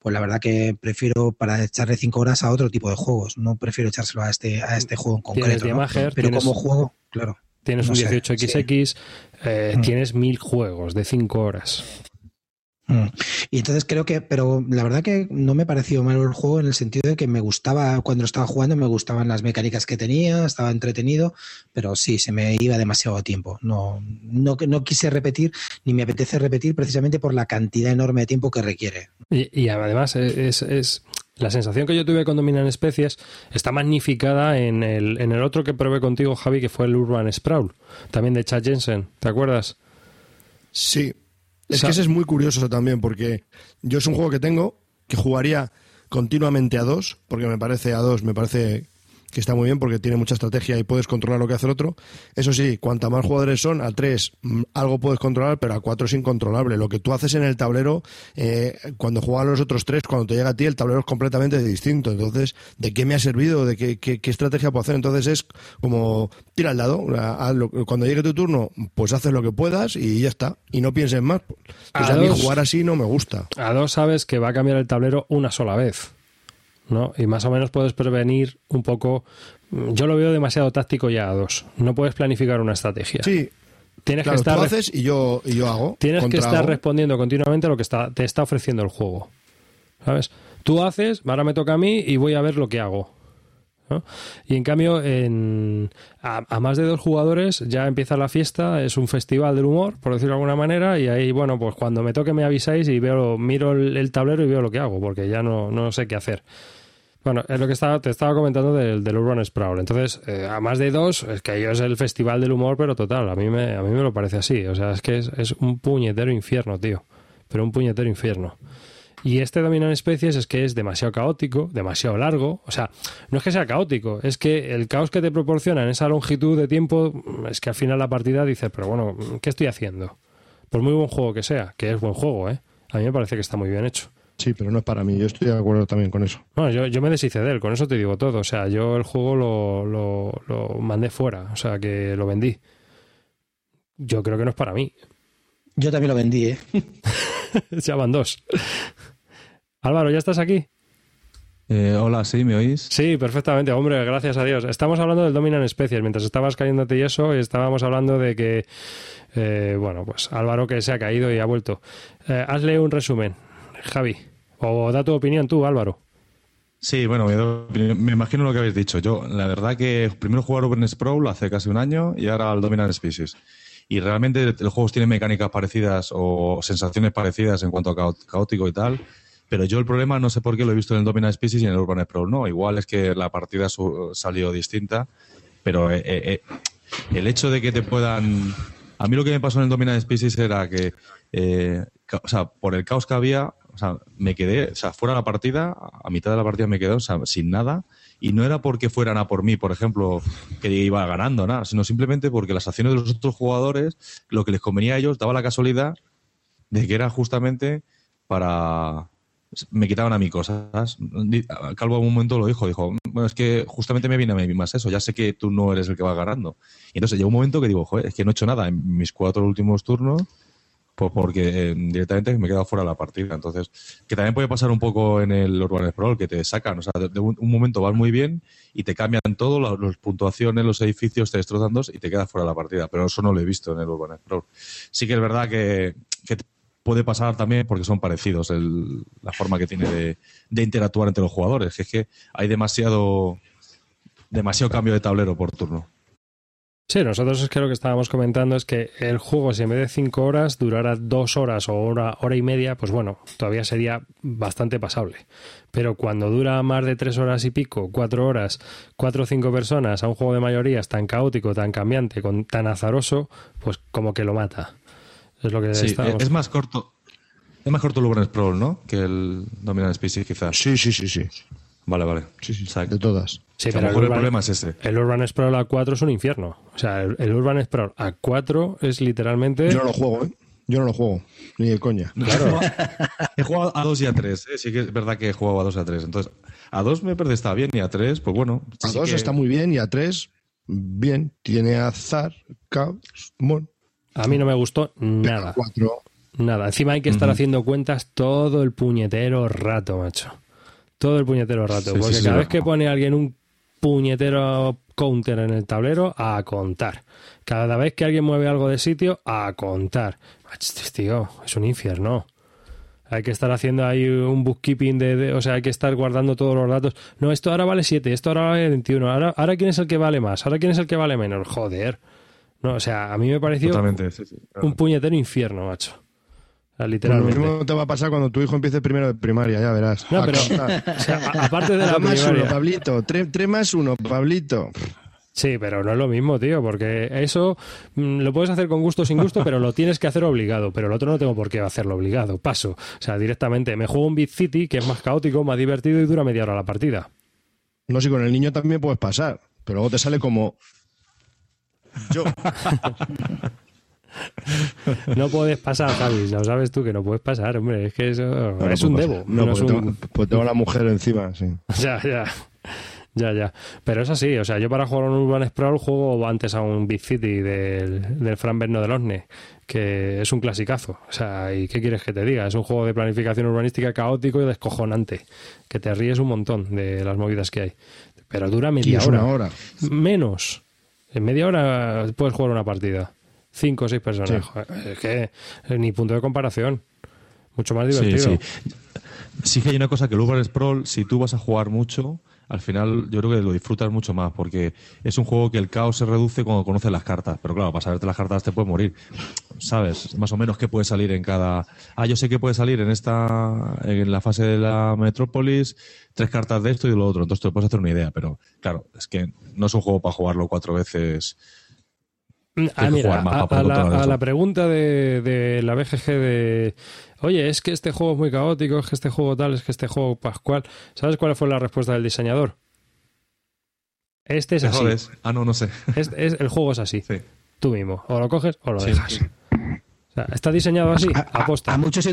pues la verdad que prefiero para echarle cinco horas a otro tipo de juegos. No prefiero echárselo a este, a este juego en concreto. ¿no? Pero tienes- como juego, claro. Tienes No un sé, 18XX, eh, Mm. tienes mil juegos de cinco horas. Mm. Y entonces creo que, pero la verdad que no me pareció malo el juego en el sentido de que me gustaba, cuando estaba jugando, me gustaban las mecánicas que tenía, estaba entretenido, pero sí, se me iba demasiado tiempo. No, no, no quise repetir, ni me apetece repetir precisamente por la cantidad enorme de tiempo que requiere. Y, y además es, es- la sensación que yo tuve con Dominan Especies está magnificada en el, en el otro que probé contigo, Javi, que fue el Urban Sprawl, también de Chad Jensen, ¿te acuerdas? Sí. Es que ese es muy curioso también, porque yo es un juego que tengo que jugaría continuamente a dos, porque me parece a dos, me parece que está muy bien porque tiene mucha estrategia y puedes controlar lo que hace el otro. Eso sí, cuanta más jugadores son, a tres mm, algo puedes controlar, pero a cuatro es incontrolable. Lo que tú haces en el tablero, eh, cuando juegan los otros tres, cuando te llega a ti, el tablero es completamente distinto. Entonces, ¿de qué me ha servido? ¿De qué, qué- qué estrategia puedo hacer? Entonces es como, tira el dado, lo- cuando llegue tu turno, pues haces lo que puedas y ya está. Y no pienses más. Pues A a mí jugar así no me gusta. A dos sabes que va a cambiar el tablero una sola vez, ¿no? Y más o menos puedes prevenir un poco... Yo lo veo demasiado táctico ya a dos. No puedes planificar una estrategia. Sí, Tienes claro, que estar tú haces y yo, y yo hago. Tienes que estar hago. respondiendo continuamente a lo que está, te está ofreciendo el juego. ¿Sabes? Tú haces, ahora me toca a mí y voy a ver lo que hago. ¿no? Y en cambio, en, a, a más de dos jugadores ya empieza la fiesta, es un festival del humor, por decirlo de alguna manera, y ahí, bueno, pues cuando me toque me avisáis y veo, miro el, el tablero y veo lo que hago, porque ya no, no sé qué hacer. Bueno, es lo que estaba, te estaba comentando del, del Urban Sprawl. Entonces, eh, a más de dos, es que ellos es el festival del humor, pero total, a mí me, a mí me lo parece así. O sea, es que es, es un puñetero infierno, tío. Pero un puñetero infierno. Y este Dominan Especies es que es demasiado caótico, demasiado largo. O sea, no es que sea caótico, es que el caos que te proporciona en esa longitud de tiempo es que al final la partida dices, pero bueno, ¿qué estoy haciendo? Por muy buen juego que sea, que es buen juego, ¿eh? A mí me parece que está muy bien hecho. Sí, pero no es para mí. Yo estoy de acuerdo también con eso. No, yo, yo me deshice de él, con eso te digo todo. O sea, yo el juego lo, lo, lo mandé fuera, o sea, que lo vendí. Yo creo que no es para mí. Yo también lo vendí, ¿eh? ya van dos. Álvaro, ¿ya estás aquí? Eh, hola, ¿sí? ¿Me oís? Sí, perfectamente, hombre, gracias a Dios. Estamos hablando del Dominan Species. Mientras estabas cayéndote y eso, estábamos hablando de que, eh, bueno, pues Álvaro que se ha caído y ha vuelto. Eh, hazle un resumen, Javi. O da tu opinión tú, Álvaro. Sí, bueno, me, imagino lo que habéis dicho. Yo, la verdad que primero jugué a Urban Sprawl hace casi un año y ahora al Dominant Species. Y realmente el juego tiene mecánicas parecidas o sensaciones parecidas en cuanto a caótico y tal. Pero yo el problema no sé por qué lo he visto en el Dominant Species y en el Urban Sprawl no. Igual es que la partida su- salió distinta. Pero eh, eh, eh, el hecho de que te puedan... A mí lo que me pasó en el Dominant Species era que, o sea, por el caos que había, o sea, me quedé, o sea, fuera de la partida, a mitad de la partida me quedé, o sea, sin nada. Y no era porque fueran a por mí, por ejemplo, que iba ganando, nada, sino simplemente porque las acciones de los otros jugadores, lo que les convenía a ellos, daba la casualidad de que era justamente para me quitaban a mí cosas. Calvo en un momento lo dijo, dijo, bueno, es que justamente me viene a mí más eso, ya sé que tú no eres el que va ganando. Y entonces llegó un momento que digo, joder, es que no he hecho nada en mis cuatro últimos turnos, pues porque eh, directamente me he quedado fuera de la partida. Entonces, que también puede pasar un poco en el Urban Sprawl, que te sacan, o sea, de, un, momento vas muy bien y te cambian todo, las puntuaciones, los edificios, te destrozan dos y te quedas fuera de la partida. Pero eso no lo he visto en el Urban Sprawl. Sí que es verdad que, puede pasar también porque son parecidos el- la forma que tiene de, interactuar entre los jugadores. Es que hay demasiado, demasiado cambio de tablero por turno. Sí, nosotros es que lo que estábamos comentando es que el juego, si en vez de cinco horas durara dos horas o hora, hora y media, pues bueno, todavía sería bastante pasable. Pero cuando dura más de tres horas y pico, cuatro horas, cuatro o cinco personas a un juego de mayorías tan caótico, tan cambiante, con, tan azaroso, pues como que lo mata. Es lo que Sí, estábamos- es más corto. Es más corto el Urban Sprawl, ¿no? Que el Dominant Species, quizás. Sí, sí, sí, sí. Vale, vale. Sí, sí, O sea, de todas. Sí, pero el Urban- problema es ese. El Urban Sprawl A4 es un infierno. O sea, el, el Urban Sprawl A4 es literalmente... Yo no lo juego, ¿eh? Yo no lo juego. Ni de coña. Claro. he jugado a 2 y a 3. Sí que es verdad que he jugado a 2 y a 3. Entonces, a 2 me parece está bien y a 3, pues bueno. A sí dos que- está muy bien y a tres, bien. Tiene azar, caos, bueno. A mí no me gustó nada. Cuatro. Nada, encima hay que estar haciendo cuentas todo el puñetero rato, macho. Todo el puñetero rato. Sí, porque sí, sí. cada vez que pone alguien un puñetero counter en el tablero, a contar. Cada vez que alguien mueve algo de sitio, a contar. Tío, es un infierno. Hay que estar haciendo ahí un bookkeeping de, de- O sea, hay que estar guardando todos los datos. No, esto ahora vale 7, esto ahora vale 21. Ahora, ahora quién es el que vale más, ahora quién es el que vale menos. Joder. No, o sea, a mí me pareció sí, un puñetero infierno, macho. Sea, Pues lo literalmente. mismo te va a pasar cuando tu hijo empiece primero de primaria, ya verás. No, pero- contar. O sea, a- aparte de la Tres más uno. Pablito. Tres, tres más uno, Pablito. Sí, pero no es lo mismo, tío, porque eso mm, lo puedes hacer con gusto o sin gusto, pero lo tienes que hacer obligado. Pero el otro no tengo por qué hacerlo obligado. Paso. O sea, directamente me juego un Beat City, que es más caótico, más divertido y dura media hora la partida. No sé, con el niño también puedes pasar, pero luego te sale como. Yo. No puedes pasar, Javi. Lo sabes tú que no puedes pasar, hombre. Es que eso No, es no un puedo debo. pasar. No, no es porque un- tengo, pues tengo a la mujer encima, sí. Ya, ya. Ya, ya. Pero es así, o sea, yo para jugar a un Urban Sprawl juego antes a un Big City del, del Fran Berno del Osne, que es un clasicazo. O sea, ¿y qué quieres que te diga? Es un juego de planificación urbanística caótico y descojonante, que te ríes un montón de las movidas que hay. Pero dura media hora. una hora. Menos. En media hora puedes jugar una partida. Cinco o seis personas. Sí. Es que eh, ni punto de comparación. Mucho más Sí, divertido. sí. Sí que hay una cosa que el Urban Sprawl, si tú vas a jugar mucho, al final yo creo que lo disfrutas mucho más, porque es un juego que el caos se reduce cuando conoces las cartas. Pero claro, para saberte las cartas te puedes morir. ¿Sabes? Más o menos qué puede salir en cada. Ah, yo sé que puede salir en esta. En la fase de la Metrópolis, tres cartas de esto y de lo otro. Entonces te puedes hacer una idea. Pero claro, es que no es un juego para jugarlo cuatro veces. Ah, que mira, jugar más a, la, a la pregunta de, de la BGG de, oye, es que este juego es muy caótico, es que este juego tal, es que este juego pascual, ¿sabes cuál fue la respuesta del diseñador? Este es Te así. jodes. Ah, no, no sé. Es- es- el juego es así. Sí. Tú mismo. O lo coges o lo Sí. dejas. O sea, está diseñado así, A, a- aposta. a muchos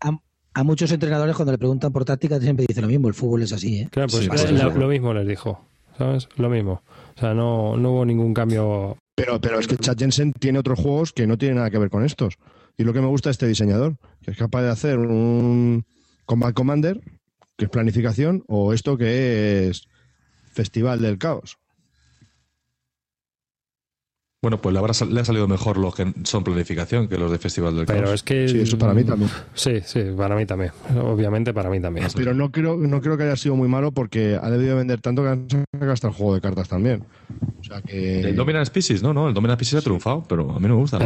a, A muchos entrenadores cuando le preguntan por táctica siempre dicen lo mismo, el fútbol es así, ¿eh? Claro, pues Sí, lo mismo les dijo, ¿sabes? Lo mismo. O sea, no, no hubo ningún cambio. Pero, pero es que Chad Jensen tiene otros juegos que no tienen nada que ver con estos. Y lo que me gusta de este diseñador, que es capaz de hacer un Combat Commander, que es planificación, o esto que es Festival del Caos. Bueno, pues le, habrá le ha salido mejor los que son planificación que los de Festival del Pero Caos. es que. Sí, eso para mí también. Sí, sí, para mí también. Obviamente para mí también. Pero no creo, no creo que haya sido muy malo porque ha debido vender tanto que han sacado hasta el juego de cartas también. O sea que. El Dominant Species, no, no, el Dominant Species ha triunfado, pero a mí no me gusta.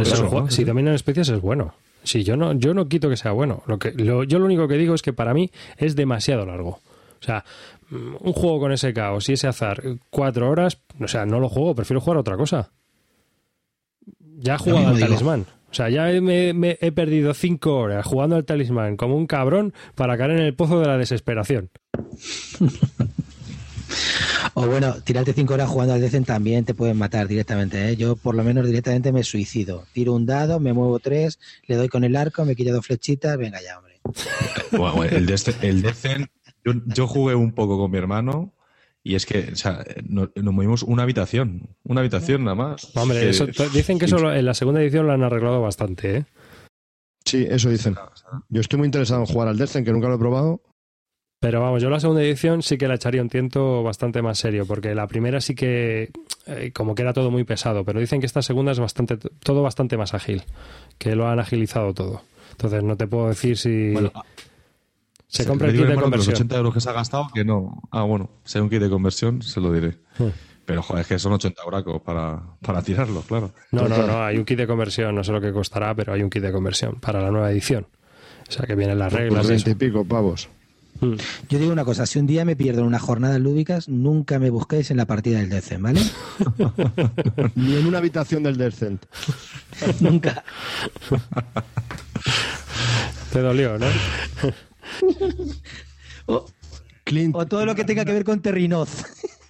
Si dominan especies es bueno. Sí, yo no, yo no quito que sea bueno. Lo que, lo- yo lo único que digo es que para mí es demasiado largo. O sea, mm, un juego con ese caos y ese azar, cuatro horas, o sea, no lo juego, prefiero jugar a otra cosa. Ya he jugado al digo. talismán. O sea, ya he- me, me he perdido cinco horas jugando al talismán como un cabrón para caer en el pozo de la desesperación. O bueno, tirarte cinco horas jugando al Decen también te pueden matar directamente. ¿eh? Yo por lo menos directamente me suicido. Tiro un dado, me muevo tres, le doy con el arco, me quito dos flechitas, venga ya, hombre. Bueno, el, de el Decen, yo, yo jugué un poco con mi hermano y es que, o sea, nos, nos movimos una habitación, una habitación nada más. Hombre, Que- eso, dicen que eso lo- en la segunda edición lo han arreglado bastante, ¿eh? Sí, eso dicen. Yo estoy muy interesado en jugar al Descent, que nunca lo he probado. Pero vamos, yo la segunda edición sí que la echaría un tiento bastante más serio, porque la primera sí que eh, como que era todo muy pesado, pero dicen que esta segunda es bastante todo bastante más ágil, que lo han agilizado todo. Entonces no te puedo decir si Bueno, se compra el kit de que los conversión. 80 euros que se ha gastado, que no. Ah, bueno, si hay un kit de conversión, se lo diré. Hmm. Pero, joder, es que son 80 euracos para, para tirarlo, claro. No, no, no, hay un kit de conversión, no sé lo que costará, pero hay un kit de conversión para la nueva edición. O sea que vienen las reglas. Por y 20 eso. y pico pavos. Mm. Yo digo una cosa, si un día me pierdo en unas jornadas lúdicas, nunca me busquéis en la partida del Decen, ¿vale? Ni en una habitación del Descent. nunca. Te dolió, ¿no? O, Clint, o todo lo que tenga que ver con Terrinoz.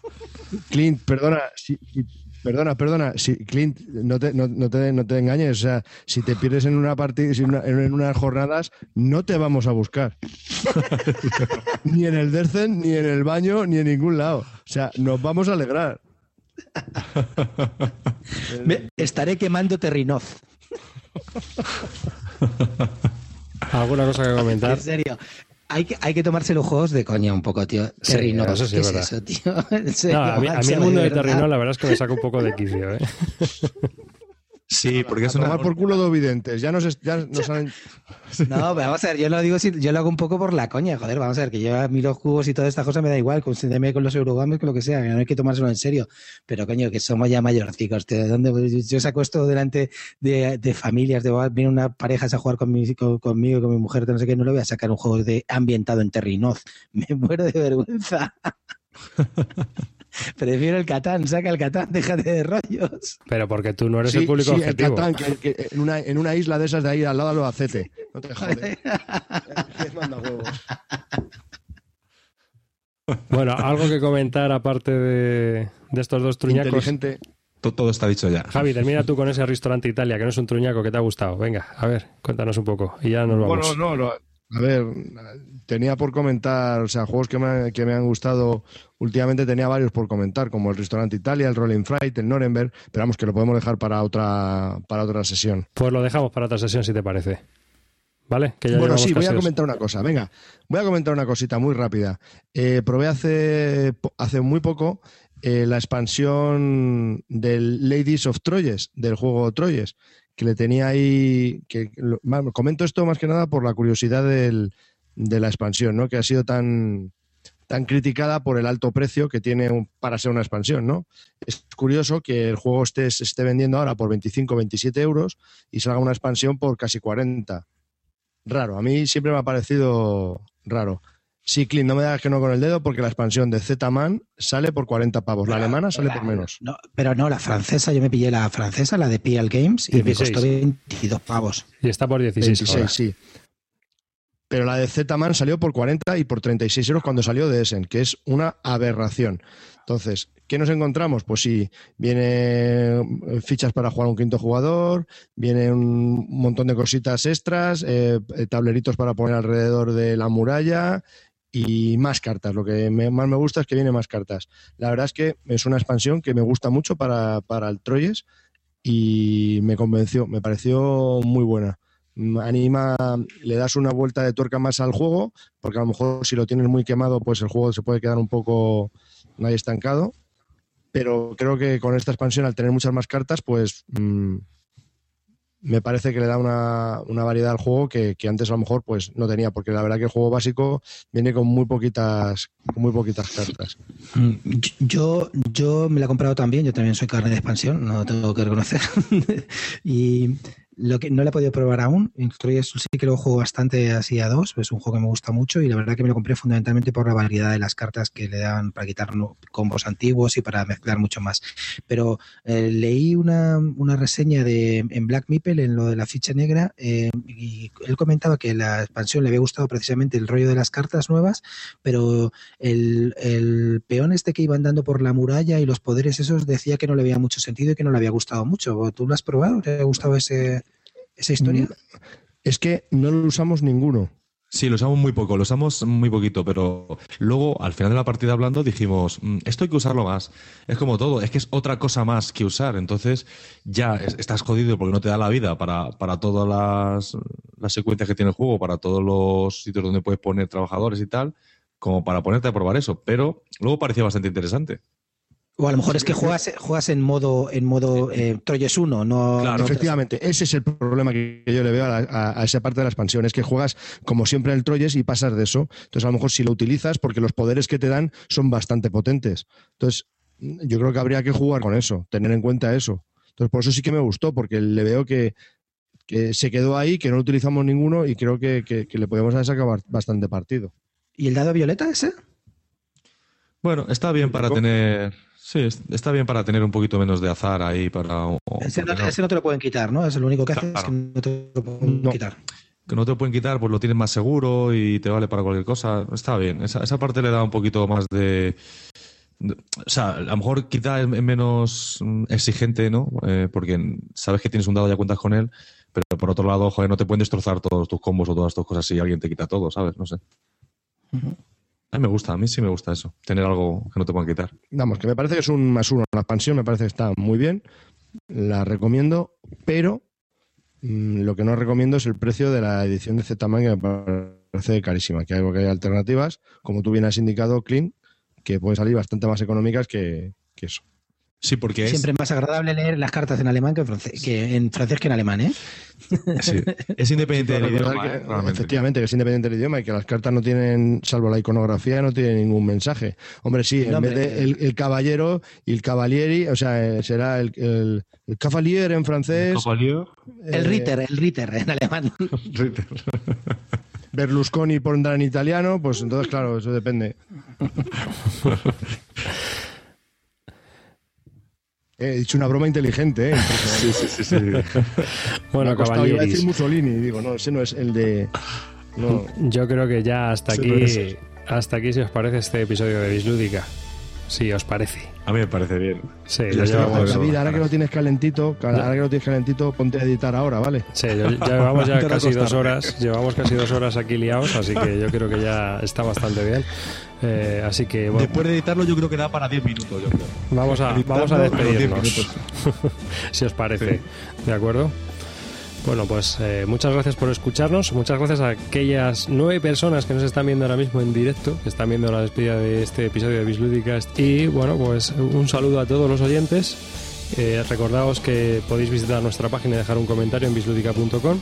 Clint, perdona, si- si- perdona, perdona, si, Clint, no te, no, no te, no te engañes, o sea, si te pierdes en una partida, en, una- en unas jornadas, no te vamos a buscar. ni en el Dercen, ni en el baño, ni en ningún lado. O sea, nos vamos a alegrar. Me- estaré quemando Terrinoz. ¿Alguna cosa que comentar? En serio. Hay que, hay que tomarse los juegos de coña un poco, tío. Sí, Terrinoz, eso sí ¿qué es verdad. eso, tío? Serio, No, a mí, a mí el mundo de. Terrino la verdad es que me saca un poco de quicio, ¿eh? Sí, porque es A una. tomar por culo dos videntes. Ya nos, ya nos han- No, vamos a ver, yo lo digo, si- yo lo hago un poco por la coña, joder, vamos a ver, que yo a mí los cubos y todas estas cosas me da igual, considérame con los eurogames, con lo que sea, que no hay que tomárselo en serio, pero coño, que somos ya mayorcicos, ¿de dónde? Yo saco esto delante de, de familias, de viene una pareja a jugar con mi- con- conmigo, con mi mujer, no sé qué, no le voy a sacar un juego de ambientado en Terrinoz, me muero de vergüenza. Prefiero el Catán, saca el Catán, déjate de rollos. Pero porque tú no eres Sí, el público sí, el objetivo. Catán, que, que en, una, en una isla de esas de ahí al lado de Albacete. No te jodes. ¿Quién manda huevos? Bueno, algo que comentar aparte de, de estos dos truñacos. Inteligente. to- Todo está dicho ya. Javi, termina tú con ese restaurante Italia, que no es un truñaco que te ha gustado. Venga, a ver, cuéntanos un poco. Y ya nos vamos. Bueno, no, no. A ver, tenía por comentar, o sea, juegos que me, que me han gustado últimamente tenía varios por comentar, como el Restaurante Italia, el Rolling Fright, el Nuremberg, pero vamos, que lo podemos dejar para otra, para otra sesión. Pues lo dejamos para otra sesión, si te parece. ¿Vale? Que ya Bueno, sí, voy a dos. comentar una cosa. Venga, voy a comentar una cosita muy rápida. Eh, probé hace, hace muy poco eh, la expansión del Ladies of Troyes, del juego Troyes, que le tenía ahí. Que, lo- comento esto más que nada por la curiosidad del- de la expansión, ¿no? Que ha sido tan tan criticada por el alto precio que tiene un- para ser una expansión, ¿no? Es curioso que el juego esté, se esté vendiendo ahora por 25 27 euros y salga una expansión por casi 40 raro. A mí siempre me ha parecido raro. Sí, Clint, no me das que no con el dedo porque la expansión de Z-Man sale por 40 pavos. La alemana sale por menos. No, pero no, la francesa, yo me pillé la francesa, la de PL Games, y 16. me costó 22 pavos. Y está por 16. 26, ahora. sí. Pero la de Z-Man salió por 40 y por 36 euros cuando salió de Essen, que es una aberración. Entonces, ¿qué nos encontramos? Pues sí, viene eh, fichas para jugar un quinto jugador, viene un montón de cositas extras, eh, tableritos para poner alrededor de la muralla y más cartas. Lo que me- más me gusta es que viene más cartas. La verdad es que es una expansión que me gusta mucho para, para el Troyes y me convenció, me pareció muy buena. Mm, Anima, le das una vuelta de tuerca más al juego, porque a lo mejor si lo tienes muy quemado, pues el juego se puede quedar un poco ahí estancado. Pero creo que con esta expansión, al tener muchas más cartas, pues mm, me parece que le da una, una variedad al juego que, que antes a lo mejor pues no tenía, porque la verdad que el juego básico viene con muy poquitas, muy poquitas cartas. Mm, Yo, yo me la he comprado también, yo también soy carne de expansión, no tengo que reconocer. y lo que no la he podido probar aún, en Troyes sí que lo juego bastante así a dos, es un juego que me gusta mucho y la verdad que me lo compré fundamentalmente por la variedad de las cartas que le dan para quitar combos antiguos y para mezclar mucho más. Pero eh, leí una, reseña de en Black Meeple en lo de la ficha negra eh, y él comentaba que la expansión le había gustado precisamente el rollo de las cartas nuevas, pero el, peón este que iban dando por la muralla y los poderes esos decía que no le había mucho sentido y que no le había gustado mucho. ¿Tú lo has probado? ¿Te ha gustado ese, esa historia? Es que no lo usamos ninguno. Sí, lo usamos muy poco, lo usamos muy poquito, pero luego al final de la partida hablando dijimos, "Mm, esto hay que usarlo más. Es como todo, es que es otra cosa más que usar. Entonces ya es- estás jodido porque no te da la vida para, para todas las, las secuencias que tiene el juego, para todos los sitios donde puedes poner trabajadores y tal, como para ponerte a probar eso. Pero luego parecía bastante interesante. O a lo mejor es que juegas, juegas en modo, en modo eh, Troyes 1, no, Claro, no- Efectivamente, ese es el problema que yo le veo a, la- a- a esa parte de la expansión, es que juegas como siempre en el Troyes y pasas de eso. Entonces, a lo mejor si lo utilizas, porque los poderes que te dan son bastante potentes. Entonces, yo creo que habría que jugar con eso, tener en cuenta eso. Entonces, por eso sí que me gustó, porque le veo que, que se quedó ahí, que no lo utilizamos ninguno y creo que, que- que le podemos haber sacado bastante partido. ¿Y el dado violeta ese? Bueno, está bien para tener... Sí, es- está bien para tener un poquito menos de azar ahí para... o- Ese no, ese no te lo pueden quitar, ¿no? Es lo único que es Claro. que no te lo pueden No. quitar. que no te lo pueden quitar, pues lo tienes más seguro y te vale para cualquier cosa. Está bien. Esa, esa parte le da un poquito más de. de- o sea, a lo mejor quizá es menos exigente, ¿no? Eh, porque sabes que tienes un dado y ya cuentas con él, pero por otro lado, joder, no te pueden destrozar todos tus combos o todas tus cosas si alguien te quita todo, ¿sabes? No sé. A me gusta, a mí sí me gusta eso, tener algo que no te puedan quitar. Vamos, que me parece que es un más uno. La expansión me parece que está muy bien. La recomiendo, pero mm, lo que no recomiendo es el precio de la edición de Z-Man, que me parece carísima. Que hay, que hay alternativas, como tú bien has indicado, Clean, que pueden salir bastante más económicas que, que eso. Sí, porque es, Siempre es más agradable leer las cartas en alemán que en francés que en, francés que en alemán, ¿eh? sí, es independiente del idioma, que, ¿eh? Efectivamente, que es independiente del idioma y que las cartas no tienen, salvo la iconografía, no tienen ningún mensaje. Hombre, sí, en No, vez de el, el caballero y el cavalieri, o sea, eh, será el, el, el cavalier en francés. El eh, Ritter, el Ritter en alemán. Berlusconi pondrá en italiano, pues entonces, claro, eso depende. He dicho una broma inteligente, ¿eh? Sí, sí, sí, sí. Bueno, costado, iba a decir. Mussolini, digo, no, ese no es el de... No, Yo creo que ya hasta Sí, aquí, hasta aquí si os parece este episodio de Bislúdica. Si os parece. A mí me parece bien. Sí, está, llevamos, David, ahora que lo tienes calentito, ahora que lo tienes calentito, ponte a editar ahora, ¿vale? sí, yo- ya llevamos ya casi dos horas. Llevamos casi dos horas aquí liados, así que yo creo que ya está bastante bien. Eh, así que bueno, Después de editarlo, yo creo que da para 10 minutos, yo creo. vamos a, vamos a Editarlo, unos 10 despedirnos. si os parece. ¿De acuerdo? Bueno, pues eh, muchas gracias por escucharnos. Muchas gracias a aquellas nueve personas que nos están viendo ahora mismo en directo, que están viendo la despedida de este episodio de Bislúdica. Y bueno, pues un saludo a todos los oyentes. Eh, recordaos que podéis visitar nuestra página y dejar un comentario en bisludica.com.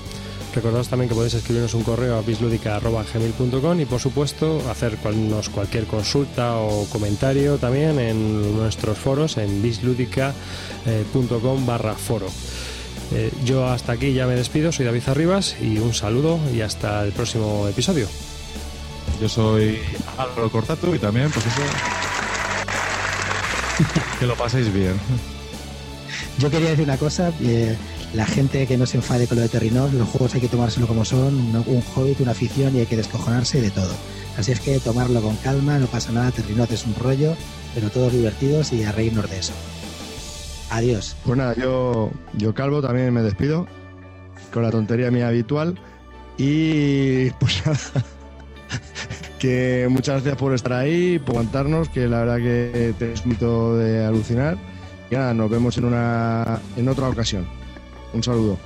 Recordaos también que podéis escribirnos un correo a bisludica.gmail.com y por supuesto hacernos cualquier consulta o comentario también en nuestros foros en bisludica.com barra foro. Eh, yo hasta aquí ya me despido, soy David Arribas y un saludo y hasta el próximo episodio. Yo soy Álvaro Cortato y también, pues eso. que lo paséis bien. Yo quería decir una cosa. eh, la gente que no se enfade con lo de Terrinos, los juegos hay que tomárselo como son, un, hobbit, una afición y hay que descojonarse de todo. Así es que tomarlo con calma, no pasa nada, Terrinos es un rollo, pero todos divertidos y a reírnos de eso. Adiós. Pues nada, yo, yo Calvo también me despido con la tontería mía habitual y pues nada, que muchas gracias por estar ahí, por aguantarnos, que la verdad que te es de alucinar y nada, nos vemos en una en otra ocasión. Un saludo.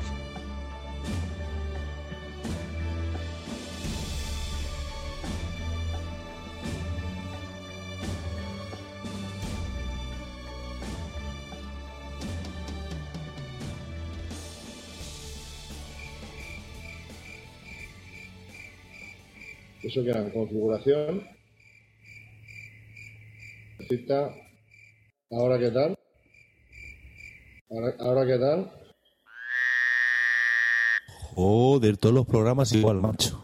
Eso que era configuración. Ahora qué tal. Ahora qué tal. Joder, todos los programas igual, macho.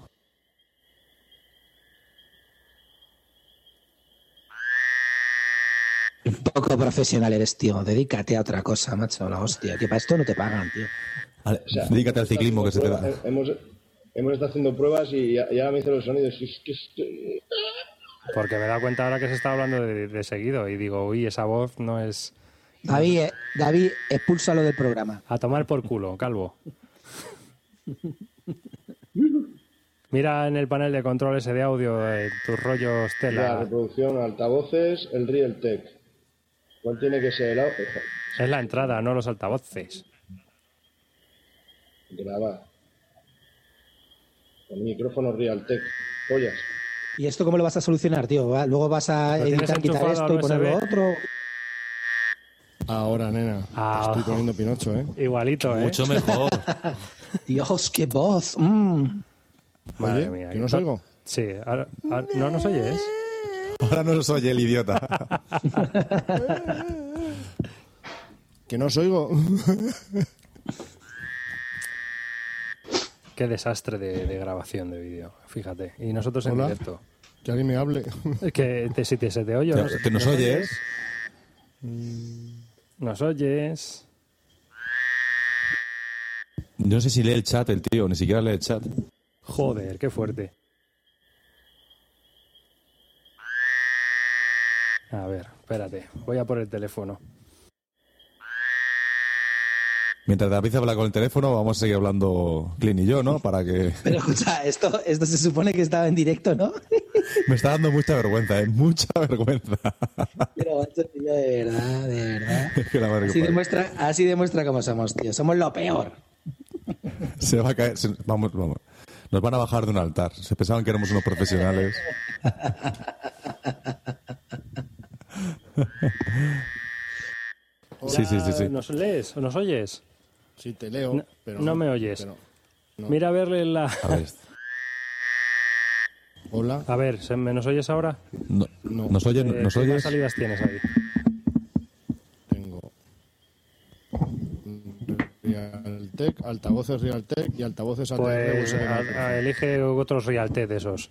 Un poco profesional eres, tío. Dedícate a otra cosa, macho. La hostia. Que para esto no te pagan, tío. Ale, O sea, dedícate al ciclismo que se te da. Eh, Hemos, hemos estado haciendo pruebas y ya, ya me hice los sonidos. y Es que estoy- Porque me he dado cuenta ahora que se está hablando de, de seguido y digo, uy, esa voz no es David, eh, David, expúlsalo del programa. a tomar por culo, calvo. Mira en el panel de control ese de audio, eh, tus rollos La tela. reproducción, altavoces, el Realtek. ¿Cuál tiene que ser el audio? Es la entrada, no los altavoces. Grabar. Con micrófono Realtek. Pollas. ¿Y esto cómo lo vas a solucionar, tío? ¿Va? Luego vas a Lo editar, quitar esto y al ponerlo USB. otro. Ahora, nena, Ah. te estoy poniendo Pinocho, ¿eh? Igualito, ¿eh? Mucho mejor. Dios, qué voz. Mm. Madre Oye, mía. que no os oigo. Sí, ahora- ahora- no nos oyes. Ahora no soy el idiota. Que no os oigo. Qué desastre de, de grabación de vídeo, fíjate. Y nosotros en Hola. directo. que alguien me hable. Es que te, si te, se te oye, ¿no? ¿Te nos oyes? Nos oyes. Yo no sé si lee el chat el tío, ni siquiera lee el chat. Joder, qué fuerte. A ver, espérate. Voy a por el teléfono. Mientras David habla con el teléfono, vamos a seguir hablando Clint y yo, ¿no? Para que... Pero escucha, esto, esto se supone que estaba en directo, ¿no? Me está dando mucha vergüenza, ¿eh? Mucha vergüenza. Pero, macho, tío, de verdad, de verdad. Es que la Así demuestra, así demuestra cómo somos, tío. Somos lo peor. Se va a caer. se- vamos, vamos. Nos van a bajar de un altar. Se pensaban que éramos unos profesionales. Sí, sí, sí, sí. ¿Nos lees o nos oyes? Sí, te leo, No- pero... no me oyes. pero- No. Mira a verle la... A ver, Hola. A ver, ¿se- ¿me nos oyes ahora? no- No. ¿nos, oyes? Eh, ¿Nos ¿qué oyes? salidas tienes ahí? Tengo Realtek, altavoces Realtek y altavoces Pues a- a- elige otros Realtek de esos.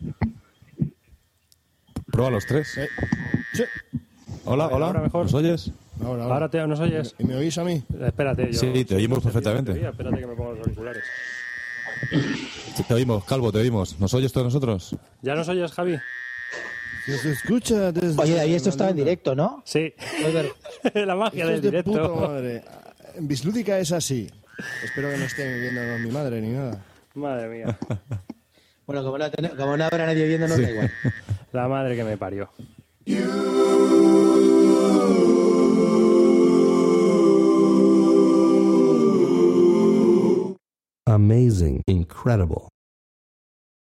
Prueba los tres. Eh, sí, Hola, ver, hola. ahora mejor. ¿Nos oyes? ahora, ahora. Ahora te, nos oyes. ¿Y me oís a mí? Espérate, yo... Sí, te oímos perfectamente. Te Espérate que me pongo los auriculares. Te oímos, Calvo, te oímos. ¿Nos oyes todos nosotros? ¿Ya nos oyes, Javi? Se escucha desde... Oye, David, esto estaba en directo, ¿no? Sí. La magia Esto del es de puta directo. madre. En Bislúdica es así. Espero que no esté viendo mi madre ni nada. Madre mía. Bueno, como no, ten- como no habrá nadie viendo, no da igual. La madre que me parió. amazing, incredible.